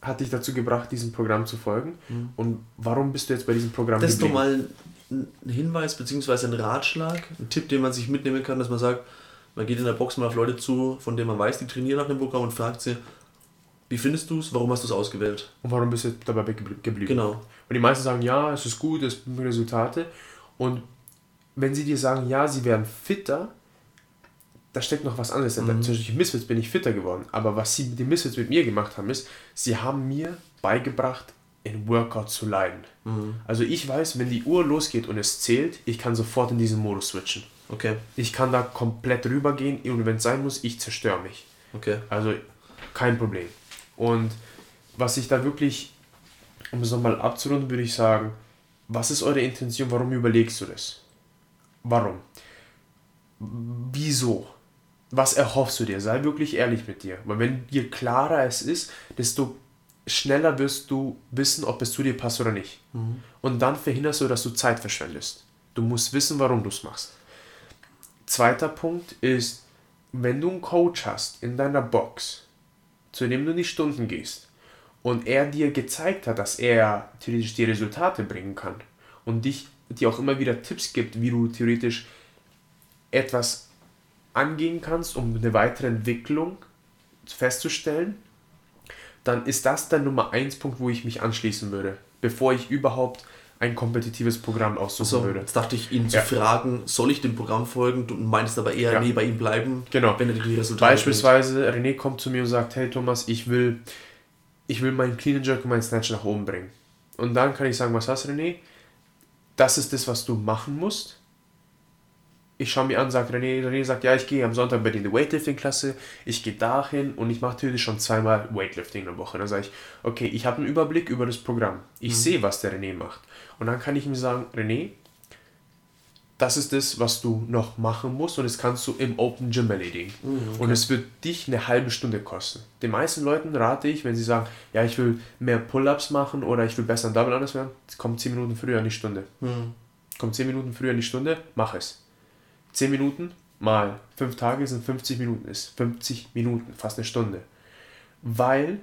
[SPEAKER 3] hat dich dazu gebracht, diesem Programm zu folgen? Und warum bist du jetzt bei diesem Programm
[SPEAKER 1] Das ist doch
[SPEAKER 3] geblieben?
[SPEAKER 1] mal ein Hinweis bzw. ein Ratschlag, ein Tipp, den man sich mitnehmen kann, dass man sagt, man geht in der Box mal auf Leute zu, von denen man weiß, die trainieren nach dem Programm und fragt sie, wie findest du es, warum hast du es ausgewählt?
[SPEAKER 3] Und warum bist du dabei gebl- geblieben?
[SPEAKER 1] Genau.
[SPEAKER 3] Und die meisten sagen, ja, es ist gut, es bringt Resultate. Und wenn sie dir sagen, ja, sie werden fitter, da steckt noch was anderes.
[SPEAKER 1] Mhm.
[SPEAKER 3] Zum Beispiel Misfits bin ich fitter geworden. Aber was sie mit den Misfits mit mir gemacht haben, ist, sie haben mir beigebracht, in Workout zu leiden.
[SPEAKER 1] Mhm.
[SPEAKER 3] Also ich weiß, wenn die Uhr losgeht und es zählt, ich kann sofort in diesen Modus switchen.
[SPEAKER 1] Okay,
[SPEAKER 3] Ich kann da komplett rübergehen und wenn es sein muss, ich zerstöre mich.
[SPEAKER 1] okay.
[SPEAKER 3] Also kein Problem. Und was ich da wirklich, um es nochmal abzurunden, würde ich sagen, was ist eure Intention? Warum überlegst du das? Warum? Wieso? Was erhoffst du dir? Sei wirklich ehrlich mit dir. Weil wenn je klarer es ist, desto schneller wirst du wissen, ob es zu dir passt oder nicht. Und dann verhinderst du, dass du Zeit verschwendest. Du musst wissen, warum du es machst. Zweiter Punkt ist, wenn du einen Coach hast in deiner Box, zu dem du in die Stunden gehst und er dir gezeigt hat, dass er theoretisch die Resultate bringen kann und dich dir auch immer wieder Tipps gibt, wie du theoretisch etwas angehen kannst, um eine weitere Entwicklung festzustellen, dann ist das der Nummer 1 Punkt, wo ich mich anschließen würde, bevor ich überhaupt ein kompetitives Programm aussuchen
[SPEAKER 1] So,
[SPEAKER 3] würde.
[SPEAKER 1] jetzt dachte ich, ihn zu
[SPEAKER 3] Ja.
[SPEAKER 1] fragen, soll ich dem Programm folgen? Du meinst aber eher,
[SPEAKER 3] Ja.
[SPEAKER 1] nee, bei ihm bleiben,
[SPEAKER 3] Genau.
[SPEAKER 1] wenn er die Resultate
[SPEAKER 3] Beispielsweise, René kommt zu mir und sagt, hey Thomas, ich will, ich will meinen Clean Jerk und meinen Snatch nach oben bringen. Und dann kann ich sagen, was hast du, René? Das ist das, was du machen musst. Ich schaue mir an, sagt René, René sagt, ja, ich gehe am Sonntag bei dir in die Weightlifting-Klasse, ich gehe dahin und ich mache natürlich schon zweimal Weightlifting in der Woche. Dann sage ich, okay, ich habe einen Überblick über das Programm. Ich sehe, was der René macht. Und dann kann ich ihm sagen, René, das ist das, was du noch machen musst und das kannst du im Open Gym erledigen. Und es wird dich eine halbe Stunde kosten. Den meisten Leuten rate ich, wenn sie sagen, ja, ich will mehr Pull-Ups machen oder ich will besser ein Double anders werden, kommt 10 Minuten früher in die Stunde.
[SPEAKER 1] Hm.
[SPEAKER 3] Kommt 10 Minuten früher in die Stunde, mach es. 10 Minuten mal 5 Tage sind 50 Minuten, ist 50 Minuten, fast eine Stunde. Weil,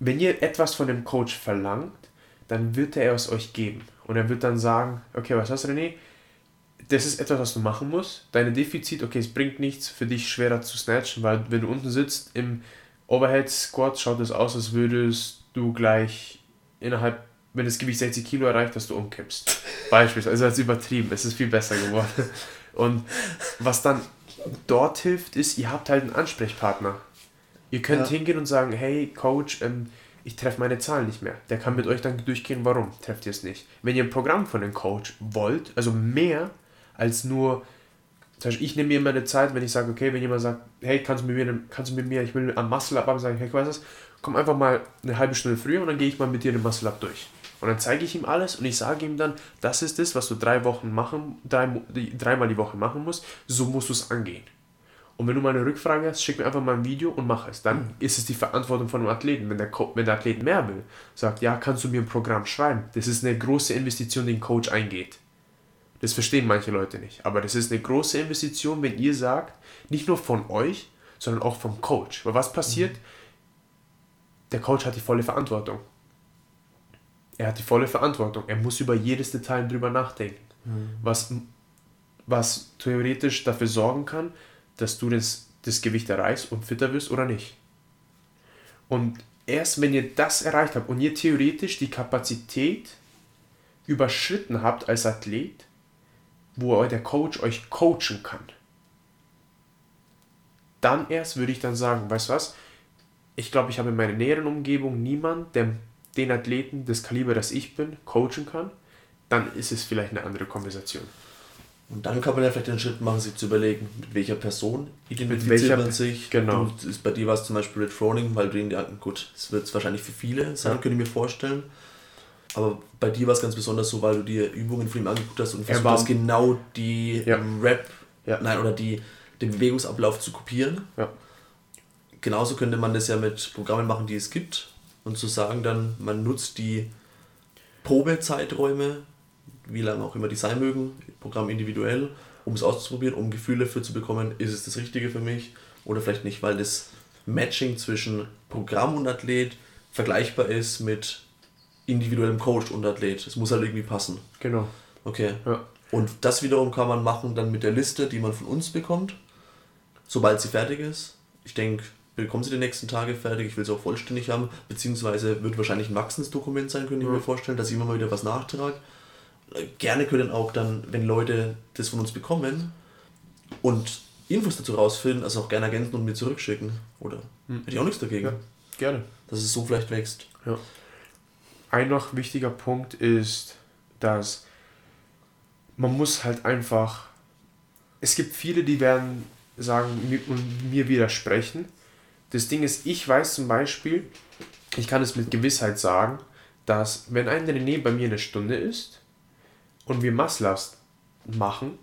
[SPEAKER 3] wenn ihr etwas von dem Coach verlangt, dann wird er es euch geben. Und er wird dann sagen, okay, was hast du, René? Das ist etwas, was du machen musst. Deine Defizit, okay, es bringt nichts für dich schwerer zu snatchen, weil wenn du unten sitzt im Overhead Squat, schaut es aus, als würdest du gleich innerhalb, wenn das Gewicht 60 Kilo erreicht, dass du umkippst. Beispielsweise, also das ist übertrieben, es ist viel besser geworden. Und was dann dort hilft, ist, ihr habt halt einen Ansprechpartner. Ihr könnt
[SPEAKER 1] Ja.
[SPEAKER 3] hingehen und sagen, hey Coach, ähm, ich treffe meine Zahlen nicht mehr. Der kann mit euch dann durchgehen, warum trefft ihr es nicht. Wenn ihr ein Programm von dem Coach wollt, also mehr als nur, zum Beispiel ich nehme mir immer eine Zeit, wenn ich sage, okay, wenn jemand sagt, hey, kannst du mit mir, kannst du mit mir ich will am Muscle Up, sage ich, hey, weißt du was, komm einfach mal eine halbe Stunde früher und dann gehe ich mal mit dir den Muscle Up durch. Und dann zeige ich ihm alles und ich sage ihm dann, das ist es, was du drei Wochen machen, drei, dreimal die Woche machen musst, so musst du es angehen. Und wenn du mal eine Rückfrage hast, schick mir einfach mal ein Video und mach es. Dann ist es die Verantwortung von dem Athleten. Wenn der, Co wenn der Athlet mehr will, sagt, ja, kannst du mir ein Programm schreiben. Das ist eine große Investition, die ein Coach eingeht. Das verstehen manche Leute nicht. Aber das ist eine große Investition, wenn ihr sagt, nicht nur von euch, sondern auch vom Coach. Weil was passiert? Der Coach hat die volle Verantwortung. Er hat die volle Verantwortung. Er muss über jedes Detail drüber nachdenken. Was, was theoretisch dafür sorgen kann, dass du das, das Gewicht erreichst und fitter wirst oder nicht. Und erst wenn ihr das erreicht habt und ihr theoretisch die Kapazität überschritten habt als Athlet, wo der Coach euch coachen kann, dann erst würde ich dann sagen, weißt du was, ich glaube, ich habe in meiner näheren Umgebung niemanden, der den Athleten des Kaliber, das ich bin, coachen kann, dann ist es vielleicht eine andere Konversation.
[SPEAKER 1] Und dann kann man ja vielleicht den Schritt machen, sich zu überlegen, mit welcher Person identifiziert
[SPEAKER 3] welcher
[SPEAKER 1] man sich.
[SPEAKER 3] genau.
[SPEAKER 1] Du, ist bei dir war es zum Beispiel Red Froning, weil du ihn, gut, das wird es wahrscheinlich für viele sein,
[SPEAKER 3] Ja.
[SPEAKER 1] könnte ich mir vorstellen. Aber bei dir war es ganz besonders so, weil du dir Übungen von ihm angeguckt hast und
[SPEAKER 3] Er
[SPEAKER 1] versucht
[SPEAKER 3] war-
[SPEAKER 1] hast, genau die
[SPEAKER 3] Ja.
[SPEAKER 1] Rap,
[SPEAKER 3] Ja.
[SPEAKER 1] nein, oder die, den Bewegungsablauf zu kopieren.
[SPEAKER 3] Ja.
[SPEAKER 1] Genauso könnte man das ja mit Programmen machen, die es gibt. Und zu sagen dann, man nutzt die Probezeiträume, wie lange auch immer die sein mögen, Programm individuell, um es auszuprobieren, um Gefühle dafür zu bekommen, ist es das Richtige für mich oder vielleicht nicht, weil das Matching zwischen Programm und Athlet vergleichbar ist mit individuellem Coach und Athlet. Es muss halt irgendwie passen.
[SPEAKER 3] Genau.
[SPEAKER 1] Okay.
[SPEAKER 3] Ja.
[SPEAKER 1] Und das wiederum kann man machen dann mit der Liste, die man von uns bekommt, sobald sie fertig ist. Ich denke, bekommen sie die nächsten Tage fertig. Ich will sie auch vollständig haben, beziehungsweise wird wahrscheinlich ein Wachsensdokument sein, könnte ich
[SPEAKER 3] Ja.
[SPEAKER 1] mir vorstellen, dass ich immer mal wieder was nachtrage. Gerne können auch dann, wenn Leute das von uns bekommen und Infos dazu rausfinden, also auch gerne ergänzen und mir zurückschicken. Oder hätte ich auch nichts dagegen,
[SPEAKER 3] Ja. Gerne.
[SPEAKER 1] dass es so vielleicht wächst.
[SPEAKER 3] Ja. ein noch wichtiger Punkt ist, dass man muss halt einfach. Es gibt viele, die werden sagen mir, mir widersprechen. Das Ding ist, ich weiß zum Beispiel, ich kann es mit Gewissheit sagen, dass wenn ein René bei mir eine Stunde ist und wir Masslast machen,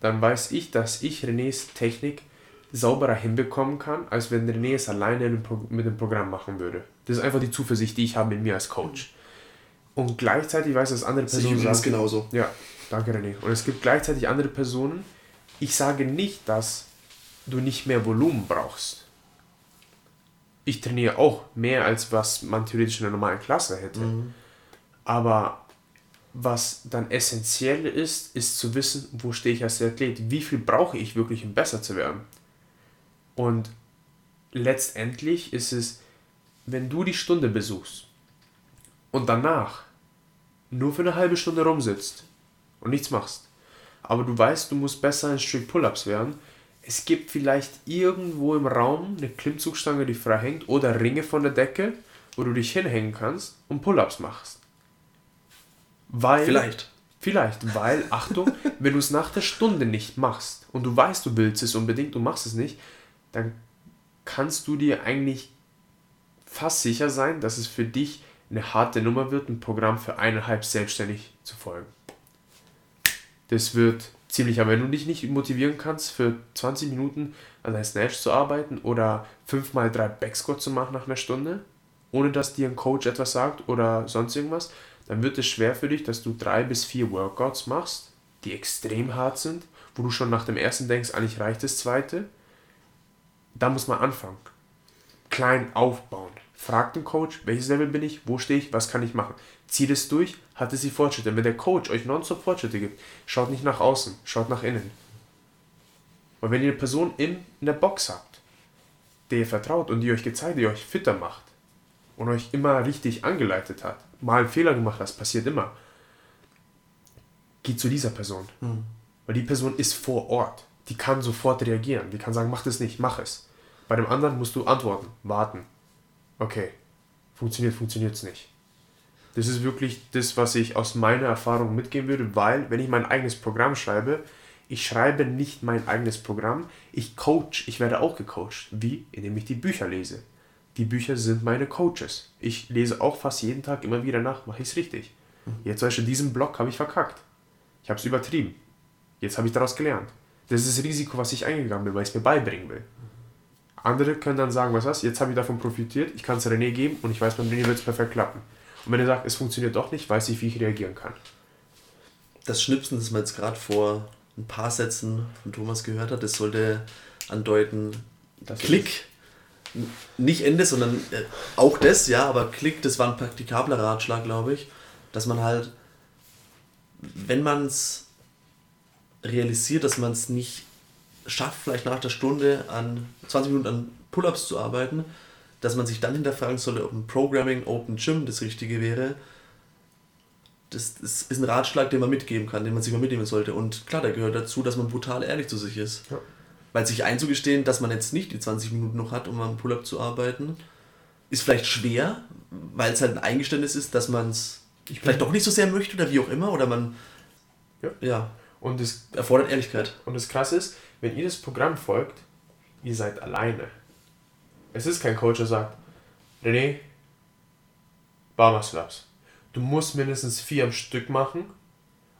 [SPEAKER 3] dann weiß ich, dass ich Renés Technik sauberer hinbekommen kann, als wenn René es alleine mit dem Programm machen würde. Das ist einfach die Zuversicht, die ich habe in mir als Coach. Und gleichzeitig weiß ich, dass andere Personen
[SPEAKER 1] sagen... genauso.
[SPEAKER 3] Ja, danke René. Und es gibt gleichzeitig andere Personen, ich sage nicht, dass du nicht mehr Volumen brauchst. Ich trainiere auch mehr, als was man theoretisch in einer normalen Klasse hätte. Mhm. Aber was dann essentiell ist, ist zu wissen, wo stehe ich als Athlet, wie viel brauche ich wirklich, um besser zu werden. Und letztendlich ist es, wenn du die Stunde besuchst und danach nur für eine halbe Stunde rumsitzt und nichts machst, aber du weißt, du musst besser in Strict Pull-Ups werden, es gibt vielleicht irgendwo im Raum eine Klimmzugstange, die frei hängt oder Ringe von der Decke, wo du dich hinhängen kannst und Pull-Ups machst. Weil,
[SPEAKER 1] vielleicht.
[SPEAKER 3] Vielleicht, weil, Achtung, wenn du es nach der Stunde nicht machst und du weißt, du willst es unbedingt, du machst es nicht, dann kannst du dir eigentlich fast sicher sein, dass es für dich eine harte Nummer wird, ein Programm für eineinhalb selbstständig zu folgen. Das wird ziemlich, aber wenn du dich nicht motivieren kannst, für 20 Minuten an deinem Snatch zu arbeiten oder 5x3 Backsquat zu machen nach einer Stunde, ohne dass dir ein Coach etwas sagt oder sonst irgendwas, dann wird es schwer für dich, dass du drei bis vier Workouts machst, die extrem hart sind, wo du schon nach dem ersten denkst, eigentlich reicht das zweite da muss man anfangen. Klein aufbauen. Fragt den Coach, welches Level bin ich, wo stehe ich, was kann ich machen. Zieht es durch, hat es die Fortschritte. Wenn der Coach euch nonstop Fortschritte gibt, schaut nicht nach außen, schaut nach innen. Und wenn ihr eine Person in, in der Box habt, der ihr vertraut und die euch gezeigt, die euch fitter macht und euch immer richtig angeleitet hat, mal einen Fehler gemacht hat, das passiert immer, geht zu dieser Person. Mhm. Weil die Person ist vor Ort die kann sofort reagieren. Die kann sagen, mach das nicht, mach es. Bei dem anderen musst du antworten, warten. Okay, funktioniert, funktioniert es nicht. Das ist wirklich das, was ich aus meiner Erfahrung mitgeben würde, weil wenn ich mein eigenes Programm schreibe, ich schreibe nicht mein eigenes Programm, ich coach, ich werde auch gecoacht. Wie? Indem ich die Bücher lese. Die Bücher sind meine Coaches. Ich lese auch fast jeden Tag immer wieder nach, mache ich es richtig. Mhm. Jetzt zum Beispiel diesen Blog habe ich verkackt. Ich habe es übertrieben. Jetzt habe ich daraus gelernt. Das ist das Risiko, was ich eingegangen bin, weil ich es mir beibringen will. Andere können dann sagen, was was, jetzt habe ich davon profitiert, ich kann es René geben und ich weiß, beim René wird es perfekt klappen. Und wenn er sagt, es funktioniert doch nicht, weiß ich, wie ich reagieren kann.
[SPEAKER 1] Das Schnipsen, das man jetzt gerade vor ein paar Sätzen von Thomas gehört hat, das sollte andeuten, das Klick, nicht Ende, sondern äh, auch das, ja, aber Klick, das war ein praktikabler Ratschlag, glaube ich, dass man halt, wenn man es realisiert, dass man es nicht schafft, vielleicht nach der Stunde an 20 Minuten an Pull-ups zu arbeiten, dass man sich dann hinterfragen sollte, ob ein Programming Open Gym das Richtige wäre. Das, das ist ein Ratschlag, den man mitgeben kann, den man sich mal mitnehmen sollte. Und klar, da gehört dazu, dass man brutal ehrlich zu sich ist. Ja. Weil sich einzugestehen, dass man jetzt nicht die 20 Minuten noch hat, um am Pull-up zu arbeiten, ist vielleicht schwer, weil es halt ein Eingeständnis ist, dass man es vielleicht doch nicht so sehr möchte oder wie auch immer. Oder man.
[SPEAKER 3] Ja. ja und es erfordert Ehrlichkeit. Und das Krasse ist, wenn ihr das Programm folgt, ihr seid alleine. Es ist kein Coach, der sagt, René, Barmer Slaps. Du musst mindestens vier am Stück machen,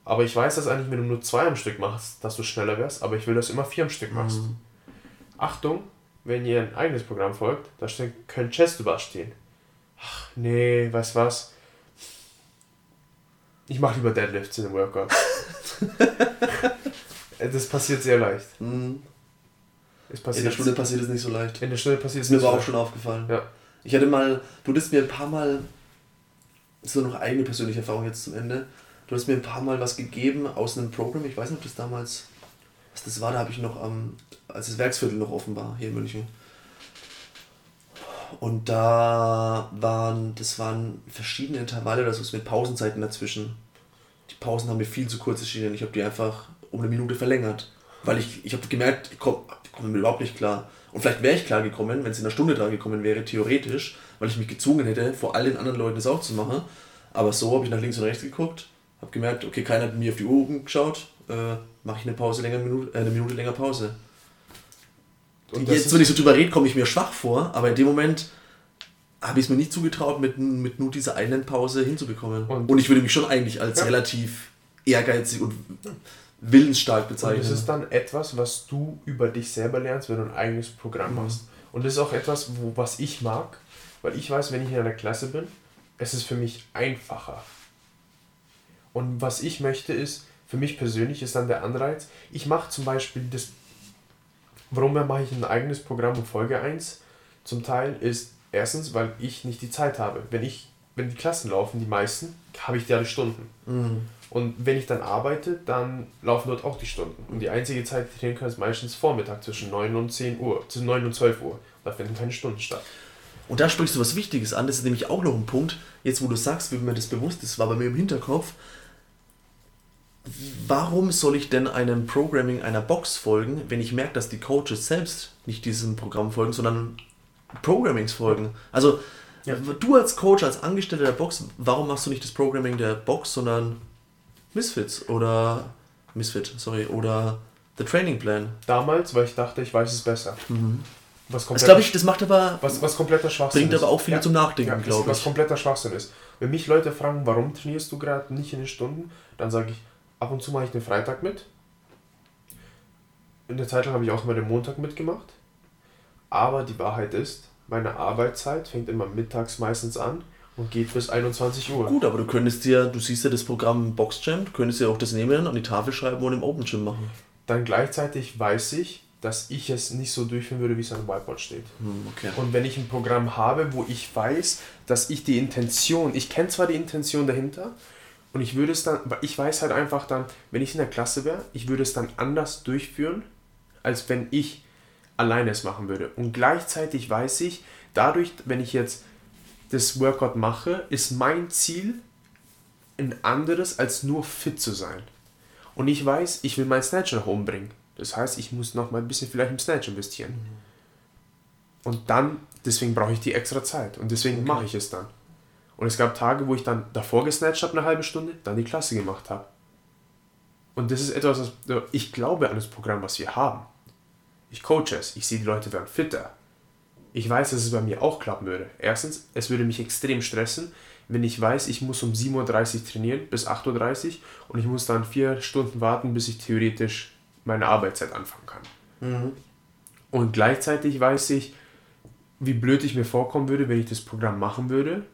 [SPEAKER 3] aber ich weiß, dass eigentlich, wenn du nur zwei am Stück machst, dass du schneller wärst, aber ich will, dass du immer vier am Stück machst. Mhm. Achtung, wenn ihr ein eigenes Programm folgt, da steht, können Chest über stehen. Ach, nee, weißt was? Ich mache lieber Deadlifts in den Workout. das passiert sehr leicht. Mhm.
[SPEAKER 1] In der Stunde passiert es nicht so leicht.
[SPEAKER 3] In der Stunde passiert
[SPEAKER 1] es nicht so leicht. Mir war auch schon aufgefallen. Ja. Ich hatte mal, du hast mir ein paar Mal, das ist noch eigene persönliche Erfahrung jetzt zum Ende, du hast mir ein paar Mal was gegeben aus einem Programm, ich weiß nicht, ob das damals, was das war, da habe ich noch am, als das Werksviertel noch offen war, hier in München. Und da waren, das waren verschiedene Intervalle, das ist mit Pausenzeiten dazwischen die Pausen haben mir viel zu kurz erschienen. Ich habe die einfach um eine Minute verlängert. Weil ich, ich habe gemerkt, ich komme komm mir überhaupt nicht klar. Und vielleicht wäre ich klar gekommen, wenn es in einer Stunde dran gekommen wäre, theoretisch, weil ich mich gezwungen hätte, vor all den anderen Leuten das auch zu machen. Aber so habe ich nach links und rechts geguckt, habe gemerkt, okay, keiner hat mir auf die Uhr geschaut, äh, mache ich eine Pause länger, Minute, äh, eine Minute länger Pause.
[SPEAKER 3] Und
[SPEAKER 1] Jetzt, wenn ich so drüber rede, komme ich mir schwach vor, aber in dem Moment habe ich es mir nicht zugetraut, mit, mit nur dieser einen Pause hinzubekommen. Und,
[SPEAKER 3] Und-
[SPEAKER 1] ich würde mich schon eigentlich als
[SPEAKER 3] Ja.
[SPEAKER 1] relativ ehrgeizig und willensstark
[SPEAKER 3] Und
[SPEAKER 1] bezeichnen.
[SPEAKER 3] das ist dann etwas, was du über dich selber lernst, wenn du ein eigenes Programm machst. Und das ist auch etwas, wo, was ich mag, weil ich weiß, wenn ich in einer Klasse bin, es ist für mich einfacher. Und was ich möchte ist, für mich persönlich ist dann der Anreiz, ich mache zum Beispiel das, warum mache ich ein eigenes Programm in Folge 1? Zum Teil ist erstens, weil ich nicht die Zeit habe. Wenn ich, wenn die Klassen laufen, die meisten, habe ich die alle Stunden.
[SPEAKER 1] Mhm.
[SPEAKER 3] Und wenn ich dann arbeite, dann laufen dort auch die Stunden. Und die einzige Zeit, die ich trainieren kann, ist meistens Vormittag zwischen 9 und 10 Uhr, zwischen 9 und 12 Uhr. Da finden keine Stunden statt.
[SPEAKER 1] Und da sprichst du was Wichtiges an, das ist nämlich auch noch ein Punkt, jetzt wo du sagst, wie mir das bewusst ist, war bei mir im Hinterkopf, warum soll ich denn einem Programming einer Box folgen, wenn ich merke, dass die Coaches selbst nicht diesem Programm folgen, sondern Programmings folgen? Also
[SPEAKER 3] Ja.
[SPEAKER 1] du als Coach, als Angestellter der Box, warum machst du nicht das Programming der Box, sondern Misfits oder Misfit, sorry, oder The Training Plan?
[SPEAKER 3] Damals, weil ich dachte, ich weiß es besser. Was
[SPEAKER 1] Das glaube ich, das macht aber
[SPEAKER 3] was, was kompletter Schwachsinn
[SPEAKER 1] bringt
[SPEAKER 3] ist.
[SPEAKER 1] aber auch viele
[SPEAKER 3] Ja.
[SPEAKER 1] zum Nachdenken,
[SPEAKER 3] Ja,
[SPEAKER 1] glaube
[SPEAKER 3] was
[SPEAKER 1] ich.
[SPEAKER 3] kompletter Schwachsinn ist. Wenn mich Leute fragen, warum trainierst du gerade nicht in den Stunden, dann sage ich, ab und zu mache ich den Freitag mit. In der Zeit lang habe ich auch immer den Montag mitgemacht. Aber die Wahrheit ist, meine Arbeitszeit fängt immer mittags meistens an und geht bis 21 Uhr.
[SPEAKER 1] Gut, aber du könntest dir, du siehst ja das Programm Box Jam, du könntest ja auch das nehmen, an die Tafel schreiben und im Open Gym machen.
[SPEAKER 3] Dann gleichzeitig weiß ich, dass ich es nicht so durchführen würde, wie es an dem Whiteboard steht.
[SPEAKER 1] Hm, okay.
[SPEAKER 3] Und wenn ich ein Programm habe, wo ich weiß, dass ich die Intention, ich kenne zwar die Intention dahinter, und ich würde es dann, ich weiß halt einfach dann, wenn ich in der Klasse wäre, ich würde es dann anders durchführen, als wenn ich alleine es machen würde. Und gleichzeitig weiß ich, dadurch, wenn ich jetzt das Workout mache, ist mein Ziel ein anderes, als nur fit zu sein. Und ich weiß, ich will meinen Snatch nach oben bringen. Das heißt, ich muss noch mal ein bisschen vielleicht im Snatch investieren. Und dann, deswegen brauche ich die extra Zeit. Und deswegen
[SPEAKER 1] Okay.
[SPEAKER 3] mache ich es dann. Und es gab Tage, wo ich dann davor gesnatcht habe, eine halbe Stunde, dann die Klasse gemacht habe. Und das ist etwas, was ich glaube an das Programm, was wir haben. Ich coache es, ich sehe, die Leute werden fitter. Ich weiß, dass es bei mir auch klappen würde. Erstens, es würde mich extrem stressen, wenn ich weiß, ich muss um 7.30 Uhr trainieren bis 8.30 Uhr und ich muss dann vier Stunden warten, bis ich theoretisch meine Arbeitszeit anfangen kann.
[SPEAKER 1] Mhm.
[SPEAKER 3] Und gleichzeitig weiß ich, wie blöd ich mir vorkommen würde, wenn ich das Programm machen würde.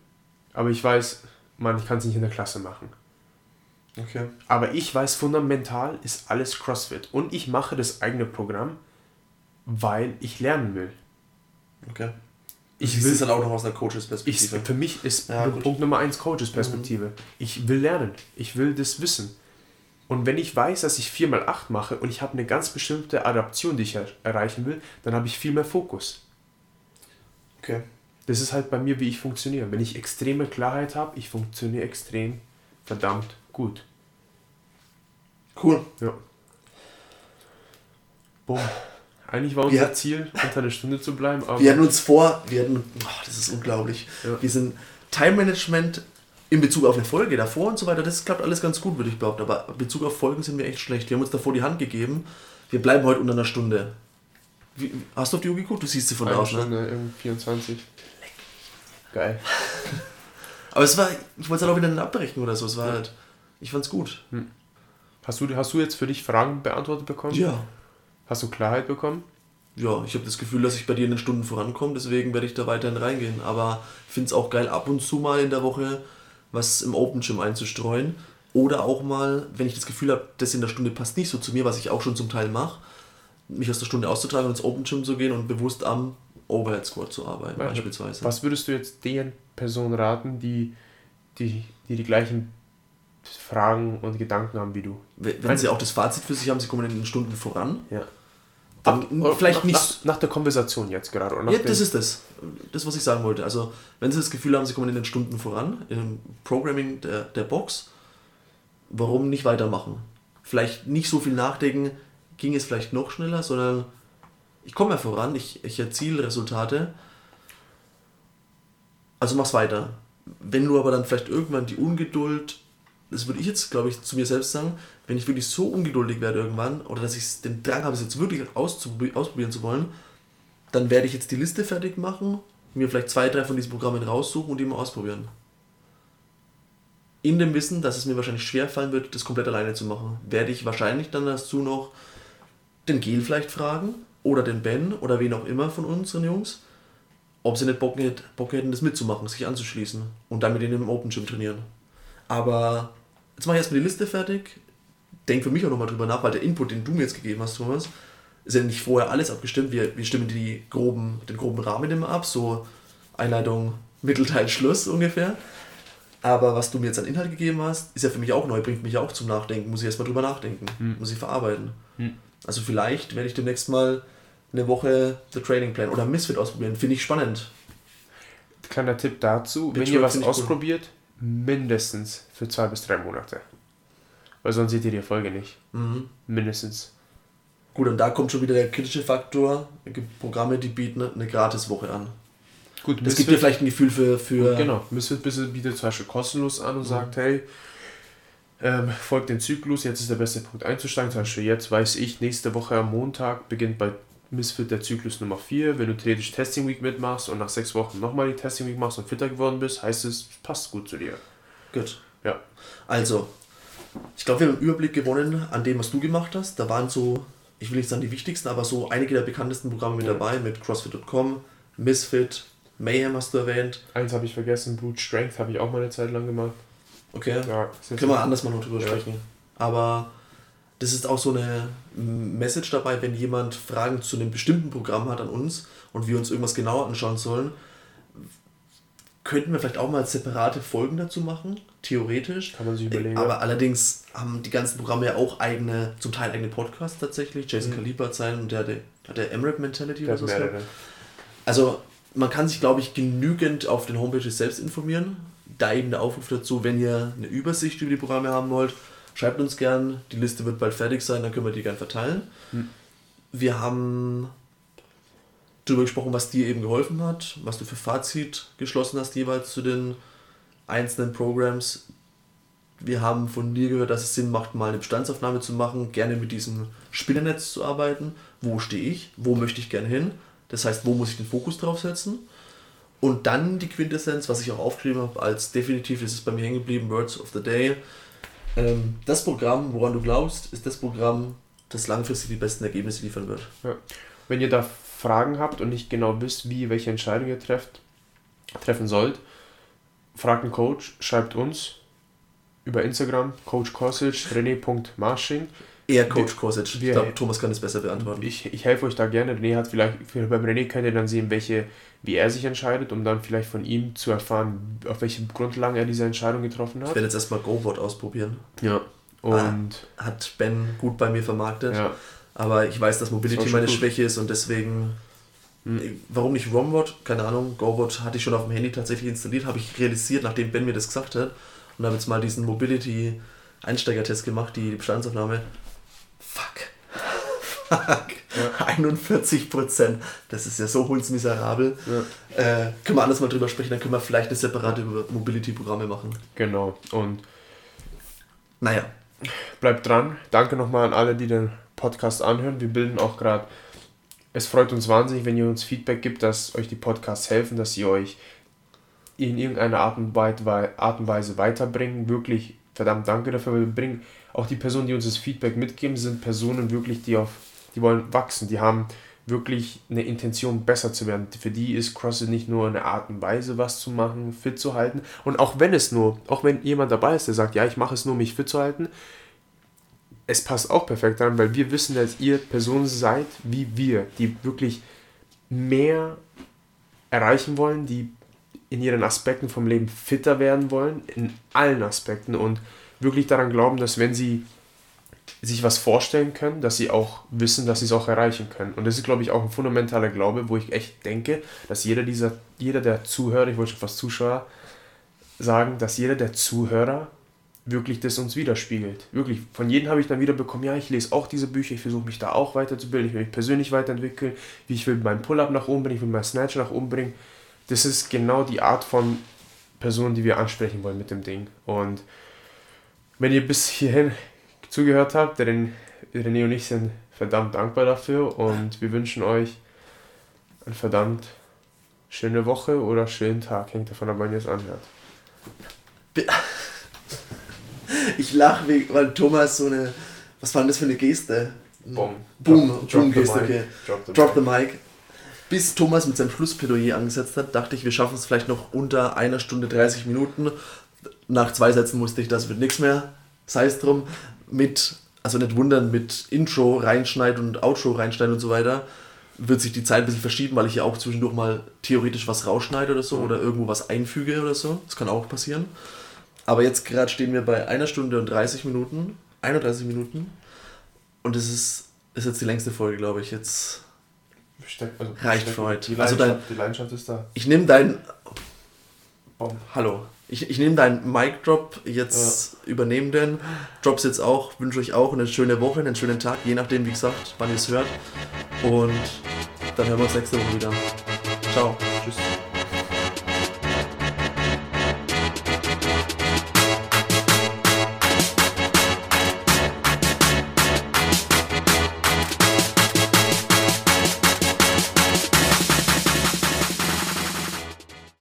[SPEAKER 3] Aber ich weiß, man, ich kann es nicht in der Klasse machen.
[SPEAKER 1] Okay.
[SPEAKER 3] Aber ich weiß, fundamental ist alles CrossFit. Und ich mache das eigene Programm, weil ich lernen will.
[SPEAKER 1] Okay.
[SPEAKER 3] Ich
[SPEAKER 1] Ich
[SPEAKER 3] will-
[SPEAKER 1] es dann auch noch aus einer Coaches-Perspektive.
[SPEAKER 3] für mich ist
[SPEAKER 1] Ja.
[SPEAKER 3] Punkt Nummer eins Coaches-Perspektive. Ich will lernen. Ich will das wissen. Und wenn ich weiß, dass ich 4x8 mache und ich habe eine ganz bestimmte Adaption, die ich er erreichen will, dann habe ich viel mehr Fokus.
[SPEAKER 1] Okay.
[SPEAKER 3] Das ist halt bei mir, wie ich funktioniere. Wenn ich extreme Klarheit habe, ich funktioniere extrem verdammt gut.
[SPEAKER 1] Cool.
[SPEAKER 3] Ja. Boom. Eigentlich war unser
[SPEAKER 1] Ja.
[SPEAKER 3] Ziel, unter einer Stunde zu bleiben, aber
[SPEAKER 1] Wir hatten uns vor, wir hatten, oh, das ist unglaublich.
[SPEAKER 3] Ja.
[SPEAKER 1] Wir sind Time-Management in Bezug auf eine Folge davor und so weiter, das klappt alles ganz gut, würde ich behaupten. Aber in Bezug auf Folgen sind wir echt schlecht. Wir haben uns davor die Hand gegeben. Wir bleiben heute unter einer Stunde. Wie, hast du auf die Uhr geguckt? Du siehst sie von
[SPEAKER 3] eine
[SPEAKER 1] draußen. Ne?
[SPEAKER 3] Stunde, irgendwie 24. Geil.
[SPEAKER 1] Aber es war, ich wollte es halt auch wieder nicht abbrechen oder so. Es war halt, ich fand's gut.
[SPEAKER 3] Hast du, hast du jetzt für dich Fragen beantwortet bekommen?
[SPEAKER 1] Ja.
[SPEAKER 3] Hast du Klarheit bekommen?
[SPEAKER 1] Ja, ich habe das Gefühl, dass ich bei dir in den Stunden vorankomme, deswegen werde ich da weiterhin reingehen. Aber ich finde es auch geil, ab und zu mal in der Woche was im Open Gym einzustreuen. Oder auch mal, wenn ich das Gefühl habe, das in der Stunde passt nicht so zu mir, was ich auch schon zum Teil mache, mich aus der Stunde auszutragen und ins Open Gym zu gehen und bewusst am Overhead Squat zu arbeiten,
[SPEAKER 3] Ja,
[SPEAKER 1] beispielsweise.
[SPEAKER 3] Was würdest du jetzt den Personen raten, die die, die, die gleichen Fragen und Gedanken haben wie du?
[SPEAKER 1] Wenn wenn sie auch das Fazit für sich haben, sie kommen in den Stunden voran,
[SPEAKER 3] Ja. Oder
[SPEAKER 1] vielleicht
[SPEAKER 3] nach,
[SPEAKER 1] nicht.
[SPEAKER 3] Nach, nach der Konversation jetzt gerade. Oder
[SPEAKER 1] Ja, das ist das. Das, was ich sagen wollte. Also, wenn Sie das Gefühl haben, Sie kommen in den Stunden voran, im Programming der, der Box, warum nicht weitermachen? Vielleicht nicht so viel nachdenken, ging es vielleicht noch schneller, sondern ich komme ja voran, ich, ich erziele Resultate. Also mach's weiter. Wenn du aber dann vielleicht irgendwann die Ungeduld, das würde ich jetzt, glaube ich, zu mir selbst sagen, wenn ich wirklich so ungeduldig werde irgendwann, oder dass ich den Drang habe, es jetzt wirklich auszuprobieren, ausprobieren zu wollen, dann werde ich jetzt die Liste fertig machen, mir vielleicht zwei, drei von diesen Programmen raussuchen und die mal ausprobieren. In dem Wissen, dass es mir wahrscheinlich schwer fallen wird, das komplett alleine zu machen, werde ich wahrscheinlich dann dazu noch den Gel vielleicht fragen oder den Ben oder wen auch immer von unseren Jungs, ob sie nicht Bock, hätt- Bock hätten, das mitzumachen, sich anzuschließen und dann mit denen im Open Gym trainieren. Aber jetzt mache ich erstmal die Liste fertig, denk für mich auch nochmal drüber nach, weil der Input, den du mir jetzt gegeben hast, Thomas, ist ja nicht vorher alles abgestimmt. Wir, wir stimmen die groben, den groben Rahmen immer ab, so Einleitung, Mittelteil, Schluss ungefähr. Aber was du mir jetzt an Inhalt gegeben hast, ist ja für mich auch neu, bringt mich auch zum Nachdenken. Muss ich erstmal drüber nachdenken, muss ich verarbeiten.
[SPEAKER 3] Hm.
[SPEAKER 1] Also vielleicht werde ich demnächst mal eine Woche The Training Plan oder Misfit ausprobieren. Finde ich spannend.
[SPEAKER 3] Kleiner Tipp dazu, wenn
[SPEAKER 1] Witch
[SPEAKER 3] ihr was
[SPEAKER 1] ich cool.
[SPEAKER 3] ausprobiert, mindestens für zwei bis drei Monate. Weil sonst seht ihr die Erfolge nicht.
[SPEAKER 1] Mhm.
[SPEAKER 3] Mindestens.
[SPEAKER 1] Gut, und da kommt schon wieder der kritische Faktor. Es gibt Programme, die bieten eine Gratiswoche an.
[SPEAKER 3] Gut,
[SPEAKER 1] Das gibt dir vielleicht ein Gefühl für, für
[SPEAKER 3] Genau, Misfit bietet zum Beispiel kostenlos an und sagt, hey, ähm, folgt den Zyklus, jetzt ist der beste Punkt einzusteigen. Zum Beispiel jetzt weiß ich, nächste Woche am Montag beginnt bei Misfit der Zyklus Nummer 4. Wenn du theoretisch Testing Week mitmachst und nach sechs Wochen nochmal die Testing Week machst und fitter geworden bist, heißt es, passt gut zu dir.
[SPEAKER 1] Gut.
[SPEAKER 3] Ja.
[SPEAKER 1] Also, ich glaube, wir haben einen Überblick gewonnen an dem, was du gemacht hast. Da waren so, ich will nicht sagen die wichtigsten, aber so einige der bekanntesten Programme mit
[SPEAKER 3] Ja.
[SPEAKER 1] dabei, mit CrossFit.com, Misfit, Mayhem hast du erwähnt.
[SPEAKER 3] Eins habe ich vergessen, Brute Strength habe ich auch mal eine Zeit lang gemacht.
[SPEAKER 1] Okay.
[SPEAKER 3] Ja,
[SPEAKER 1] Können wir anders mal noch drüber
[SPEAKER 3] Ja.
[SPEAKER 1] sprechen. Aber das ist auch so eine Message dabei, wenn jemand Fragen zu einem bestimmten Programm hat an uns und wir uns irgendwas genauer anschauen sollen, könnten wir vielleicht auch mal separate Folgen dazu machen, theoretisch.
[SPEAKER 3] Kann man sich überlegen.
[SPEAKER 1] Aber allerdings haben die ganzen Programme ja auch eigene, zum Teil eigene Podcasts tatsächlich. Jason
[SPEAKER 3] Mhm.
[SPEAKER 1] Kaliber hat seinen und der, hat der MRAP Mentality
[SPEAKER 3] Der
[SPEAKER 1] oder so. Also man kann sich, glaube ich, genügend auf den Homepages selbst informieren. Da eben der Aufruf dazu, wenn ihr eine Übersicht über die Programme haben wollt, schreibt uns gern. Die Liste wird bald fertig sein, dann können wir die gern verteilen.
[SPEAKER 3] Hm.
[SPEAKER 1] Wir haben darüber gesprochen, was dir eben geholfen hat, was du für Fazit geschlossen hast jeweils zu den einzelnen Programs. Wir haben von dir gehört, dass es Sinn macht, mal eine Bestandsaufnahme zu machen, gerne mit diesem Spinnernetz zu arbeiten. Wo stehe ich? Wo möchte ich gerne hin? Das heißt, wo muss ich den Fokus drauf setzen? Und dann die Quintessenz, was ich auch aufgeschrieben habe, als definitiv ist es bei mir hängen geblieben, Words of the Day. Ähm, das Programm, woran du glaubst, ist das Programm, das langfristig die besten Ergebnisse liefern wird.
[SPEAKER 3] Wenn ihr da Fragen habt und nicht genau wisst, wie, welche Entscheidung ihr trefft, treffen sollt, fragt einen Coach, schreibt uns über Instagram, Coach Kosic, rené.marsching.
[SPEAKER 1] Eher Coach Kosic. Ich glaube, Thomas kann es besser beantworten.
[SPEAKER 3] Ich, ich helfe euch da gerne. René hat vielleicht, beim René könnt ihr dann sehen, welche, wie er sich entscheidet, um dann vielleicht von ihm zu erfahren, auf welche Grundlagen er diese Entscheidung getroffen
[SPEAKER 1] Ich
[SPEAKER 3] hat.
[SPEAKER 1] werde jetzt erstmal GoWord ausprobieren.
[SPEAKER 3] Ja. Und
[SPEAKER 1] Hat Ben gut bei mir vermarktet.
[SPEAKER 3] ja,
[SPEAKER 1] Aber ich weiß, dass Mobility
[SPEAKER 3] schon
[SPEAKER 1] meine
[SPEAKER 3] gut.
[SPEAKER 1] Schwäche ist und deswegen.
[SPEAKER 3] Hm.
[SPEAKER 1] Warum nicht ROMWOD? Keine Ahnung. GoWord hatte ich schon auf dem Handy tatsächlich installiert, habe ich realisiert, nachdem Ben mir das gesagt hat. Und habe jetzt mal diesen Mobility Einsteigertest gemacht, die Bestandsaufnahme. Fuck. Fuck. 41 Prozent. Das ist ja so hundsmiserabel.
[SPEAKER 3] ja,
[SPEAKER 1] Äh, können wir anders mal drüber sprechen, dann können wir vielleicht eine separate Mobility-Programme machen.
[SPEAKER 3] genau. Und
[SPEAKER 1] Naja,
[SPEAKER 3] bleibt dran. Danke nochmal an alle, die den Podcast anhören. Wir bilden auch gerade. Es freut uns wahnsinnig, wenn ihr uns Feedback gibt, dass euch die Podcasts helfen, dass sie euch in irgendeiner Art und Weise weiterbringen. Wirklich verdammt danke dafür. Wir bringen auch die Personen, die uns das Feedback mitgeben, sind Personen wirklich, die auf, die wollen wachsen, die haben wirklich eine Intention, besser zu werden. Für die ist CrossFit nicht nur eine Art und Weise, was zu machen, fit zu halten. Und auch wenn es nur, auch wenn jemand dabei ist, der sagt, ja, ich mache es nur, mich fit zu halten, es passt auch perfekt an, weil wir wissen, dass ihr Personen seid wie wir, die wirklich mehr erreichen wollen, die in ihren Aspekten vom Leben fitter werden wollen, in allen Aspekten und wirklich daran glauben, dass wenn sie sich was vorstellen können, dass sie auch wissen, dass sie es auch erreichen können. Und das ist, glaube ich, auch ein fundamentaler Glaube, wo ich echt denke, dass jeder dieser, jeder der Zuhörer, ich wollte schon fast Zuschauer sagen, dass jeder der Zuhörer wirklich das uns widerspiegelt. Wirklich, von jedem habe ich dann wieder bekommen, ja, ich lese auch diese Bücher, ich versuche mich da auch weiterzubilden, ich will mich persönlich weiterentwickeln, wie ich will meinen Pull-Up nach oben bringen, ich will meinen Snatch nach oben bringen. Das ist genau die Art von Person, die wir ansprechen wollen mit dem Ding. Und wenn ihr bis hierhin zugehört habt, der René und ich sind verdammt dankbar dafür und wir wünschen euch eine verdammt schöne Woche oder schönen Tag. Hängt davon ab, wann ihr es anhört.
[SPEAKER 1] Ich lache, weil Thomas so eine. Was war denn das für eine Geste?
[SPEAKER 3] Boom.
[SPEAKER 1] Boom.
[SPEAKER 3] Drop,
[SPEAKER 1] Boom Geste,
[SPEAKER 3] mic.
[SPEAKER 1] okay.
[SPEAKER 3] Drop the
[SPEAKER 1] Drop the
[SPEAKER 3] mic.
[SPEAKER 1] mic. Bis Thomas mit seinem Schlussplädoyer angesetzt hat, dachte ich, wir schaffen es vielleicht noch unter einer Stunde 30 Minuten. Nach zwei Sätzen wusste ich, das wird nichts mehr. Sei es drum. Mit, also nicht wundern, mit Intro reinschneiden und Outro reinschneiden und so weiter, wird sich die Zeit ein bisschen verschieben, weil ich ja auch zwischendurch mal theoretisch was rausschneide oder so
[SPEAKER 3] Mhm.
[SPEAKER 1] oder irgendwo was einfüge oder so. Das kann auch passieren. Aber jetzt gerade stehen wir bei einer Stunde und 30 Minuten. 31 Minuten. Und es ist, ist jetzt die längste Folge, glaube ich. Jetzt.
[SPEAKER 3] Steck- also
[SPEAKER 1] Reicht
[SPEAKER 3] steck-
[SPEAKER 1] für heute.
[SPEAKER 3] Die
[SPEAKER 1] Also dein-
[SPEAKER 3] die Leidenschaft ist da.
[SPEAKER 1] Ich nehme dein.
[SPEAKER 3] Boom.
[SPEAKER 1] Hallo. Ich, ich nehme deinen Mic-Drop, jetzt übernehme den. Drops jetzt auch, wünsche euch auch eine schöne Woche, einen schönen Tag, je nachdem, wie gesagt, wann ihr es hört. Und dann hören wir uns nächste Woche wieder. Ciao.
[SPEAKER 3] Tschüss.